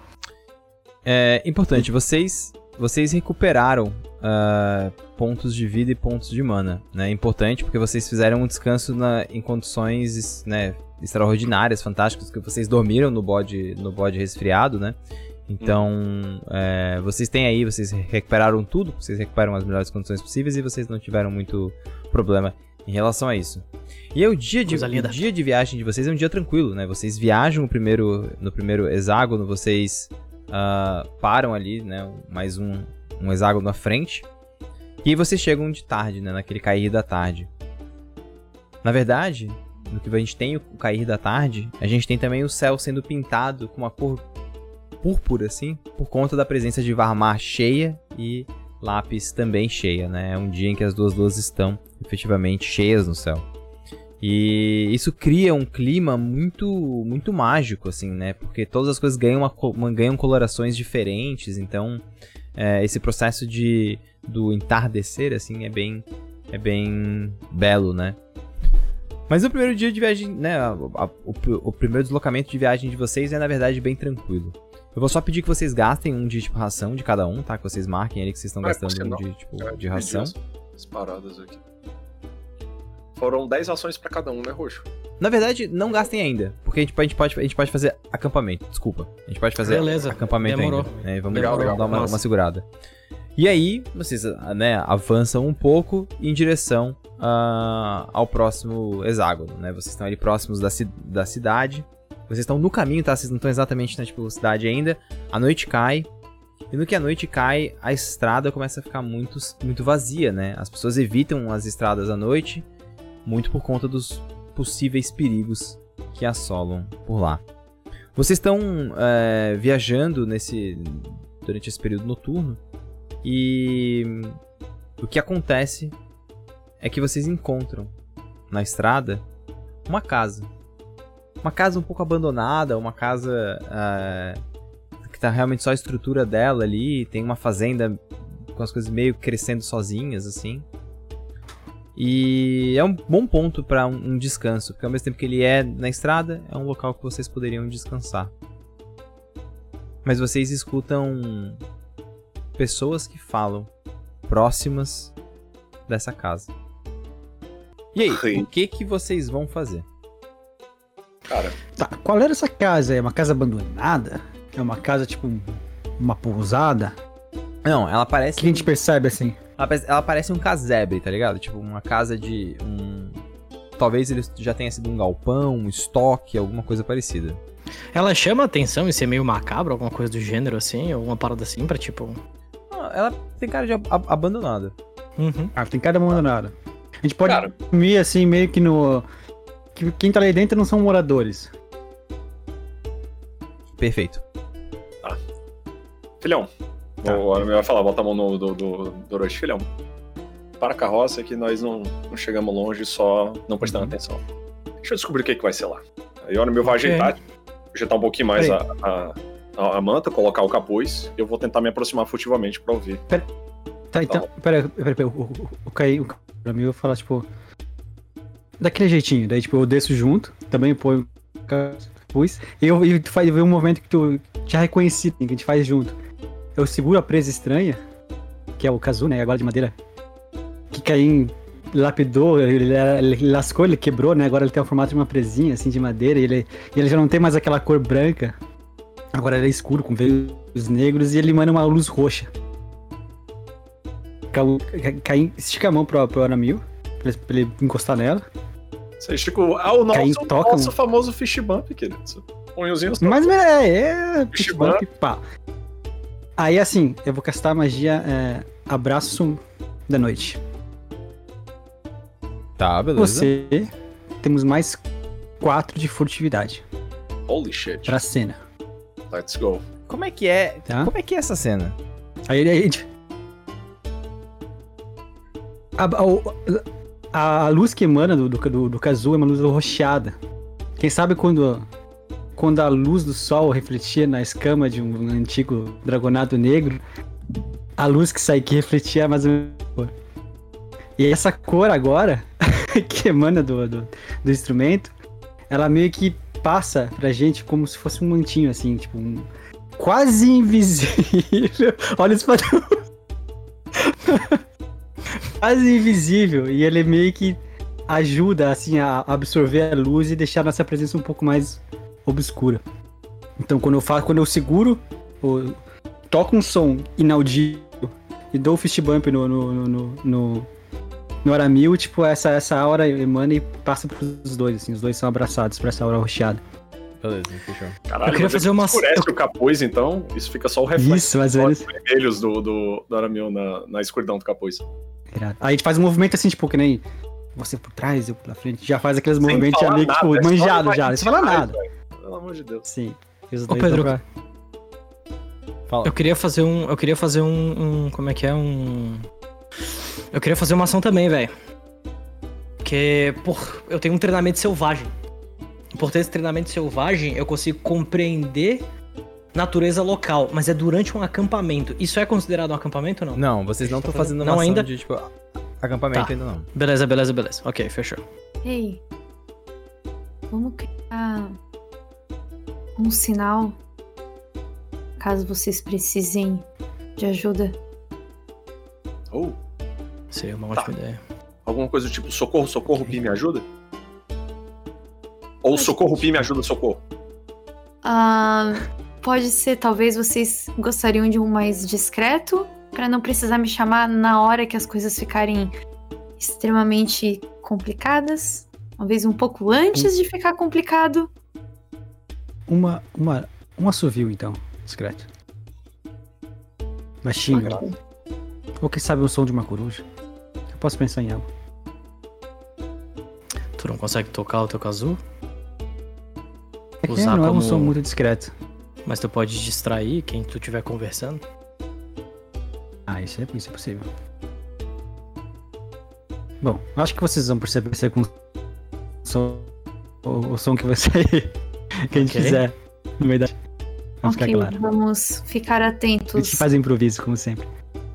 É importante, vocês vocês recuperaram ah, pontos de vida e pontos de mana. Né? É importante porque vocês fizeram um descanso na- em condições né, extraordinárias, fantásticas, que vocês dormiram no bode, no bode resfriado, né? Então, é, vocês têm aí, vocês recuperaram tudo, vocês recuperam as melhores condições possíveis e vocês não tiveram muito problema em relação a isso. E aí, o dia de, o dia de viagem de vocês é um dia tranquilo, né? Vocês viajam no primeiro, no primeiro hexágono, vocês ah, param ali, né? Mais um, um hexágono na frente. E aí vocês chegam de tarde, né? Naquele cair da tarde. Na verdade, no que a gente tem o cair da tarde, a gente tem também o céu sendo pintado com uma cor púrpura, assim, por conta da presença de Varmar cheia e Lápis também cheia, né? É um dia em que as duas luzes estão efetivamente cheias no céu. E isso cria um clima muito muito mágico, assim, né? Porque todas as coisas ganham, uma, ganham colorações diferentes, então é, esse processo de do entardecer, assim, é bem é bem belo, né? Mas o primeiro dia de viagem, né? a- a- o, o primeiro deslocamento de viagem de vocês é, na verdade, bem tranquilo. Eu vou só pedir que vocês gastem um de tipo ração de cada um, tá? Que vocês marquem ali que vocês estão É, gastando um de, tipo, É, de ração. dividi As paradas aqui. Foram 10 ações pra cada um, né, Roxo? Na verdade, não gastem ainda, porque a gente, pode- a gente pode, a gente pode fazer acampamento. Desculpa. A gente pode fazer Beleza, acampamento demorou. ainda. né? Vamos, Legal, vamos legal, dar uma, uma segurada. E aí, vocês né, avançam um pouco em direção ah, ao próximo hexágono, né? Vocês estão ali próximos da, ci- da cidade. Vocês estão no caminho, tá? Vocês não estão exatamente na tipo, cidade ainda. A noite cai. E no que a noite cai, a estrada começa a ficar muito, muito vazia, né? As pessoas evitam as estradas à noite, muito por conta dos possíveis perigos que assolam por lá. Vocês estão é, viajando nesse durante esse período noturno e o que acontece é que vocês encontram na estrada uma casa. Uma casa um pouco abandonada, uma casa é, que tá realmente só a estrutura dela ali, tem uma fazenda com as coisas meio crescendo sozinhas, assim. E é um bom ponto para um, um descanso, porque ao mesmo tempo que ele é na estrada, é um local que vocês poderiam descansar. Mas vocês escutam pessoas que falam próximas dessa casa. E aí, Sim. o que que vocês vão fazer? Cara, Tá, qual era essa casa? É uma casa abandonada? É uma casa, tipo, um- uma pousada? Não, ela O parece que a gente percebe assim? Ela parece, ela parece um casebre, tá ligado? Tipo, uma casa de um. Talvez ele já tenha sido um galpão, um estoque, alguma coisa parecida. Ela chama atenção em ser meio macabro, alguma coisa do gênero assim, alguma parada assim pra tipo. Ela tem cara de ab- ab- abandonada. Uhum. Ah, tem cara abandonada. A gente pode Cara. dormir assim, meio que no. Que quem tá ali dentro não são moradores. Perfeito. filhão. Tá. O Armin vai falar, bota a mão no do, do, do Orochi, filhão. Para a carroça que nós não, não chegamos longe só não prestando Uhum. atenção. Deixa eu descobrir o que, que vai ser lá. Aí o Armin vai Ok. ajeitar, ajeitar um pouquinho mais a, Peraí. a, a- a manta, colocar o capuz. E eu vou tentar me aproximar furtivamente pra ouvir. Tá, então. Pera, pera, pera. O, o, o Caí, o pra mim, eu vou falar, tipo. Daquele jeitinho. Daí, tipo, eu desço junto, também o capuz. E eu, e tu faz um movimento que tu já reconheci, que a gente faz junto. Eu seguro a presa estranha, que é o Kazu, né? Agora de madeira. Que Caim lapidou, ele, ele lascou, ele quebrou, né? Agora ele tem o formato de uma presinha, assim, de madeira. E ele, ele já não tem mais aquela cor branca. Agora ele é escuro, com veios negros. E ele emana uma luz roxa. Caim estica a mão pro, pro Aramil, pra ele encostar nela. Você estica o. Ah, o nosso, toca nosso famoso fish bump, querido. Punhozinho só. Mas é, é. Vixe, pitbull, pá. Aí assim, eu vou castar a magia é, Abraço da Noite. Tá, beleza. Você temos mais quatro de furtividade Holy shit. pra cena. Let's go. Como é que é? Tá. Como é que é essa cena? Aí aí a. A, a- a luz que emana do, do, do, Kazu é uma luz rocheada. Quem sabe quando, quando a luz do sol refletia na escama de um antigo dragonado negro, a luz que sai que refletia mais ou menos. cor. E essa cor agora, que emana do, do, do instrumento, ela meio que passa pra gente como se fosse um mantinho, assim, tipo um. quase invisível. Olha os padrões. Quase invisível. E ele meio que ajuda, assim, a absorver a luz e deixar nossa presença um pouco mais obscura. Então, quando eu faço, quando eu seguro, ou toco um som inaudível e dou o fist bump no, no, no, no, no, no Aramil, tipo, essa, essa aura emana e passa pros dois, assim. Os dois são abraçados por essa aura rocheada. Beleza, fechou. Caralho, Eu queria mas fazer uma- escurece eu- o capuz, então, isso fica só o reflexo Isso, olhos vermelhos do, do, do Aramil na, na escuridão do capuz. Irado. Aí a gente faz um movimento assim, tipo, que nem você por trás, eu pela frente. Já faz aqueles Sem movimentos meio que, nada, tipo, manjado já. Sem falar demais, nada. Pelo amor de Deus. Sim. Ô, Pedro. pra- Fala. Eu queria fazer um. Eu queria fazer um. um- como é que é? Um. Eu queria fazer uma ação também, velho. Porque, por. Eu tenho um treinamento selvagem. Por ter esse treinamento selvagem, eu consigo compreender natureza local, mas é durante um acampamento. Isso é considerado um acampamento ou não? Não, vocês não estão fazendo uma Não ação ainda? de, tipo, acampamento Tá. ainda não. Beleza, beleza, beleza. Ok, fechou. Ei, vamos criar um sinal caso vocês precisem de ajuda. Ou Seria uma Tá. ótima ideia. alguma coisa do tipo, socorro, socorro, Pi, me ajuda? Ou socorro, Pi, me ajuda, socorro. Ah, pode ser, talvez vocês gostariam de um mais discreto, para não precisar me chamar na hora que as coisas ficarem extremamente complicadas. Talvez um pouco antes de ficar complicado. Uma, uma, um assovio, então, discreto. Baixinho. Ou quem sabe o som de uma coruja. Eu posso pensar em algo. Tu não consegue tocar o teu kazoo, É que Usar não é um como- som muito discreto. Mas tu pode distrair quem tu estiver conversando. Ah, isso é, isso é possível. Bom, acho que vocês vão perceber se é com o som, o, o som que você que a gente Ok. quiser no meio da. Vamos ok, ficar claro. vamos ficar A gente atentos faz improviso, como sempre.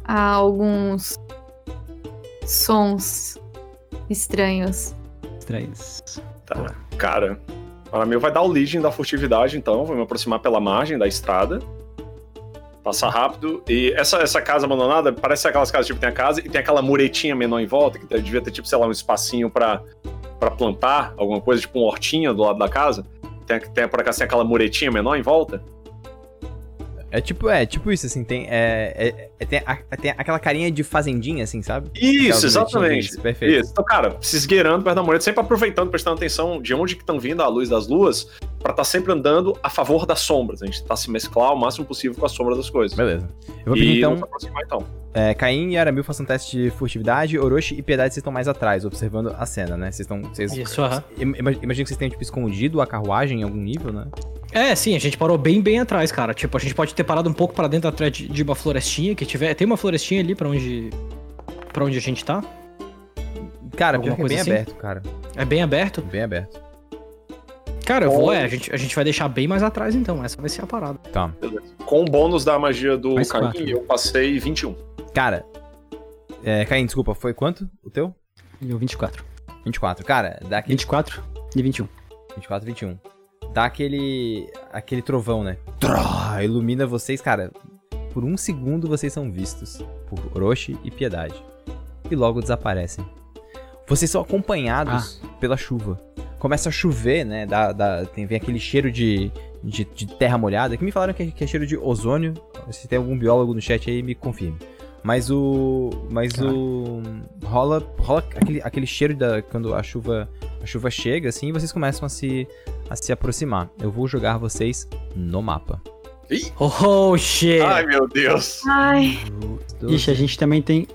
a alguns sons estranhos. Estranhos. Tá. Cara, o Aramil vai dar o leading da furtividade, então. Vou me aproximar pela margem da estrada. Passar rápido. E essa, essa casa abandonada parece aquelas casas, tipo, tem a casa e tem aquela muretinha menor em volta, que devia ter, tipo, sei lá, um espacinho pra, pra plantar alguma coisa, tipo um hortinho do lado da casa. Tem, tem por acaso tem aquela muretinha menor em volta. É tipo, é, tipo isso, assim, tem, é- é- tem, a- tem aquela carinha de fazendinha, assim, sabe? Isso, exatamente. muretinhas, Perfeito. Isso. Então, cara, se esgueirando perto da mureta, sempre aproveitando, prestando atenção de onde que estão vindo a luz das luas, pra estar sempre andando a favor das sombras. A gente tá se mesclar o máximo possível com a sombra das coisas. Beleza. Eu vou pedir, e então, aproximar, então. é, Caim e Aramil façam um teste de furtividade, Orochi e Piedade vocês estão mais atrás, observando a cena, né? Vocês estão... Vocês, Isso, aham. Imagino que vocês tenham, tipo, escondido a carruagem em algum nível, né? É, sim, a gente parou bem, bem atrás, cara. Tipo, a gente pode ter parado um pouco pra dentro atrás de, de uma florestinha que tiver. Tem uma florestinha ali pra onde. para onde a gente tá. Cara, Alguma pior que é bem coisa assim? aberto, cara. É bem aberto. Bem aberto. Cara, eu vou, é, a gente, a gente vai deixar bem mais atrás então. Essa vai ser a parada. Tá. Com o bônus da magia do Mais Caim, quatro. eu passei 21. Cara, é, Caim, desculpa, foi quanto o teu? E o 24. 24. Cara, dá aquele 24 e 21. 24, 21. Dá aquele. aquele trovão, né? Trá, ilumina vocês, cara. Por um segundo vocês são vistos por Orochi e Piedade. E logo desaparecem. Vocês são acompanhados pela chuva. Começa a chover, né? Dá, dá- tem, vem aquele cheiro de, de, de terra molhada. Que me falaram que é, que é cheiro de ozônio. Se tem algum biólogo no chat aí, me confirme. Mas o. Mas o. Rola, rola aquele, aquele cheiro da. Quando a chuva. A chuva chega, assim, e vocês começam a se, a se aproximar. Eu vou jogar vocês no mapa. Oh, shit! Ai, meu Deus. Ai, Ixi, a gente também tem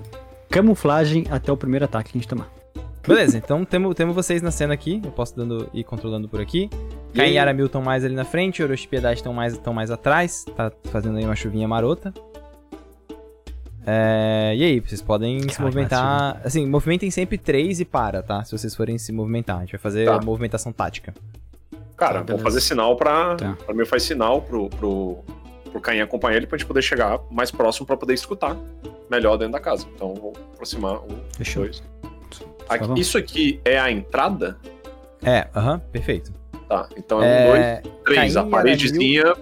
camuflagem até o primeiro ataque que a gente tomar. Beleza, então temos, temos vocês na cena aqui. Eu posso dando, ir controlando por aqui. Caim e Aramil estão mais ali na frente, Orochi e Piedade estão mais, tão mais atrás. Tá fazendo aí uma chuvinha marota. É, e aí, vocês podem se Caraca, movimentar. Assim, movimentem sempre três e para, tá? Se vocês forem se movimentar. A gente vai fazer Tá. movimentação tática. Cara, Tá, vou fazer sinal pra. Tá. Pra mim faz sinal pro, pro, pro Caim acompanhar ele pra gente poder chegar mais próximo pra poder escutar melhor dentro da casa. Então vou aproximar um, Fechou. dois. Tá. Aqui, isso aqui é a entrada? É, aham, perfeito. Tá, então é um, dois, É, três. Caim a paredezinha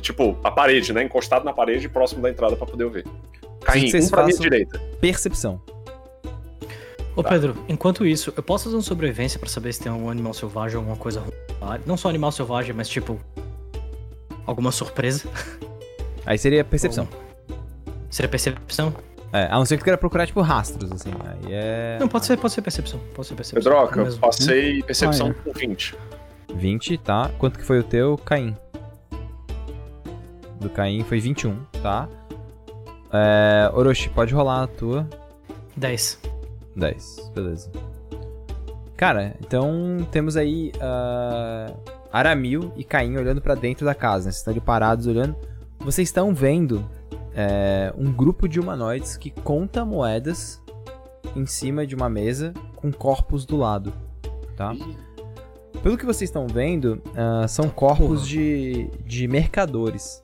Tipo, a parede, né? Encostado na parede, próximo da entrada pra poder ouvir. Caim, um pra minha direita. Percepção. Ô Tá. Pedro, enquanto isso, eu posso fazer uma sobrevivência pra saber se tem algum animal selvagem, alguma coisa ruim. Não só animal selvagem, mas tipo. Alguma surpresa. Aí seria percepção. Seria percepção? É, a não ser que tu queira procurar, tipo, rastros, assim. Aí é. Não, pode ser, pode ser percepção. Pode ser percepção. Pedroca, Mesmo. passei percepção Ah, com 20. 20, tá? Quanto que foi o teu, Caim? Do Caim foi 21, tá? É, Orochi, pode rolar a tua. 10. 10, beleza. Cara, então temos aí ah, Aramil e Caim olhando pra dentro da casa, né? Vocês estão ali parados olhando. Vocês estão vendo é, um grupo de humanoides que conta moedas em cima de uma mesa com corpos do lado, tá? Pelo que vocês estão vendo, ah, são corpos de, de mercadores.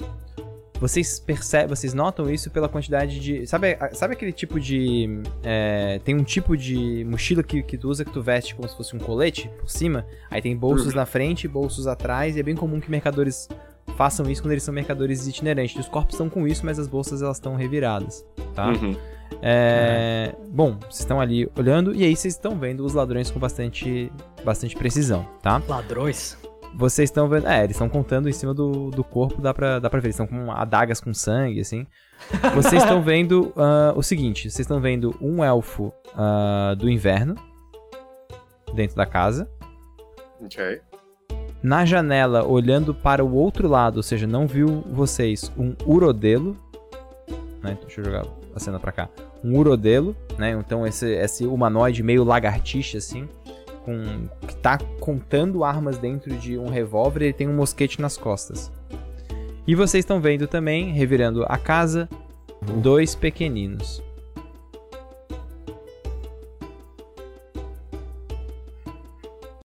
Vocês percebem, vocês notam isso pela quantidade de. Sabe, sabe aquele tipo de. é, tem um tipo de mochila que, que tu usa que tu veste como se fosse um colete por cima. Aí tem bolsos na frente, bolsos atrás, e é bem comum que mercadores façam isso quando eles são mercadores itinerantes. Os corpos estão com isso, mas as bolsas elas estão reviradas, tá? Uhum. É, Bom, vocês estão ali olhando e aí vocês estão vendo os ladrões com bastante, bastante precisão, tá? Ladrões? Vocês estão vendo. É, eles estão contando em cima do, do corpo, dá pra, dá pra ver. Eles estão com adagas com sangue, assim. Vocês estão vendo ah, o seguinte: vocês estão vendo um elfo ah, do inverno dentro da casa. Ok. Na janela, olhando para o outro lado, ou seja, não viu vocês, um urodelo. Né? Deixa eu jogar a cena pra cá. Um urodelo, né? Então esse, esse humanoide meio lagartixa, assim. Com, que tá contando armas dentro de um revólver e ele tem um mosquete nas costas. E vocês estão vendo também, revirando a casa, dois pequeninos.